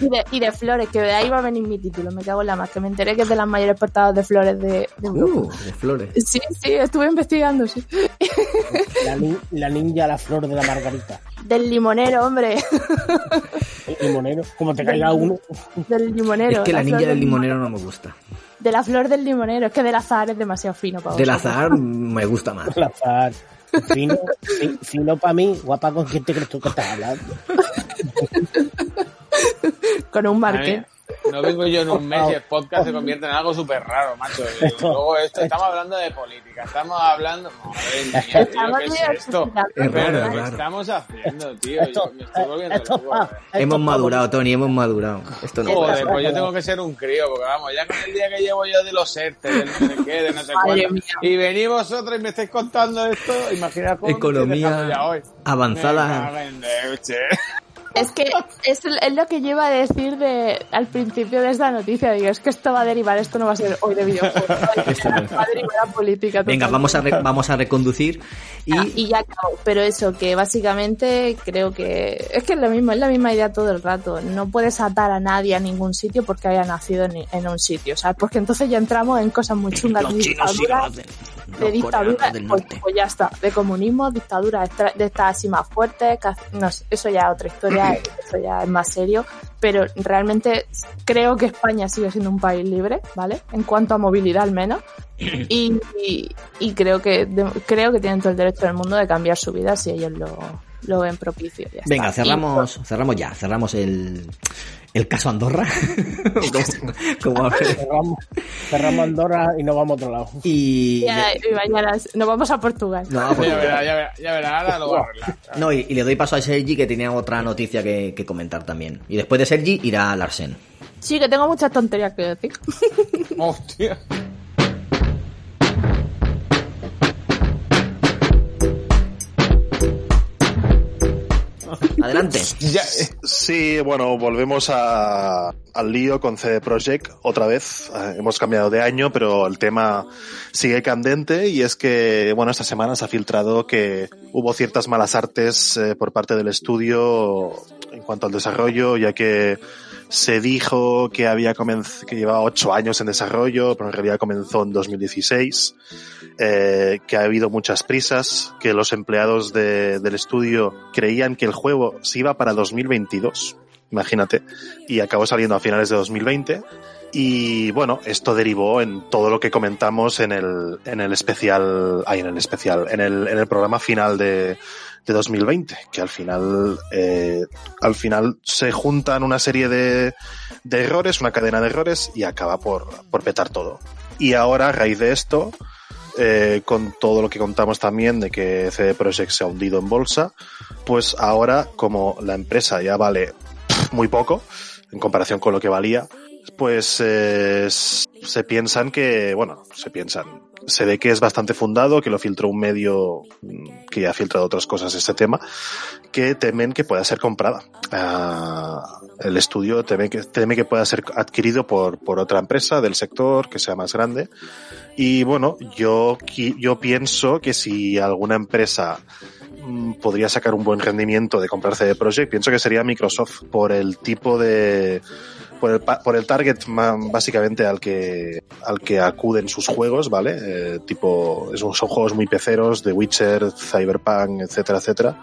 Y de, y de flores, que de ahí va a venir mi título, me cago en la más, que me enteré que es de las mayores exportadoras de flores de, de Europa. Uh, de flores. Sí, sí, estuve investigando, sí. La, ni- la ninja, la flor de la margarita. Del limonero, hombre. El limonero. Como te caiga uno. Del limonero. Es que la ninja del limonero no me gusta. De la flor del limonero. Es que del azar es demasiado fino para Del azar me gusta más. El azar. Fino, fi- fino para mí, guapa, ¿con quién te crees tú que estás hablando? Con un marqués. No vengo yo en un mes y el podcast se convierte en algo súper raro, macho. Esto- luego esto, estamos hablando de política, estamos hablando... Madre mía, tío, Estamos ¿qué es esto? Es raro, es ¿Qué raro. estamos haciendo, tío? Esto, Yo me estoy volviendo esto loco. eh. esto Hemos madurado, Tony, hemos madurado. Esto no Joder, pasa. pues yo tengo que ser un crío, porque vamos, ya con el día que llevo yo de los ERTE, del no sé qué, de no sé cuánto, y venís vosotros y me estáis contando esto, imaginaos cómo Economía ya hoy. avanzada. Leche. Es que es, es lo que lleva a decir de, al principio de esta noticia. Digo, es que esto va a derivar, esto no va a ser hoy de videojuegos. Va a derivar a política. Venga, vamos a, re- vamos a reconducir y... Ah, y ya acabo. Pero eso, que básicamente creo que es que es lo mismo, es la misma idea todo el rato. No puedes atar a nadie a ningún sitio porque haya nacido en, en un sitio, ¿sabes? Porque entonces ya entramos en cosas muy chungas. Los de chinos sí lo dictadura, hacen. De dictadura, del pues, norte. pues ya está. De comunismo, dictadura de estas así más fuertes, no sé, eso ya es otra historia, eso ya es más serio. Pero realmente creo que España sigue siendo un país libre, ¿vale? En cuanto a movilidad al menos. Y, y, y creo que de- creo que tienen todo el derecho del mundo de cambiar su vida si ellos lo, lo ven propicio. ya Venga, está. cerramos, cerramos ya, cerramos el, el caso Andorra. como. Cerramos, cerramos Andorra y nos vamos a otro lado. y, Y, ya- y mañana nos vamos a Portugal. no, Ya verá, ya verá, ya verá, ahora lo voy a arreglar. no, y, y le doy paso a Sergi que tenía otra noticia que, que comentar también. Y después de Sergi irá Larsen. Sí, que tengo muchas tonterías que decir. Hostia. Adelante. Ya, Sí, bueno, volvemos al lío con CD Projekt otra vez. Eh, hemos cambiado de año, pero el tema sigue candente y es que, bueno, esta semana se ha filtrado que hubo ciertas malas artes eh, por parte del estudio en cuanto al desarrollo, ya que se dijo que había que llevaba ocho años en desarrollo, pero en realidad comenzó en 2016, eh, que ha habido muchas prisas, que los empleados de- del estudio creían que el juego se iba para 2022, imagínate, y acabó saliendo a finales de 2020. Y bueno, esto derivó en todo lo que comentamos en el, en el especial, ay, en el especial, en el, en el programa final de, de 2020, que al final, eh, al final se juntan una serie de, de errores, una cadena de errores y acaba por, por petar todo. Y ahora, a raíz de esto, eh, con todo lo que contamos también de que CD Projekt se ha hundido en bolsa, pues ahora, como la empresa ya vale muy poco en comparación con lo que valía, pues eh, se piensan que, bueno, se piensan, se ve que es bastante fundado, que lo filtró un medio que ha filtrado otras cosas este tema, que temen que pueda ser comprada. Ah, el estudio teme que, teme que pueda ser adquirido por, por otra empresa del sector que sea más grande. Y bueno, yo, yo pienso que si alguna empresa mm, podría sacar un buen rendimiento de comprar CD Projekt, pienso que sería Microsoft por el tipo de por el, por el target básicamente al que al que acuden sus juegos, ¿vale? Eh, tipo son, juegos muy peceros, de Witcher, Cyberpunk, etcétera, etcétera,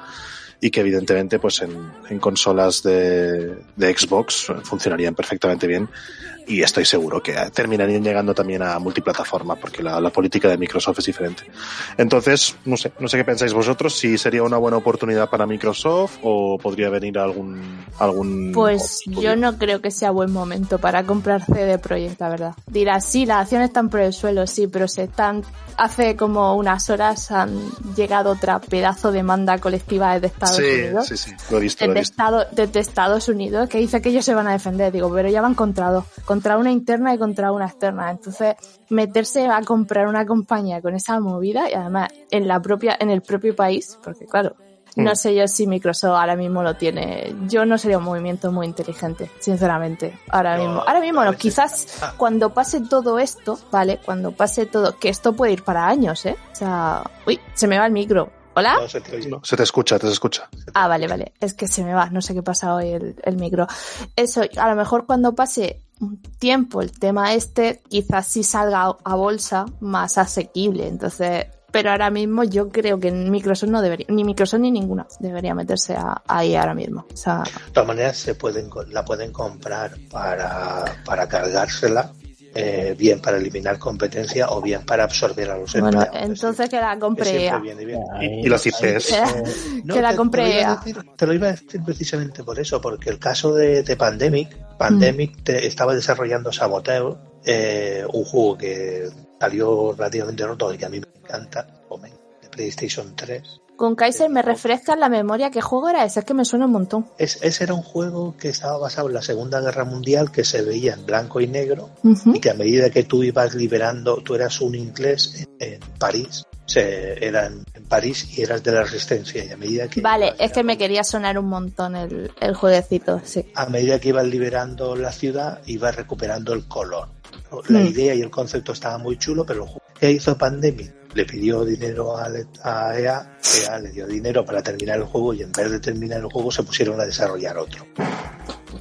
y que evidentemente pues en, consolas de Xbox funcionarían perfectamente bien y estoy seguro que terminarían llegando también a multiplataforma porque la, la política de Microsoft es diferente. Entonces, no sé, no sé qué pensáis vosotros, si sería una buena oportunidad para Microsoft o podría venir algún algún Pues yo no creo que sea buen momento para comprar CD Projekt, la verdad. Dirás, sí, las acciones están por el suelo, sí, pero se están, hace como unas horas han llegado otra pedazo de demanda colectiva desde Estados sí, Unidos. sí, sí, lo he visto, lo he Desde, visto. Estado- desde Estados Unidos que dice que ellos se van a defender. Digo, pero ya van contra dos, contra una interna y contra una externa. Entonces, meterse a comprar una compañía con esa movida y además en la propia, en el propio país, porque claro, no Mm. sé yo si Microsoft ahora mismo lo tiene. Yo no sería un movimiento muy inteligente, sinceramente. Ahora No, mismo. Ahora mismo no. Quizás Ah. cuando pase todo esto, ¿vale? Cuando pase todo, que esto puede ir para años, ¿eh? O sea, uy, se me va el micro. ¿Hola? No se te oye. No, se te escucha, te se escucha. Ah, vale, vale. Es que se me va, no sé qué pasa hoy el, el micro. Eso, a lo mejor cuando pase tiempo el tema este, quizás sí salga a- bolsa más asequible. Entonces, pero ahora mismo yo creo que Microsoft no debería, ni Microsoft ni ninguna debería meterse ahí ahora mismo. O sea, De todas maneras, se pueden, la pueden comprar para, para cargársela, eh, bien para eliminar competencia o bien para absorber a los bueno, empleados. entonces que la bien. Y, y los IPs. que la- No, que la te- te, compre lo iba a- a decir, te lo iba a decir precisamente por eso, porque el caso de, de Pandemic, Pandemic te- estaba desarrollando Saboteur, eh, un juego que salió relativamente roto y que a mí me encanta, Omen, de PlayStation 3. Con Kaiser me refresca la memoria qué juego era ese, es que me suena un montón. Es, ese era un juego que estaba basado en la Segunda Guerra Mundial, que se veía en blanco y negro, y que a medida que tú ibas liberando, tú eras un inglés en, en París, se, era en, en París y eras de la resistencia, y a medida que Vale, ibas es que me quería sonar un montón el, el jueguecito, sí. a medida que ibas liberando la ciudad, ibas recuperando el color. La Mm. idea y el concepto estaba muy chulo, pero juego que hizo Pandemic le pidió dinero a, a EA, EA le dio dinero para terminar el juego y en vez de terminar el juego se pusieron a desarrollar otro.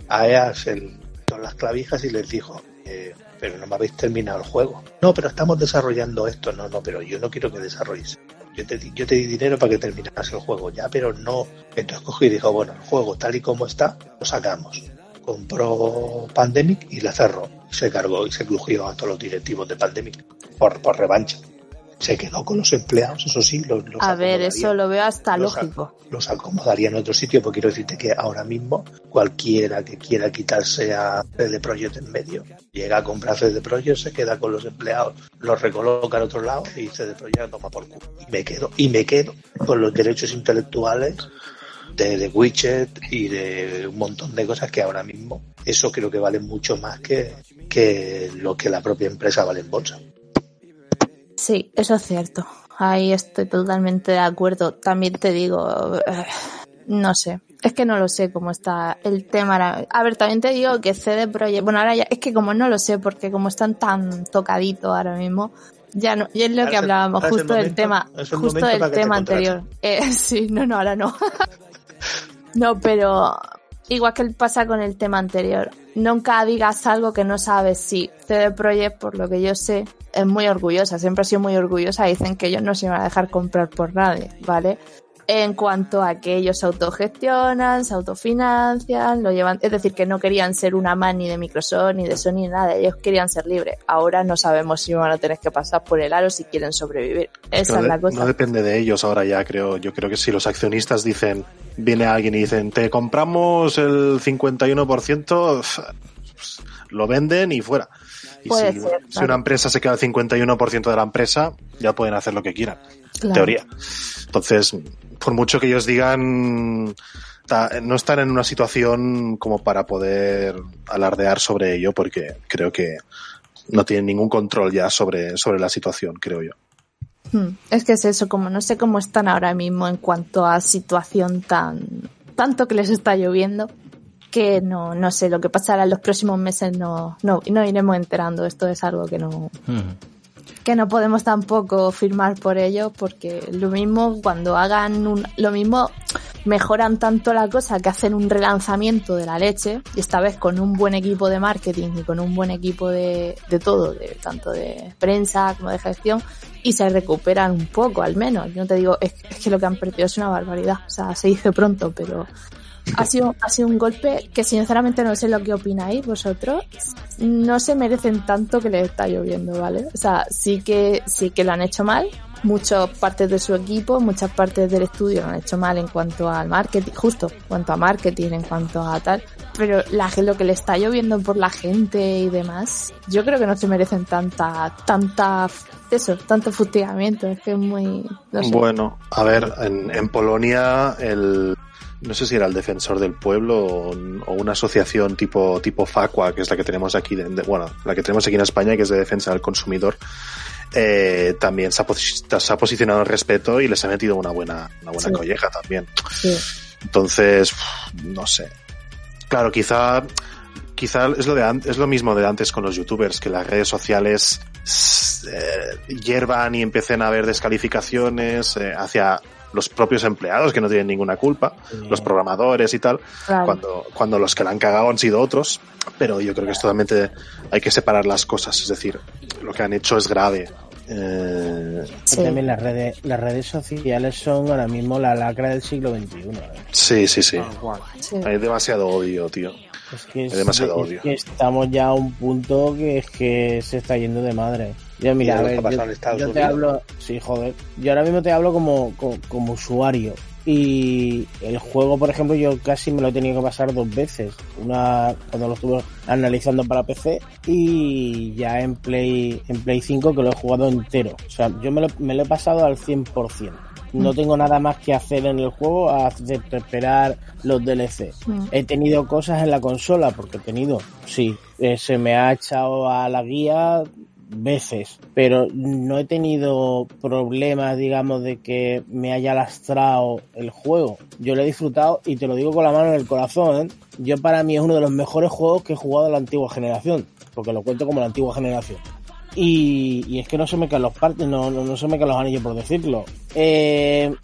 A EA se dio las clavijas y les dijo, eh, pero no me habéis terminado el juego. No, pero estamos desarrollando esto. No, no, pero yo no quiero que desarrolles. Yo te, yo te di dinero para que terminaras el juego, ya, pero no. Entonces cogió y dijo, bueno, el juego tal y como está, lo sacamos. Compró Pandemic y la cerró. Se cargó y se crujió a todos los directivos de Pandemic por, por revancha. Se quedó con los empleados, eso sí, los, los A ver, eso lo veo hasta los, lógico. los acomodaría en otro sitio, porque quiero decirte que ahora mismo cualquiera que quiera quitarse a CD Projekt en medio, llega a comprar CD Projekt, se queda con los empleados, los recoloca al otro lado y CD Projekt toma por culo. Y me quedo, y me quedo con los derechos intelectuales de, de Widget y de un montón de cosas que ahora mismo eso creo que vale mucho más que, que lo que la propia empresa vale en bolsa. Sí, eso es cierto. Ahí estoy totalmente de acuerdo. También te digo, eh, no sé. Es que no lo sé cómo está el tema. A ver, también te digo que CD Projekt, bueno, ahora ya, es que como no lo sé, porque como están tan tocaditos ahora mismo, ya no, y es lo Ahora que hablábamos, justo del tema, justo del te tema anterior. Eh, sí, no, no, ahora no. no, pero igual que pasa con el tema anterior. Nunca digas algo que no sabes si CD Projekt, por lo que yo sé, es muy orgullosa, siempre ha sido muy orgullosa. Dicen que ellos no se van a dejar comprar por nadie, ¿vale? En cuanto a que ellos se autogestionan, se autofinancian, lo llevan, es decir, que no querían ser una man ni de Microsoft ni de Sony ni nada, ellos querían ser libres. Ahora no sabemos si van a tener que pasar por el aro si quieren sobrevivir. Esa no, es la cosa. no depende de ellos ahora ya, creo. Yo creo que si los accionistas dicen, viene alguien y dicen, te compramos el 51%, pues, lo venden y fuera. Y Puede si, ser, si claro. una empresa se queda el 51% de la empresa, ya pueden hacer lo que quieran, en teoría. Entonces, por mucho que ellos digan, no están en una situación como para poder alardear sobre ello, porque creo que no tienen ningún control ya sobre, sobre la situación, creo yo. Hmm, Es que es eso, como no sé cómo están ahora mismo en cuanto a situación tan tanto que les está lloviendo, que no, no sé, lo que pasará en los próximos meses no, no, no iremos enterando. Esto es algo que no, que no podemos tampoco firmar por ello, porque lo mismo cuando hagan un, lo mismo mejoran tanto la cosa que hacen un relanzamiento de la leche, y esta vez con un buen equipo de marketing y con un buen equipo de, de todo, de, tanto de prensa como de gestión, y se recuperan un poco al menos. Yo no te digo, es, es que lo que han perdido es una barbaridad, o sea, se dice pronto, pero ha sido, ha sido un golpe que sinceramente no sé lo que opináis vosotros. No se merecen tanto que les está lloviendo, ¿vale? O sea, sí que, sí que lo han hecho mal. Muchas partes de su equipo, muchas partes del estudio lo han hecho mal en cuanto al marketing, justo, en cuanto a marketing, en cuanto a tal. Pero la, lo que le está lloviendo por la gente y demás, yo creo que no se merecen tanta, tanta, eso, tanto fustigamiento. Es que es muy. Bueno, a ver, en, en Polonia el no sé si era el defensor del pueblo o, o una asociación tipo tipo Facua, que es la que tenemos aquí, de- de- bueno, la que tenemos aquí en España, que es de defensa del consumidor, eh, también se ha, posi- se ha posicionado al respeto y les ha metido una buena una buena Sí. colleja también. Sí. Entonces, no sé. Claro, quizá quizá es lo de es lo mismo de antes con los youtubers que las redes sociales eh, hiervan y empiecen a haber descalificaciones eh, hacia los propios empleados que no tienen ninguna culpa, los programadores y tal, Claro. cuando, cuando los que la han cagado han sido otros, pero yo creo que es totalmente, hay que separar las cosas, es decir, lo que han hecho es grave. Eh, Y También las redes, las redes sociales son ahora mismo la lacra del siglo XXI. ¿eh? sí, sí, sí. Sí. Hay demasiado odio, tío. Es que, es- Hay demasiado es odio. que estamos ya a un punto que es que se está yendo de madre. Yo, mira, a ver, yo, te Unidos. hablo, sí, joder. Yo ahora mismo te hablo como, como, como usuario. Y el juego, por ejemplo, yo casi me lo he tenido que pasar dos veces. Una cuando lo estuve analizando para PC y ya en Play, en Play 5 que lo he jugado entero. O sea, yo me lo, me lo he pasado al 100%. No tengo nada más que hacer en el juego, excepto esperar los DLC. Mm. He tenido cosas en la consola, porque he tenido, sí, eh, se me ha echado a la guía veces, pero no he tenido problemas, digamos, de que me haya lastrado el juego. Yo lo he disfrutado y te lo digo con la mano en el corazón. ¿eh? Yo para mí es uno de los mejores juegos que he jugado de la antigua generación, porque lo cuento como la antigua generación. Y, y es que no se me caen los partes, no, no, no se me caen los anillos por decirlo. Eh,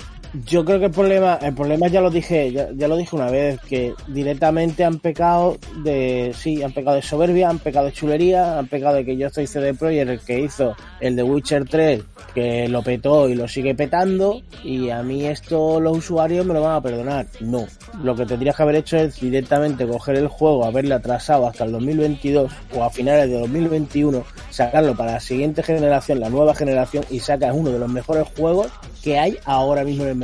yo creo que el problema, el problema ya lo dije, ya, ya lo dije una vez, que directamente han pecado de, sí, han pecado de soberbia, han pecado de chulería, han pecado de que yo soy CD Projekt el que hizo el de Witcher 3, que lo petó y lo sigue petando, y a mí esto los usuarios me lo van a perdonar. No. Lo que tendrías que haber hecho es directamente coger el juego, haberle atrasado hasta el 2022 o a finales de 2021, sacarlo para la siguiente generación, la nueva generación, y sacas uno de los mejores juegos que hay ahora mismo en el mercado.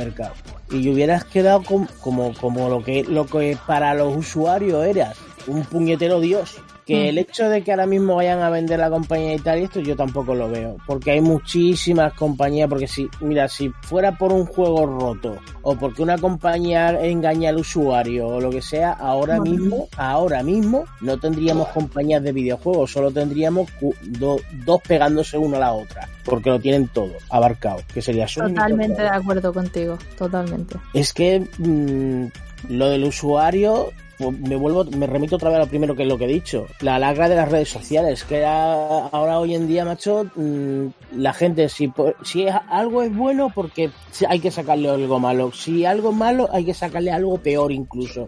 Y hubieras quedado com- como, como lo que lo que para los usuarios eras, un puñetero dios. Que Mm. el hecho de que ahora mismo vayan a vender la compañía y tal y esto yo tampoco lo veo. Porque hay muchísimas compañías, porque si, mira, si fuera por un juego roto o porque una compañía engaña al usuario o lo que sea, ahora mismo, ahora mismo no tendríamos compañías de videojuegos, solo tendríamos do- dos pegándose una a la otra. Porque lo tienen todo abarcado, que sería Sony, Totalmente de acuerdo contigo, totalmente. Es que mm, lo del usuario me vuelvo, me remito otra vez a lo primero que es lo que he dicho. La lacra de las redes sociales, que ahora hoy en día, macho, mm, la gente, si, si es- algo es bueno, porque hay que sacarle algo malo. Si algo es malo, hay que sacarle algo peor incluso.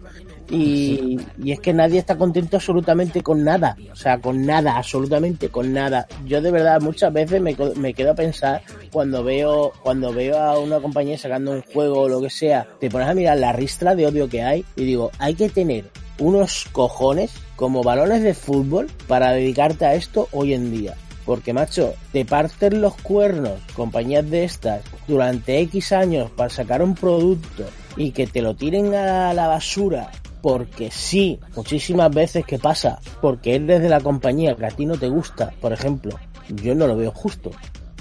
Y, y es que nadie está contento absolutamente con nada. O sea, con nada, absolutamente con nada. Yo de verdad muchas veces me, me quedo a pensar cuando veo, cuando veo a una compañía sacando un juego o lo que sea, te pones a mirar la ristra de odio que hay y digo, hay que tener unos cojones como balones de fútbol para dedicarte a esto hoy en día. Porque, macho, te parten los cuernos compañías de estas durante X años para sacar un producto y que te lo tiren a la basura porque sí, muchísimas veces que pasa, porque eres de la compañía que a ti no te gusta, por ejemplo, yo no lo veo justo.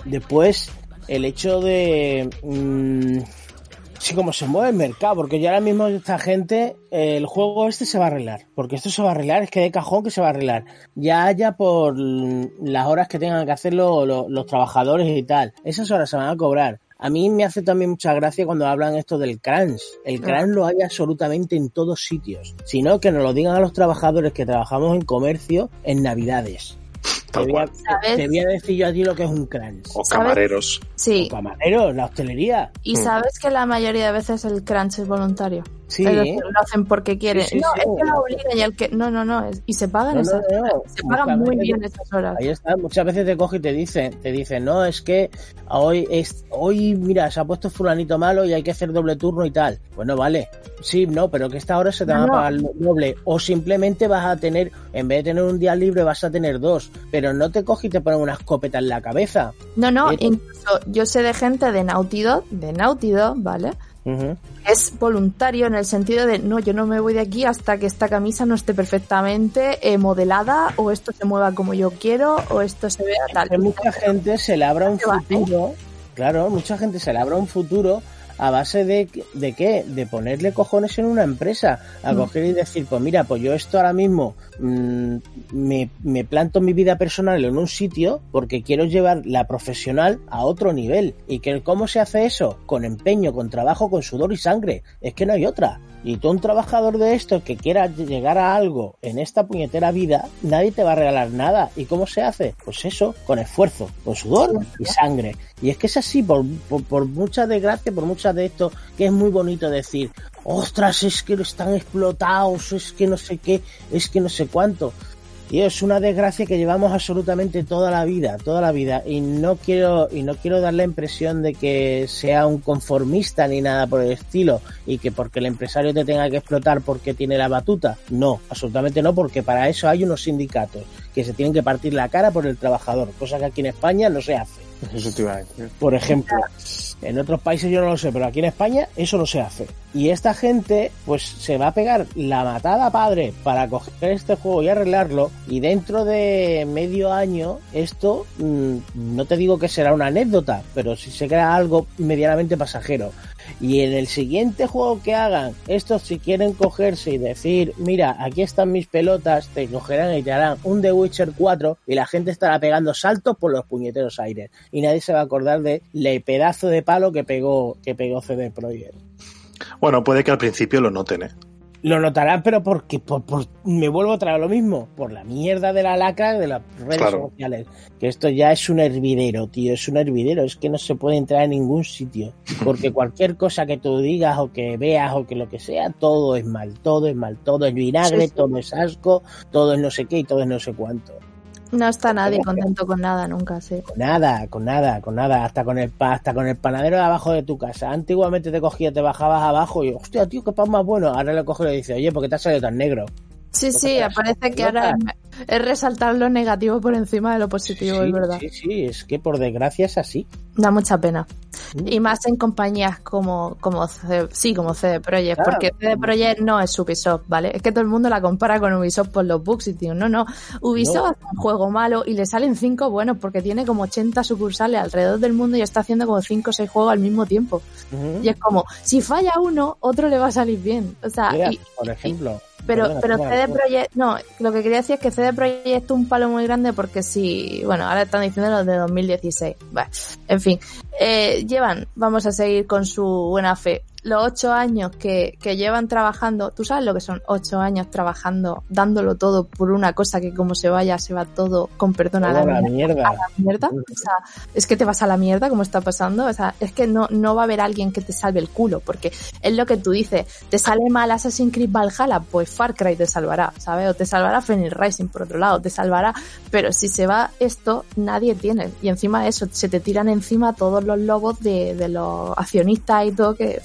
Después, el hecho de... mm, sí, como se mueve el mercado, porque ya ahora mismo esta gente, eh, el juego este se va a arreglar, porque esto se va a arreglar, es que de cajón que se va a arreglar. Ya haya por las horas que tengan que hacer lo- lo- los trabajadores y tal, esas horas se van a cobrar. A mí me hace también mucha gracia cuando hablan esto del crunch. El crunch lo hay absolutamente en todos sitios. Sino que nos lo digan a los trabajadores que trabajamos en comercio en Navidades. Te Tal te voy a decir yo a ti lo que es un crunch. O ¿Sabes? camareros. Sí. Camareros, la hostelería. Y sabes que la mayoría de veces el crunch es voluntario. Sí. Es decir, lo hacen porque quieren. Sí, sí, no, sí. es que lo obligan y el que. No, no, no. es- Y se pagan No, esas no, no. horas. Se pagan muy bien esas horas. Ahí está, muchas veces te coge y te dice, te dice, no, es que hoy es, hoy, mira, se ha puesto fulanito malo y hay que hacer doble turno y tal. Bueno, vale, sí, no, pero que esta hora se te No, van a pagar doble. O simplemente vas a tener, en vez de tener un día libre, vas a tener dos. Pero no te coge y te ponen una escopeta en la cabeza. No, no, Eh, incluso yo sé de gente de Naughty Dog, de Naughty Dog, ¿vale? Es voluntario en el sentido de, no, yo no me voy de aquí hasta que esta camisa no esté perfectamente eh, modelada o esto se mueva como yo quiero o esto se vea tal. Que mucha gente se labra un futuro, claro, mucha gente se labra un futuro a base de, de qué? De ponerle cojones en una empresa, a Mm. coger y decir, pues mira, pues yo esto ahora mismo mm, me, me planto mi vida personal en un sitio porque quiero llevar la profesional a otro nivel. ¿Y que cómo se hace eso? Con empeño, con trabajo, con sudor y sangre. Es que no hay otra. Y tú un trabajador de esto que quiera llegar a algo en esta puñetera vida, nadie te va a regalar nada. ¿Y cómo se hace? Pues eso, con esfuerzo, con sudor y sangre. Y es que es así, por, por, por mucha desgracia, por mucha de esto, que es muy bonito decir, ostras, es que están explotados, es que no sé qué, es que no sé cuánto. Y es una desgracia que llevamos absolutamente toda la vida, toda la vida. Y no quiero, y no quiero dar la impresión de que sea un conformista ni nada por el estilo. Y que porque el empresario te tenga que explotar porque tiene la batuta. No, absolutamente no, porque para eso hay unos sindicatos que se tienen que partir la cara por el trabajador, cosa que aquí en España no se hace. Eso te iba a decir. Por ejemplo, en otros países yo no lo sé, pero aquí en España eso no se hace. Y esta gente, pues se va a pegar la matada padre para coger este juego y arreglarlo. Y dentro de medio año, esto, mm, no te digo que será una anécdota, pero si se crea algo medianamente pasajero. Y en el siguiente juego que hagan, estos si quieren cogerse y decir, mira, aquí están mis pelotas, te cogerán y te harán un The Witcher 4 y la gente estará pegando saltos por los puñeteros aires. Y nadie se va a acordar de le pedazo de palo que pegó, que pegó CD Projekt. Bueno, puede que al principio lo noten, ¿eh? Lo notarán, pero porque por, por- me vuelvo a traer lo mismo, por la mierda de la lacra de las redes Claro. sociales. Que esto ya es un hervidero, tío, es un hervidero, es que no se puede entrar en ningún sitio. Porque cualquier cosa que tú digas o que veas o que lo que sea, todo es mal, todo es mal, todo es vinagre, Sí, sí. todo es asco, todo es no sé qué y todo es no sé cuánto. No está nadie contento con nada nunca, sí. Con nada, con nada, con nada, hasta con el hasta con el panadero de abajo de tu casa. Antiguamente te cogías, te bajabas abajo y, hostia, tío, qué pan más bueno. Ahora le coges y le dices, oye, ¿por qué te has salido tan negro? Sí, sí, parece que ahora es, es resaltar lo negativo por encima de lo positivo, sí, es verdad. Sí, sí, es que por desgracia es así. Da mucha pena. Mm. Y más en compañías como, como C- sí, como CD Projekt, Claro. porque CD Projekt no es Ubisoft, ¿vale? Es que todo el mundo la compara con Ubisoft por los bugs y tío, no, no. Ubisoft No. hace un juego malo y le salen cinco buenos porque tiene como 80 sucursales alrededor del mundo y está haciendo como 5 o 6 juegos al mismo tiempo. Y es como, si falla uno, otro le va a salir bien. O sea, Mira, y- por ejemplo. Pero, perdona, pero CD. Projekt, no, lo que quería decir es que CD Projekt es un palo muy grande porque si, bueno, ahora están diciendo los de 2016. Bueno, en fin, eh, llevan, vamos a seguir con su buena fe, los ocho años que, que llevan trabajando, tú sabes lo que son ocho años trabajando, dándolo todo por una cosa que como se vaya, se va todo con perdón a la, la mierda. mierda. A la mierda. O sea, es que te vas a la mierda como está pasando. O sea, es que no, no va a haber alguien que te salve el culo, porque es lo que tú dices. Te sale mal Assassin's Creed Valhalla, pues Far Cry te salvará, ¿sabes? O te salvará Phoenix Rising por otro lado, te salvará. Pero si se va esto, nadie tiene. Y encima de eso, se te tiran encima todos los lobos de, de los accionistas y todo que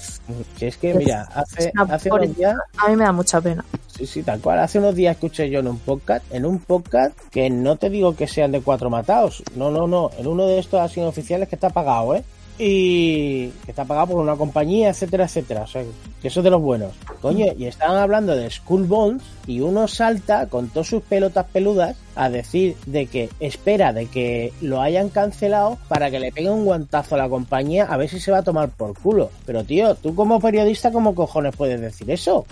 es que, mira, hace, hace unos días, a mí me da mucha pena. sí, sí, tal cual, hace unos días escuché yo en un podcast, en un podcast que no te digo que sean de cuatro matados, no, no, no, en uno de estos así oficiales que está pagado, ¿eh? Y que está pagado por una compañía, etcétera, etcétera. O sea, que eso es de los buenos. Coño, y estaban hablando de Skull Bones y uno salta con todas sus pelotas peludas a decir de que espera de que lo hayan cancelado para que le pegue un guantazo a la compañía a ver si se va a tomar por culo. Pero tío, tú como periodista, ¿cómo cojones puedes decir eso?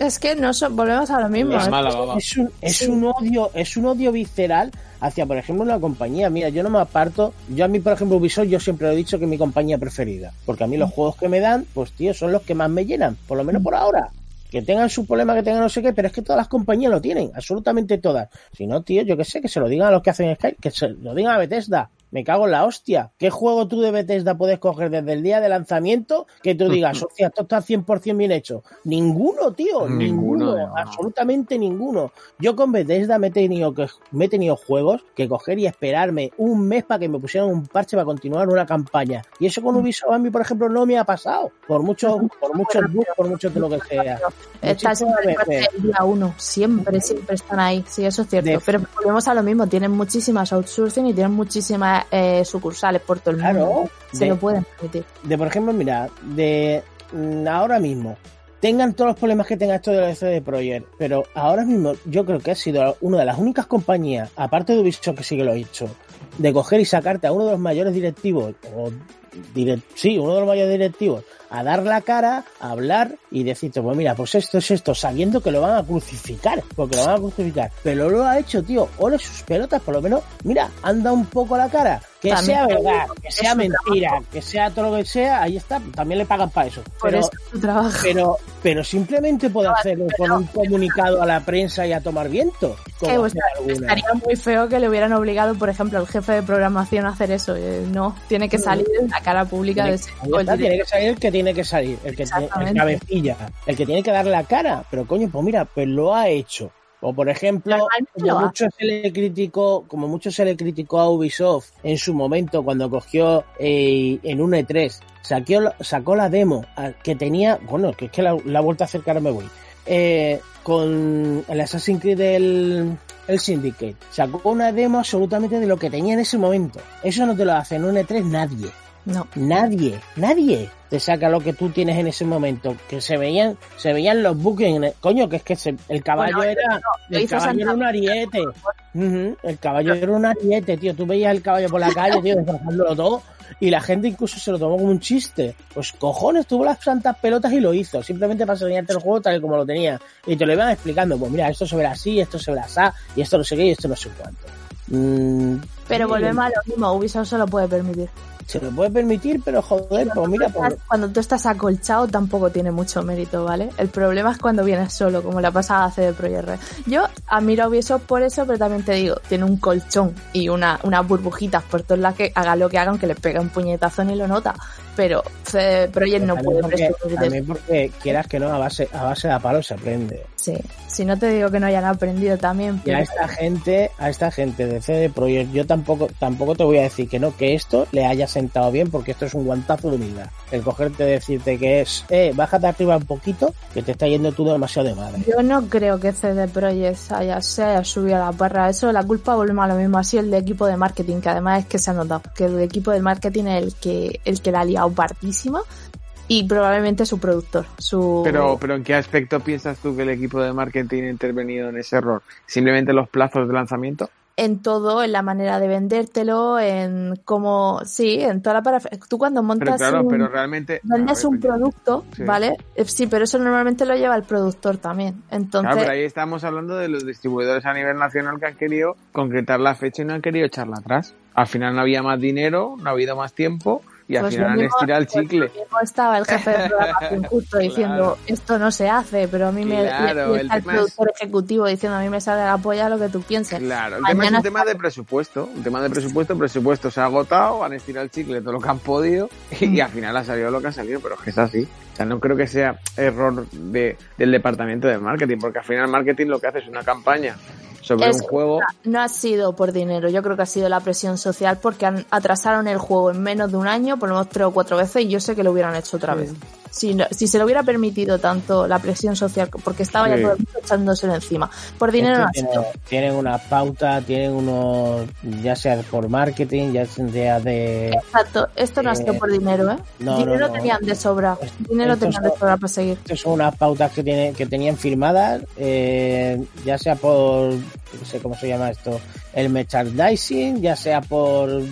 Es que no so- volvemos a lo mismo. Es mala. Es un, es un odio, es un odio visceral hacia, por ejemplo, una compañía. Mira, yo no me aparto. Yo a mí, por ejemplo, Ubisoft, yo siempre lo he dicho que es mi compañía preferida. Porque a mí los juegos que me dan, pues tío, son los que más me llenan. Por lo menos por ahora. Que tengan su problema, que tengan no sé qué, pero es que todas las compañías lo tienen, absolutamente todas. Si no, tío, yo que sé, que se lo digan a los que hacen Skype, que se lo digan a Bethesda. Me cago en la hostia. ¿Qué juego tú de Bethesda puedes coger desde el día de lanzamiento que tú digas, hostia, esto está 100% bien hecho? Ninguno, tío, Ninguno, ninguno, no. absolutamente ninguno. Yo con Bethesda me he tenido que me he tenido juegos que coger y esperarme un mes para que me pusieran un parche para continuar una campaña. Y eso con Ubisoft a mí, por ejemplo, no me ha pasado. Por muchos, por muchos bugs, por mucho de lo que sea. Está siempre el día uno, siempre, siempre están ahí, sí, eso es cierto. De- Pero volvemos a lo mismo, tienen muchísimas outsourcing y tienen muchísimas eh, sucursales por todo el mundo. Claro. Se De- lo pueden permitir. de por ejemplo, mira, de mm, ahora mismo, tengan todos los problemas que tenga esto de la CD Projekt, pero ahora mismo yo creo que ha sido una de las únicas compañías, aparte de Ubisoft que sí que lo ha hecho, de coger y sacarte a uno de los mayores directivos, o direct- sí, uno de los mayores directivos, a dar la cara, a hablar y decirte, pues mira, pues esto es esto, sabiendo que lo van a crucificar, porque lo van a crucificar, pero lo ha hecho, tío, ole sus pelotas, por lo menos, mira, anda un poco la cara, que También sea verdad, que sea mentira, trabajo. que sea todo lo que sea, ahí está, también le pagan para eso. Por Pero, eso trabajo. pero, pero simplemente puede hacerlo con un comunicado a la prensa y a tomar viento. Que, estaría muy feo que le hubieran obligado, por ejemplo, al jefe de programación a hacer eso. Eh, No, tiene que salir la cara pública de ese está, tiene que salir el que tiene que salir, el que tiene, el cabecilla, el que tiene que dar la cara. Pero coño, pues mira, pues lo ha hecho. O por ejemplo, como mucho se le criticó, como mucho se le criticó a Ubisoft en su momento cuando cogió eh, en un E3, sacó, sacó la demo a- que tenía, bueno, que es que la, la vuelta a acercar me voy, eh, con el Assassin's Creed del el Syndicate. Sacó una demo absolutamente de lo que tenía en ese momento. Eso no te lo hace en un E3 nadie. No. Nadie, nadie te saca lo que tú tienes en ese momento. Que se veían, se veían los buques en el- coño, que es que se- el caballo Bueno, era, el caballo Santa era un ariete. El caballo era un ariete, tío. Tú veías el caballo por la calle, tío, destrozándolo todo. Y la gente incluso se lo tomó como un chiste. Pues cojones, tuvo las santas pelotas y lo hizo. Simplemente para enseñarte el juego tal y como lo tenía. Y te lo iban explicando. Pues mira, esto se verá así, esto se verá así, y esto no sé qué, y esto no sé cuánto. Mm, Pero volvemos a lo mismo, Ubisoft se lo puede permitir. Se lo puede permitir, pero joder, pues mira, por, Cuando tú estás acolchado tampoco tiene mucho mérito, ¿vale? El problema es cuando vienes solo, como la pasada hace de Projekt Red. Yo admiro a Ubisoft por eso, pero también te digo, tiene un colchón y una, unas burbujitas por todas las que haga lo que hagan, que le pega un puñetazo ni lo nota. Pero CD Projekt no puede porque, también porque quieras que no, a base, a base de palo se aprende. Sí, si no te digo que no hayan aprendido también. Y a esta gente, a esta gente de CD Projekt, yo tampoco, tampoco te voy a decir que no, que esto le haya sentado bien, porque esto es un guantazo de humildad. El cogerte decirte que es, eh, bájate arriba un poquito, que te está yendo tú demasiado de madre. Yo no creo que CD Projekt haya, se haya subido a la barra. Eso, la culpa volvemos a lo mismo. Sido el de equipo de marketing, que además es que se ha notado que el equipo de marketing es el que, el que la ha liado partísima y probablemente su productor. Su... Pero, pero ¿en qué aspecto piensas tú que el equipo de marketing ha intervenido en ese error? ¿Simplemente los plazos de lanzamiento? En todo, en la manera de vendértelo, en cómo. Sí, en toda la parafernalia. Tú cuando Pero montas. claro, un- pero realmente... Vendes ver, un producto, Sí. ¿vale? Eh, Sí, pero eso normalmente lo lleva el productor también. Entonces, Claro, pero ahí estamos hablando de los distribuidores a nivel nacional que han querido concretar la fecha y no han querido echarla atrás. Al final no había más dinero, no ha habido más tiempo Y al Pues final mismo- estirado el pues chicle. mismo estaba el jefe de programación justo diciendo esto no se hace, pero a mí me y el es- productor ejecutivo diciendo a mí me sale la polla lo que tú pienses. Claro, el tema es un tema de presupuesto, un tema de presupuesto, presupuesto se ha agotado, han estirado el chicle todo lo que han podido y, Mm. al final ha salido lo que ha salido, pero es que es así. O sea, no creo que sea error de, del departamento de marketing, porque al final el marketing lo que hace es una campaña sobre Es- un juego. No ha sido por dinero, yo creo que ha sido la presión social porque han, atrasaron el juego en menos de un año, por lo menos tres o cuatro veces, y yo sé que lo hubieran hecho otra vez. Si, no- si se lo hubiera permitido tanto la presión social, porque estaba Sí. ya todo el mundo echándoselo encima. Por dinero no Esto ha tiene- sido. tienen unas pautas, tienen unos, ya sea por marketing, ya sea de... Exacto, esto no ha sido Eh, por dinero, ¿eh? no, dinero no, no. tenían de sobra. Dinero estos tenían de sobra para seguir. Estas son unas pautas que, tiene, que tenían firmadas, eh, ya sea por, no sé cómo se llama esto, el merchandising, ya sea por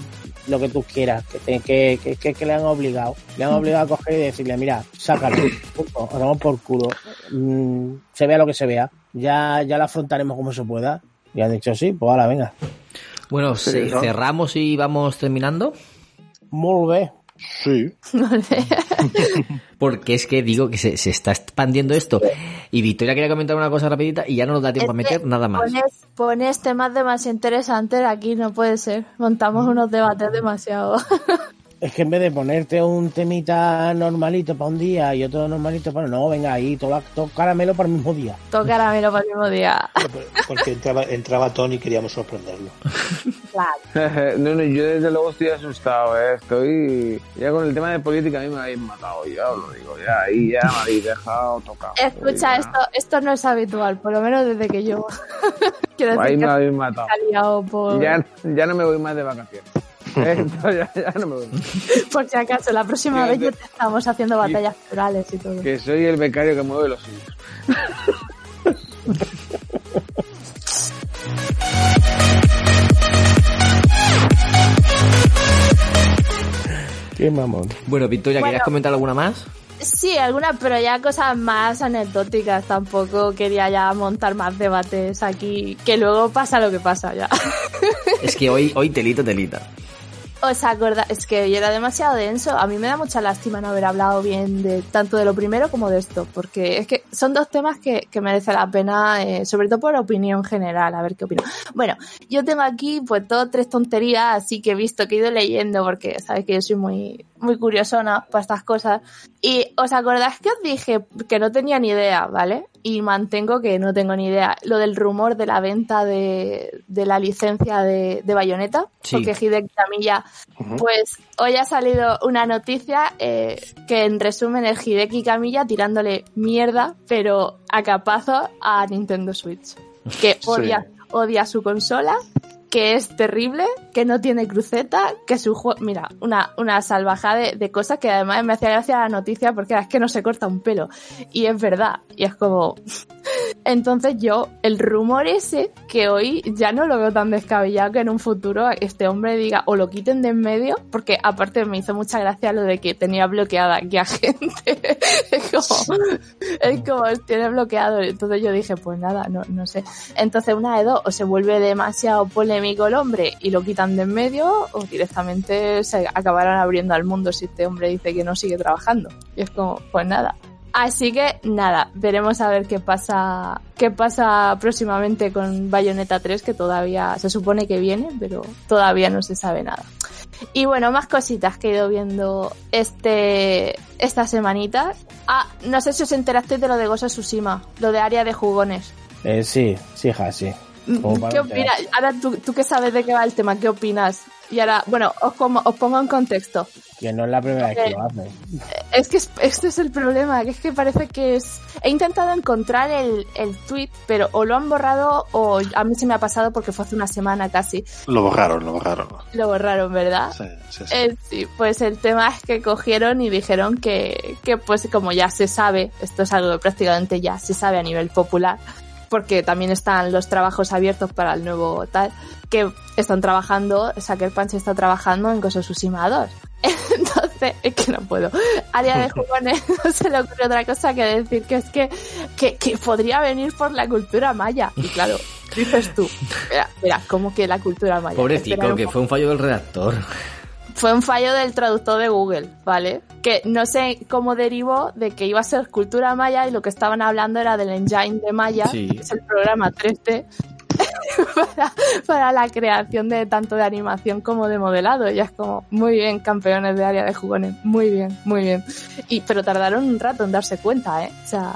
lo que tú quieras, que, te- que, que, que- que le han obligado. Le han obligado a coger y decirle, mira, sácalo, nos vamos por culo. Mm, se vea lo que se vea. Ya, ya la afrontaremos como se pueda. Y han dicho, sí, pues ahora venga. Bueno, Sí, se- ¿no? cerramos y vamos terminando. Muy bien. Sí. Porque es que digo que se, se está expandiendo esto. Y Victoria quería comentar una cosa rapidita y ya no nos da tiempo a meter nada más. Pones, pones temas demasiado interesantes aquí, no puede ser. Montamos unos debates demasiado. Es que en vez de ponerte un temita normalito para un día y otro normalito para... No, venga ahí, todo, todo caramelo para el mismo día. Todo caramelo para el mismo día. Porque entraba, entraba Tony y queríamos sorprenderlo. no, no, yo desde luego estoy asustado, ¿eh? Estoy. Ya con el tema de política a mí me habéis matado, ya os lo digo, ya ahí ya me habéis dejado tocado. Escucha, esto, esto no es habitual, por lo menos desde que yo. Quiero Ahí decir me que habéis matado. por, Ya, ya no me voy más de vacaciones. Esto ya, ya no me voy. por si acaso. La próxima vez ya te estamos haciendo batallas florales y todo. Que soy el becario que mueve los hilos. Qué mamón. Bueno, Victoria, ¿querías Bueno. comentar alguna más? Sí, algunas, pero ya cosas más anecdóticas. Tampoco quería ya montar más debates aquí, que luego pasa lo que pasa ya. Es que hoy, hoy telita, telita. ¿Os acordáis? Es que era demasiado denso. A mí me da mucha lástima no haber hablado bien de tanto de lo primero como de esto, porque es que son dos temas que, que merece la pena, eh, sobre todo por opinión general, a ver qué opino. Bueno, yo tengo aquí pues todo tres tonterías, así que he visto que he ido leyendo, porque sabes que yo soy muy, muy curiosona para estas cosas. Y os acordáis que os dije que no tenía ni idea, ¿vale? Y mantengo que no tengo ni idea. Lo del rumor de la venta de, de la licencia de, de Bayonetta, Sí. porque Hideki Kamiya pues hoy ha salido una noticia eh, que en resumen es Hideki Kamiya tirándole mierda, pero a capazo a Nintendo Switch. Que odia, odia su consola, que es terrible, que no tiene cruceta, que su. Mira, una, una salvajada de, de cosas que además me hacía gracia la noticia porque es que no se corta un pelo. Y es verdad. Y es como... Entonces yo, el rumor ese, que hoy ya no lo veo tan descabellado que en un futuro este hombre diga o lo quiten de en medio, porque aparte me hizo mucha gracia lo de que tenía bloqueada aquí a gente. es como, es como, tiene bloqueado. Entonces yo dije, pues nada, no, no sé. Entonces una de dos, o se vuelve demasiado polémico el hombre y lo quitan de en medio, o directamente se acabarán abriendo al mundo si este hombre dice que no sigue trabajando. Y es como, pues nada, Así que nada, veremos a ver qué pasa, qué pasa próximamente con Bayonetta 3, que todavía se supone que viene, pero todavía no se sabe nada. Y bueno, más cositas que he ido viendo este, esta semanita. Ah, no sé si os enterasteis de lo de of Tsushima, lo de área de jugones. Eh, sí, sí, hija, sí. ¿Qué opinas? Ahora tú, tú que sabes de qué va el tema, ¿qué opinas? Y ahora, bueno, os, como- os pongo en contexto. Que no es la primera vez que lo hace. Es que es- este es el problema, que es que parece que es... He intentado encontrar el, el tweet, pero o lo han borrado o a mí se me ha pasado porque fue hace una semana casi. Lo borraron, lo borraron. Lo borraron, ¿verdad? Sí, sí, sí. Eh, sí, pues el tema es que cogieron y dijeron que, que pues como ya se sabe, esto es algo que prácticamente ya se sabe a nivel popular, porque también están los trabajos abiertos para el nuevo tal, que están trabajando, Sucker Punch está trabajando en Ghost of Tsushima 2. Entonces, es que no puedo. Área de jugones no se le ocurre otra cosa que decir que es que, que, que podría venir por la cultura maya. Y claro, dices tú, mira, mira, ¿cómo que la cultura maya? Pobrecito, un que fue un fallo del redactor. Fue un fallo del traductor de Google, ¿vale? Que no sé cómo derivó de que iba a ser cultura maya y lo que estaban hablando era del engine de Maya, Sí. que es el programa 3D, para, para la creación de tanto de animación como de modelado. Y es como, muy bien, campeones de área de jugones, muy bien, muy bien. Y, pero tardaron un rato en darse cuenta, ¿eh? O sea,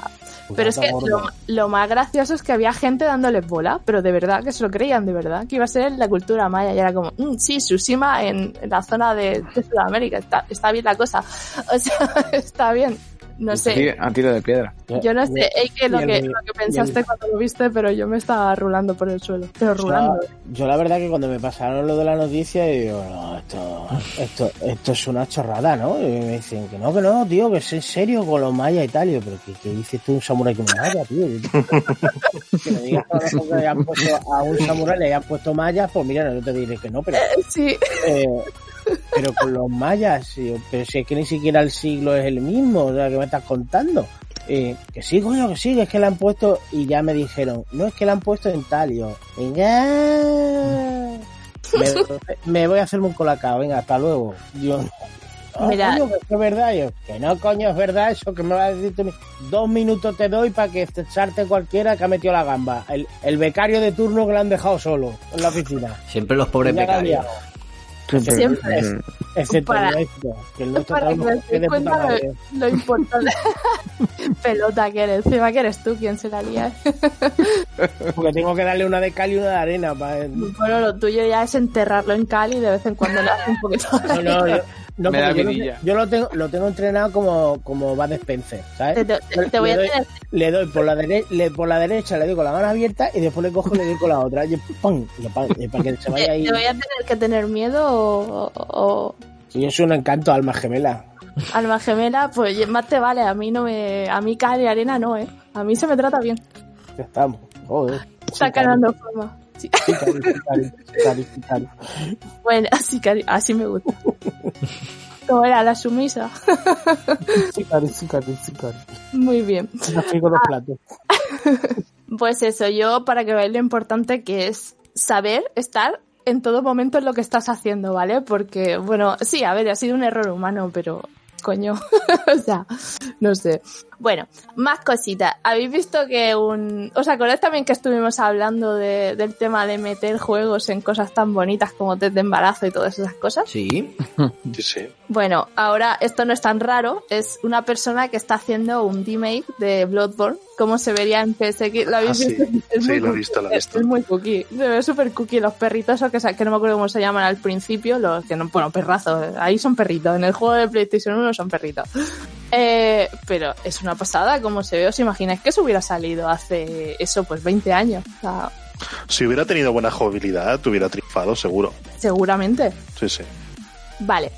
pero es que lo, lo más gracioso es que había gente dándoles bola, pero de verdad que se lo creían, de verdad, que iba a ser la cultura maya. Y era como, "Mm, sí, Tsushima en, en la zona de, de Sudamérica, está, está bien la cosa. O sea, está bien. No sé. Sí, a tiro de piedra. Yo no sé eh, que lo, que, lo que el- pensaste cuando lo viste, pero yo me estaba rulando por el suelo. Pero O sea, rulando. yo la verdad que cuando me pasaron lo de la noticia, digo, no, esto, esto, esto es una chorrada, ¿no? Y me dicen que no, que no, tío, que es en serio con los mayas y tal. Y yo, pero ¿qué, qué dices tú un samurái con maya, tío? que me digas que a lo mejor que le hayan puesto a un samurái le hayan puesto mayas, pues mira, no te diré que no, pero... Sí. eh, pero con los mayas, pero si es que ni siquiera el siglo es el mismo, o sea, que me estás contando. Eh, que sí, coño, que sí, es que la han puesto y ya me dijeron, no es que la han puesto en tal, y yo, venga, me, me voy a hacerme un colacao, venga, hasta luego. Yo, no, Mira. coño, que es verdad, yo, que no, coño, es verdad eso, que me va a decir tú, dos minutos te doy para que te echarte cualquiera que ha metido la gamba. El, el becario de turno que le han dejado solo en la oficina. Siempre los pobres becarios. Liado. Siempre. Es- excepto Para- el nuestro, que el nuestro Para que puta cuenta lo, lo importante. Pelota que eres, encima que eres tú quien se la lía. Porque tengo que darle una de cal y una de arena. Para... Bueno, lo tuyo ya es enterrarlo en cal y de vez en cuando le haces un poquito No, no, yo, no, Me da yo, lo, vidilla. yo lo tengo, lo tengo entrenado como, como va de Spencer, ¿sabes? Te, te- te voy le, a doy, tener, le doy por la, dere- le, por la derecha, le doy con la mano abierta y después le cojo y le doy con la otra. Y ¡pum! Y pa- y para que se te, vaya ahí. te voy a tener que tener miedo o, o- Sí, yo soy un encanto, alma gemela. alma gemela, pues más te vale. A mí no me, a mí cal y arena no, eh. A mí se me trata bien. Ya estamos. Joder. Está ganando forma. Sí. Cari, cari. Bueno, así, cari- así me gusta. ¿Cómo era la sumisa? Sí, cari, sí, cari, sí, cari. Muy bien. Los platos. Pues eso, yo para que veáis lo importante que es saber estar en todo momento en lo que estás haciendo, ¿vale? Porque, bueno, sí, a ver, ha sido un error humano, pero coño, o sea, no sé. Bueno, más cositas. ¿Habéis visto que un... ¿Os acordáis también que estuvimos hablando de- del tema de meter juegos en cosas tan bonitas como test de embarazo y todas esas cosas? Sí. Sí, sí. Bueno, ahora esto no es tan raro, es una persona que está haciendo un remake de Bloodborne, como se vería en PSX. ¿Lo habéis Ah, sí. visto? Es Sí, muy lo he cookie, visto, lo he es- visto. Es muy cookie, se ve súper cookie. Los perritos, o que, que no me acuerdo cómo se llaman al principio, los que no, bueno, perrazos, ahí son perritos, en el juego de PlayStation 1 son perritos. Eh, pero es una pasada como se ve, os imagináis que eso hubiera salido hace eso, pues 20 años, o sea, Si hubiera tenido buena jugabilidad, te hubiera triunfado, seguro. seguramente. Sí, sí. Vale.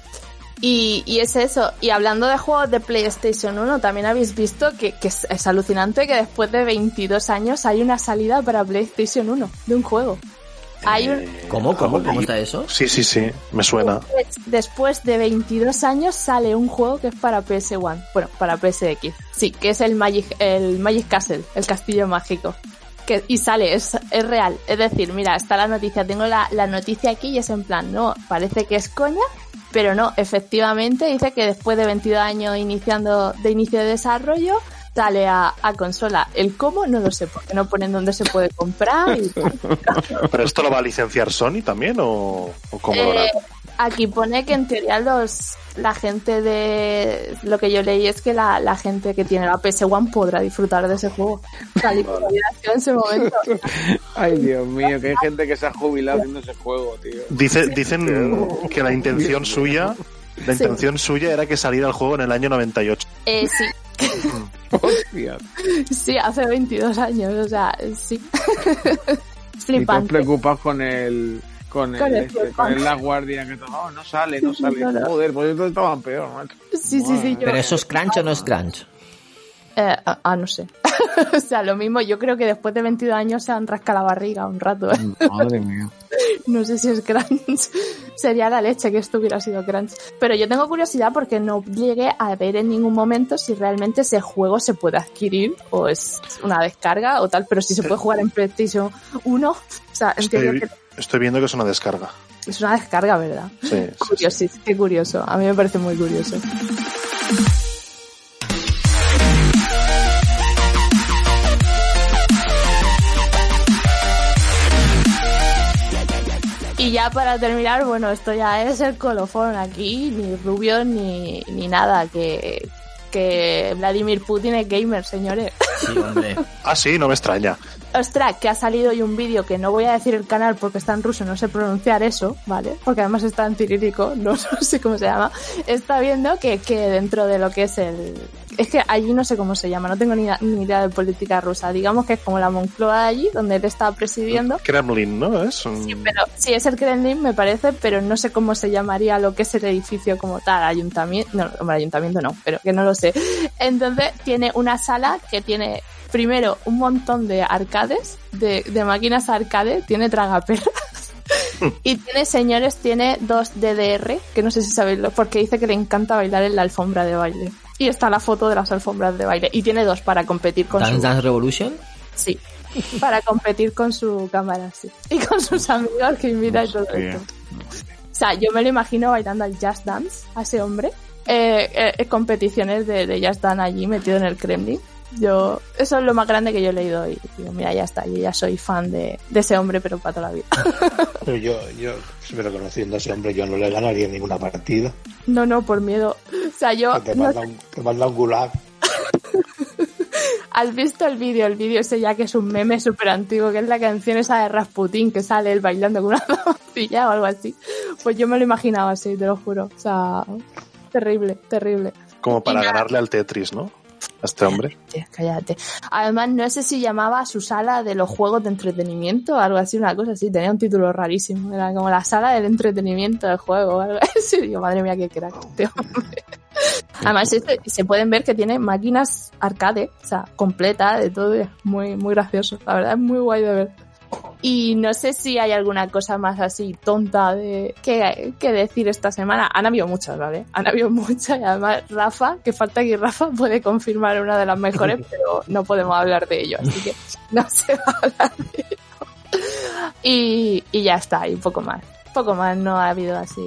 Y, y es eso. Y hablando de juegos de PlayStation 1, también habéis visto que, que es, es alucinante que después de 22 años hay una salida para PlayStation 1 de un juego. Hay un, Eh, ¿Cómo? ¿Cómo? leí- ¿Cómo está eso? Sí, sí, sí. Me suena. Después, después de 22 años sale un juego que es para PS1, bueno, para PSX. Sí, que es el Magic, el Magic Castle, el castillo mágico. Que, y sale, es, es real. Es decir, mira, está la noticia, tengo la, la noticia aquí y es en plan, no, parece que es coña, pero no, efectivamente dice que después de 22 años iniciando, de inicio de desarrollo, sale a, a consola. El cómo no lo sé, porque no ponen dónde se puede comprar y ¿Pero esto lo va a licenciar Sony también o, o cómo lo hará? Eh, aquí pone que en teoría los la gente de lo que yo leí es que la, la gente que tiene la PS1 podrá disfrutar de ese juego. Tal y en ese momento. Ay, Dios mío, que hay gente que se ha jubilado haciendo ese juego, tío. Dice, dicen que la intención suya, la Sí. intención suya era que saliera el juego en el año 98. Eh, sí, Hostia. sí, hace 22 años, o sea, sí. Flipante. preocupados con el. Con el, Con el este, con el Last Guardian, que "Oh, no sale, no sale. No, no. Joder, pues estaban peor, macho. Sí, sí, sí. Yo, ¿Pero eso es crunch o no es crunch? eh, ah, ah, no sé. o sea, lo mismo, yo creo que después de 22 años se han rascado la barriga un rato. ¿eh? Madre mía. No sé si es crunch. Sería la leche que esto hubiera sido crunch. Pero yo tengo curiosidad porque no llegué a ver en ningún momento si realmente ese juego se puede adquirir o es una descarga o tal. Pero si se puede jugar en PlayStation 1, o sea, en teoría Estoy, que- estoy viendo que es una descarga. Es una descarga, ¿verdad? Sí, sí, Curioso, qué curioso. A mí me parece muy curioso. Ya para terminar, bueno, esto ya es el colofón aquí, ni rubio ni, ni nada, que, que Vladimir Putin es gamer, señores. Sí, hombre. Ah, sí, no me extraña. Ostras, que ha salido hoy un vídeo que no voy a decir el canal porque está en ruso, no sé pronunciar eso, ¿vale? Porque además está en cirílico, no sé cómo se llama. Está viendo que, que dentro de lo que es el... Es que allí no sé cómo se llama, no tengo ni, ni idea de política rusa. Digamos que es como la Moncloa de allí, donde él está presidiendo. Kremlin, ¿no? Es un- Sí, pero sí, es el Kremlin, me parece, pero no sé cómo se llamaría lo que es el edificio como tal, ayuntamiento, no, hombre, ayuntamiento no, pero que no lo sé. Entonces, tiene una sala que tiene, primero, un montón de arcades, de, de máquinas arcade, tiene tragaperras. Y tiene, señores, tiene dos DDR, que no sé si sabéis, lo- porque dice que le encanta bailar en la alfombra de baile. Y está la foto de las alfombras de baile. Y tiene dos para competir con Dance su... Dance Revolution. Sí, para competir con su cámara, sí. Y con sus amigos que invita y todo esto. O sea, yo me lo imagino bailando al Just Dance, a ese hombre. Eh, eh, competiciones de, de Just Dance allí metido en el Kremlin. Yo, eso es lo más grande que yo he leído y digo, mira, ya está, yo ya soy fan de, de ese hombre, pero para toda la vida. Pero yo, yo, pero conociendo a ese hombre, yo no le ganaría ninguna partida. No, no, por miedo. O sea, yo, Que te no- manda, un, te manda un gulag. ¿has visto el vídeo? El vídeo ese ya que es un meme súper antiguo, que es la canción esa de Rasputin, que sale él bailando con una zapatillas o algo así. Pues yo me lo imaginaba así, te lo juro. O sea, terrible, terrible. como para ganarle al Tetris, ¿no? Este hombre. Cállate. Además, no sé si llamaba su sala de los juegos de entretenimiento o algo así, una cosa así. Tenía un título rarísimo. Era como la sala del entretenimiento del juego o algo así. Digo, madre mía, qué crack. este hombre. Además, este- se pueden ver que tiene máquinas arcade, o sea, completa de todo. muy, muy gracioso. La verdad, es muy guay de ver. Y no sé si hay alguna cosa más así tonta de que, que decir esta semana. Han habido muchas, ¿vale? Han habido muchas y además Rafa, que falta aquí Rafa, puede confirmar una de las mejores, pero no podemos hablar de ello, así que no se va a hablar de ello. Y, y ya está, y un poco más. Poco más, no ha habido así.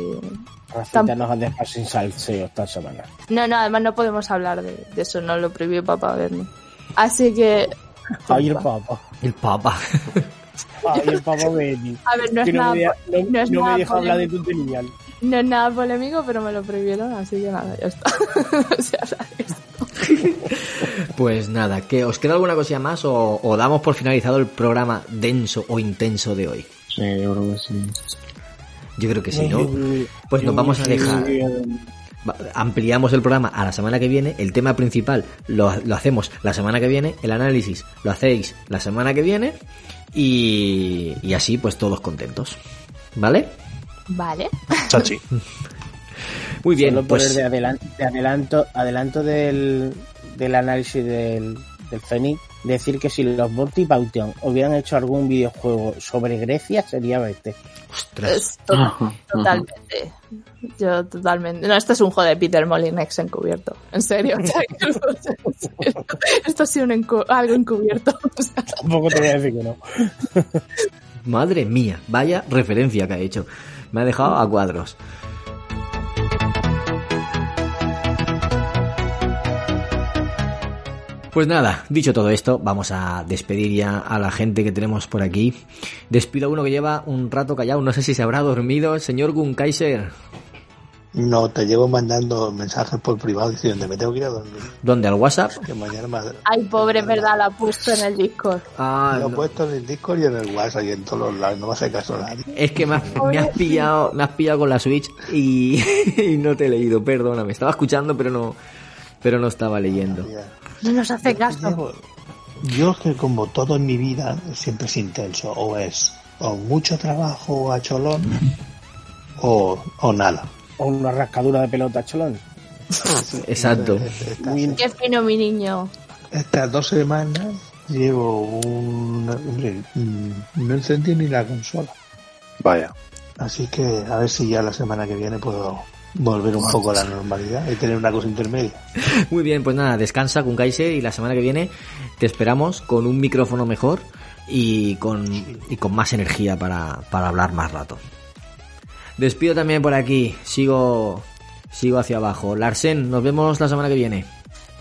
Racita Tam- nos han dejado sin salseo esta semana. No, no, además no podemos hablar de, de eso, no lo prohibió papá verme. Así que. Ay, el papa. El Papa. Ay, el papa Benny. A ver, no es Que nada, no- no es no me deja hablar de polémico. tu genial. No es nada polémico, pero me lo prohibieron, así que nada, ya está. O sea. Pues nada, ¿que ¿os queda alguna cosilla más o, o damos por finalizado el programa denso o intenso de hoy? Sí, yo creo que sí. Yo creo que sí, ¿no? Pues nos vamos a dejar. Ampliamos el programa a la semana que viene. El tema principal lo, lo hacemos la semana que viene. El análisis lo hacéis la semana que viene. Y, y así, pues todos contentos. ¿Vale? Vale. Chachi. Muy bien, Solo pues. de, adelan- de adelanto, adelanto del, del análisis del, del Fénix, decir que si los Monty Python hubieran hecho algún videojuego sobre Grecia, sería este. Ostras. Es to- Ajá, totalmente. Yo totalmente. No, esto es un juego de Peter Molyneux encubierto. En serio. Esto ha sido un encu- algo encubierto. Tampoco te voy a decir que no. Madre mía, vaya referencia que ha hecho. Me ha dejado a cuadros. Pues nada, dicho todo esto, vamos a despedir ya a la gente que tenemos por aquí. Despido a uno que lleva un rato callado, no sé si se habrá dormido, el señor Gun Kaiser. No, te llevo mandando mensajes por privado diciendo me tengo que ir a dormir. ¿Dónde? ¿Al WhatsApp? Que mañana me... Ay, pobre, verdad, la ha puesto en el Discord. Ah, Lo he no. puesto en el Discord y en el WhatsApp y en todos los lados. No me hace caso a nadie. Es que me has, me has pillado, me has pillado con la Switch y, y no te he leído, perdóname. Estaba escuchando, pero no, pero no estaba leyendo. No nos hace caso. Yo es que como todo en mi vida siempre es intenso. O es o mucho trabajo a cholón o, o nada. O una rascadura de pelota, cholón. Exacto. Estas, Qué fino, mi niño. estas dos semanas llevo un... Hombre, mm, no encendí ni la consola. Vaya. Así que a ver si ya la semana que viene puedo volver un poco a la normalidad y tener una cosa intermedia. Muy bien, pues nada, descansa con Kaiser y la semana que viene te esperamos con un micrófono mejor y con, y con más energía para, para hablar más rato. Despido también por aquí. Sigo, sigo hacia abajo. Larsen, nos vemos la semana que viene.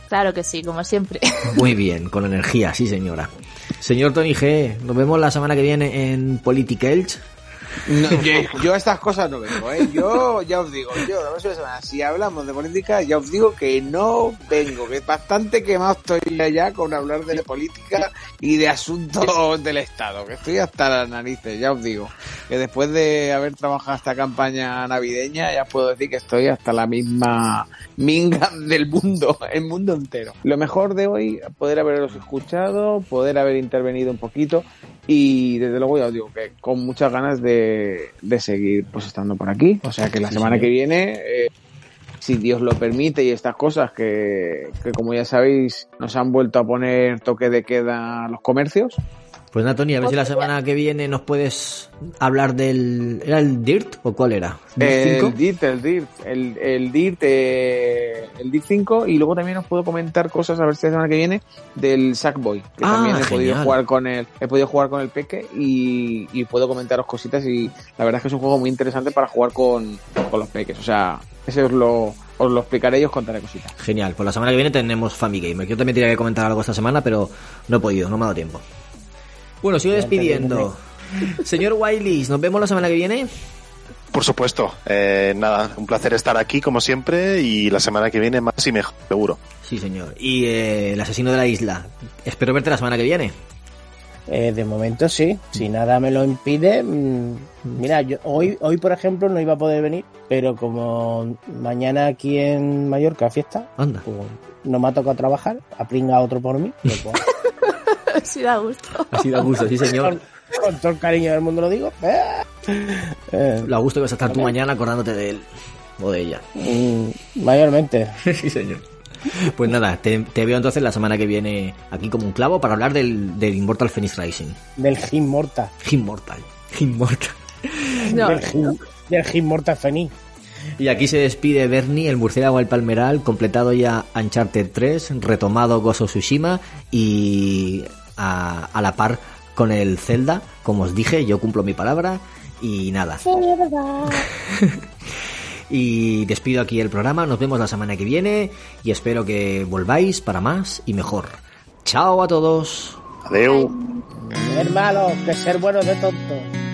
Claro que sí, como siempre. Muy bien, con energía, sí señora. Señor Tony G, nos vemos la semana que viene en Politica Elch. No, yo, yo a estas cosas no vengo, ¿eh? Yo ya os digo, yo la próxima semana, si hablamos de política, ya os digo que no vengo, que bastante quemado estoy ya con hablar de política y de asuntos del Estado, que estoy hasta las narices, ya os digo. Que después de haber trabajado esta campaña navideña, ya puedo decir que estoy hasta la misma minga del mundo, el mundo entero. Lo mejor de hoy, poder haberos escuchado, poder haber intervenido un poquito y desde luego ya os digo que con muchas ganas de, de seguir pues estando por aquí. O sea que la semana que viene, eh, si Dios lo permite y estas cosas que, que como ya sabéis nos han vuelto a poner toque de queda a los comercios, Pues nada, Tony, a ver si la semana que viene nos puedes hablar del... ¿Era el DIRT o cuál era? ¿Dirt cinco? El DIRT, el DIRT, el, el DIRT, eh, el DIRT 5 y luego también os puedo comentar cosas a ver si la semana que viene del Sackboy, que Ah, también he podido jugar con el, he podido jugar con el Peque y, y puedo comentaros cositas y la verdad es que es un juego muy interesante para jugar con, con los Peques, o sea, eso os lo, os lo explicaré y os contaré cositas. Genial, pues la semana que viene tenemos Famigamer. Yo también tenía que comentar algo esta semana, pero no he podido, no me ha dado tiempo. Bueno, sigo despidiendo. Señor Wileys, ¿nos vemos la semana que viene? Por supuesto. Eh, nada, un placer estar aquí como siempre y la semana que viene más y mejor, seguro. Sí, señor. Y eh, el asesino de la isla. Espero verte la semana que viene. Eh, de momento sí, si nada me lo impide. mm, Mira, yo hoy, hoy por ejemplo no iba a poder venir, pero como mañana aquí en Mallorca fiesta, Anda. pues no me ha tocado trabajar, apringa otro por mí. sí da gusto. Ha sido a gusto, sí, señor. con, con todo el cariño del mundo lo digo. Eh, eh, Lo a gusto que vas a estar tú mañana acordándote de él o de ella. mm, mayormente. sí, señor. Pues nada, te, te veo entonces la semana que viene aquí como un clavo para hablar del, del Immortal Phoenix Rising. Del Gin Morta. Immortal. Immortal. No, del Gin, del Gin Morta Fenix. Y aquí se despide Bernie, el murciélago del palmeral, completado ya Uncharted 3, retomado Gozo Tsushima y a, a la par con el Zelda. Como os dije, yo cumplo mi palabra y nada. y despido aquí el programa, nos vemos la semana que viene y espero que volváis para más y mejor. Chao a todos. Adeu. Ser malo, que ser bueno de tonto.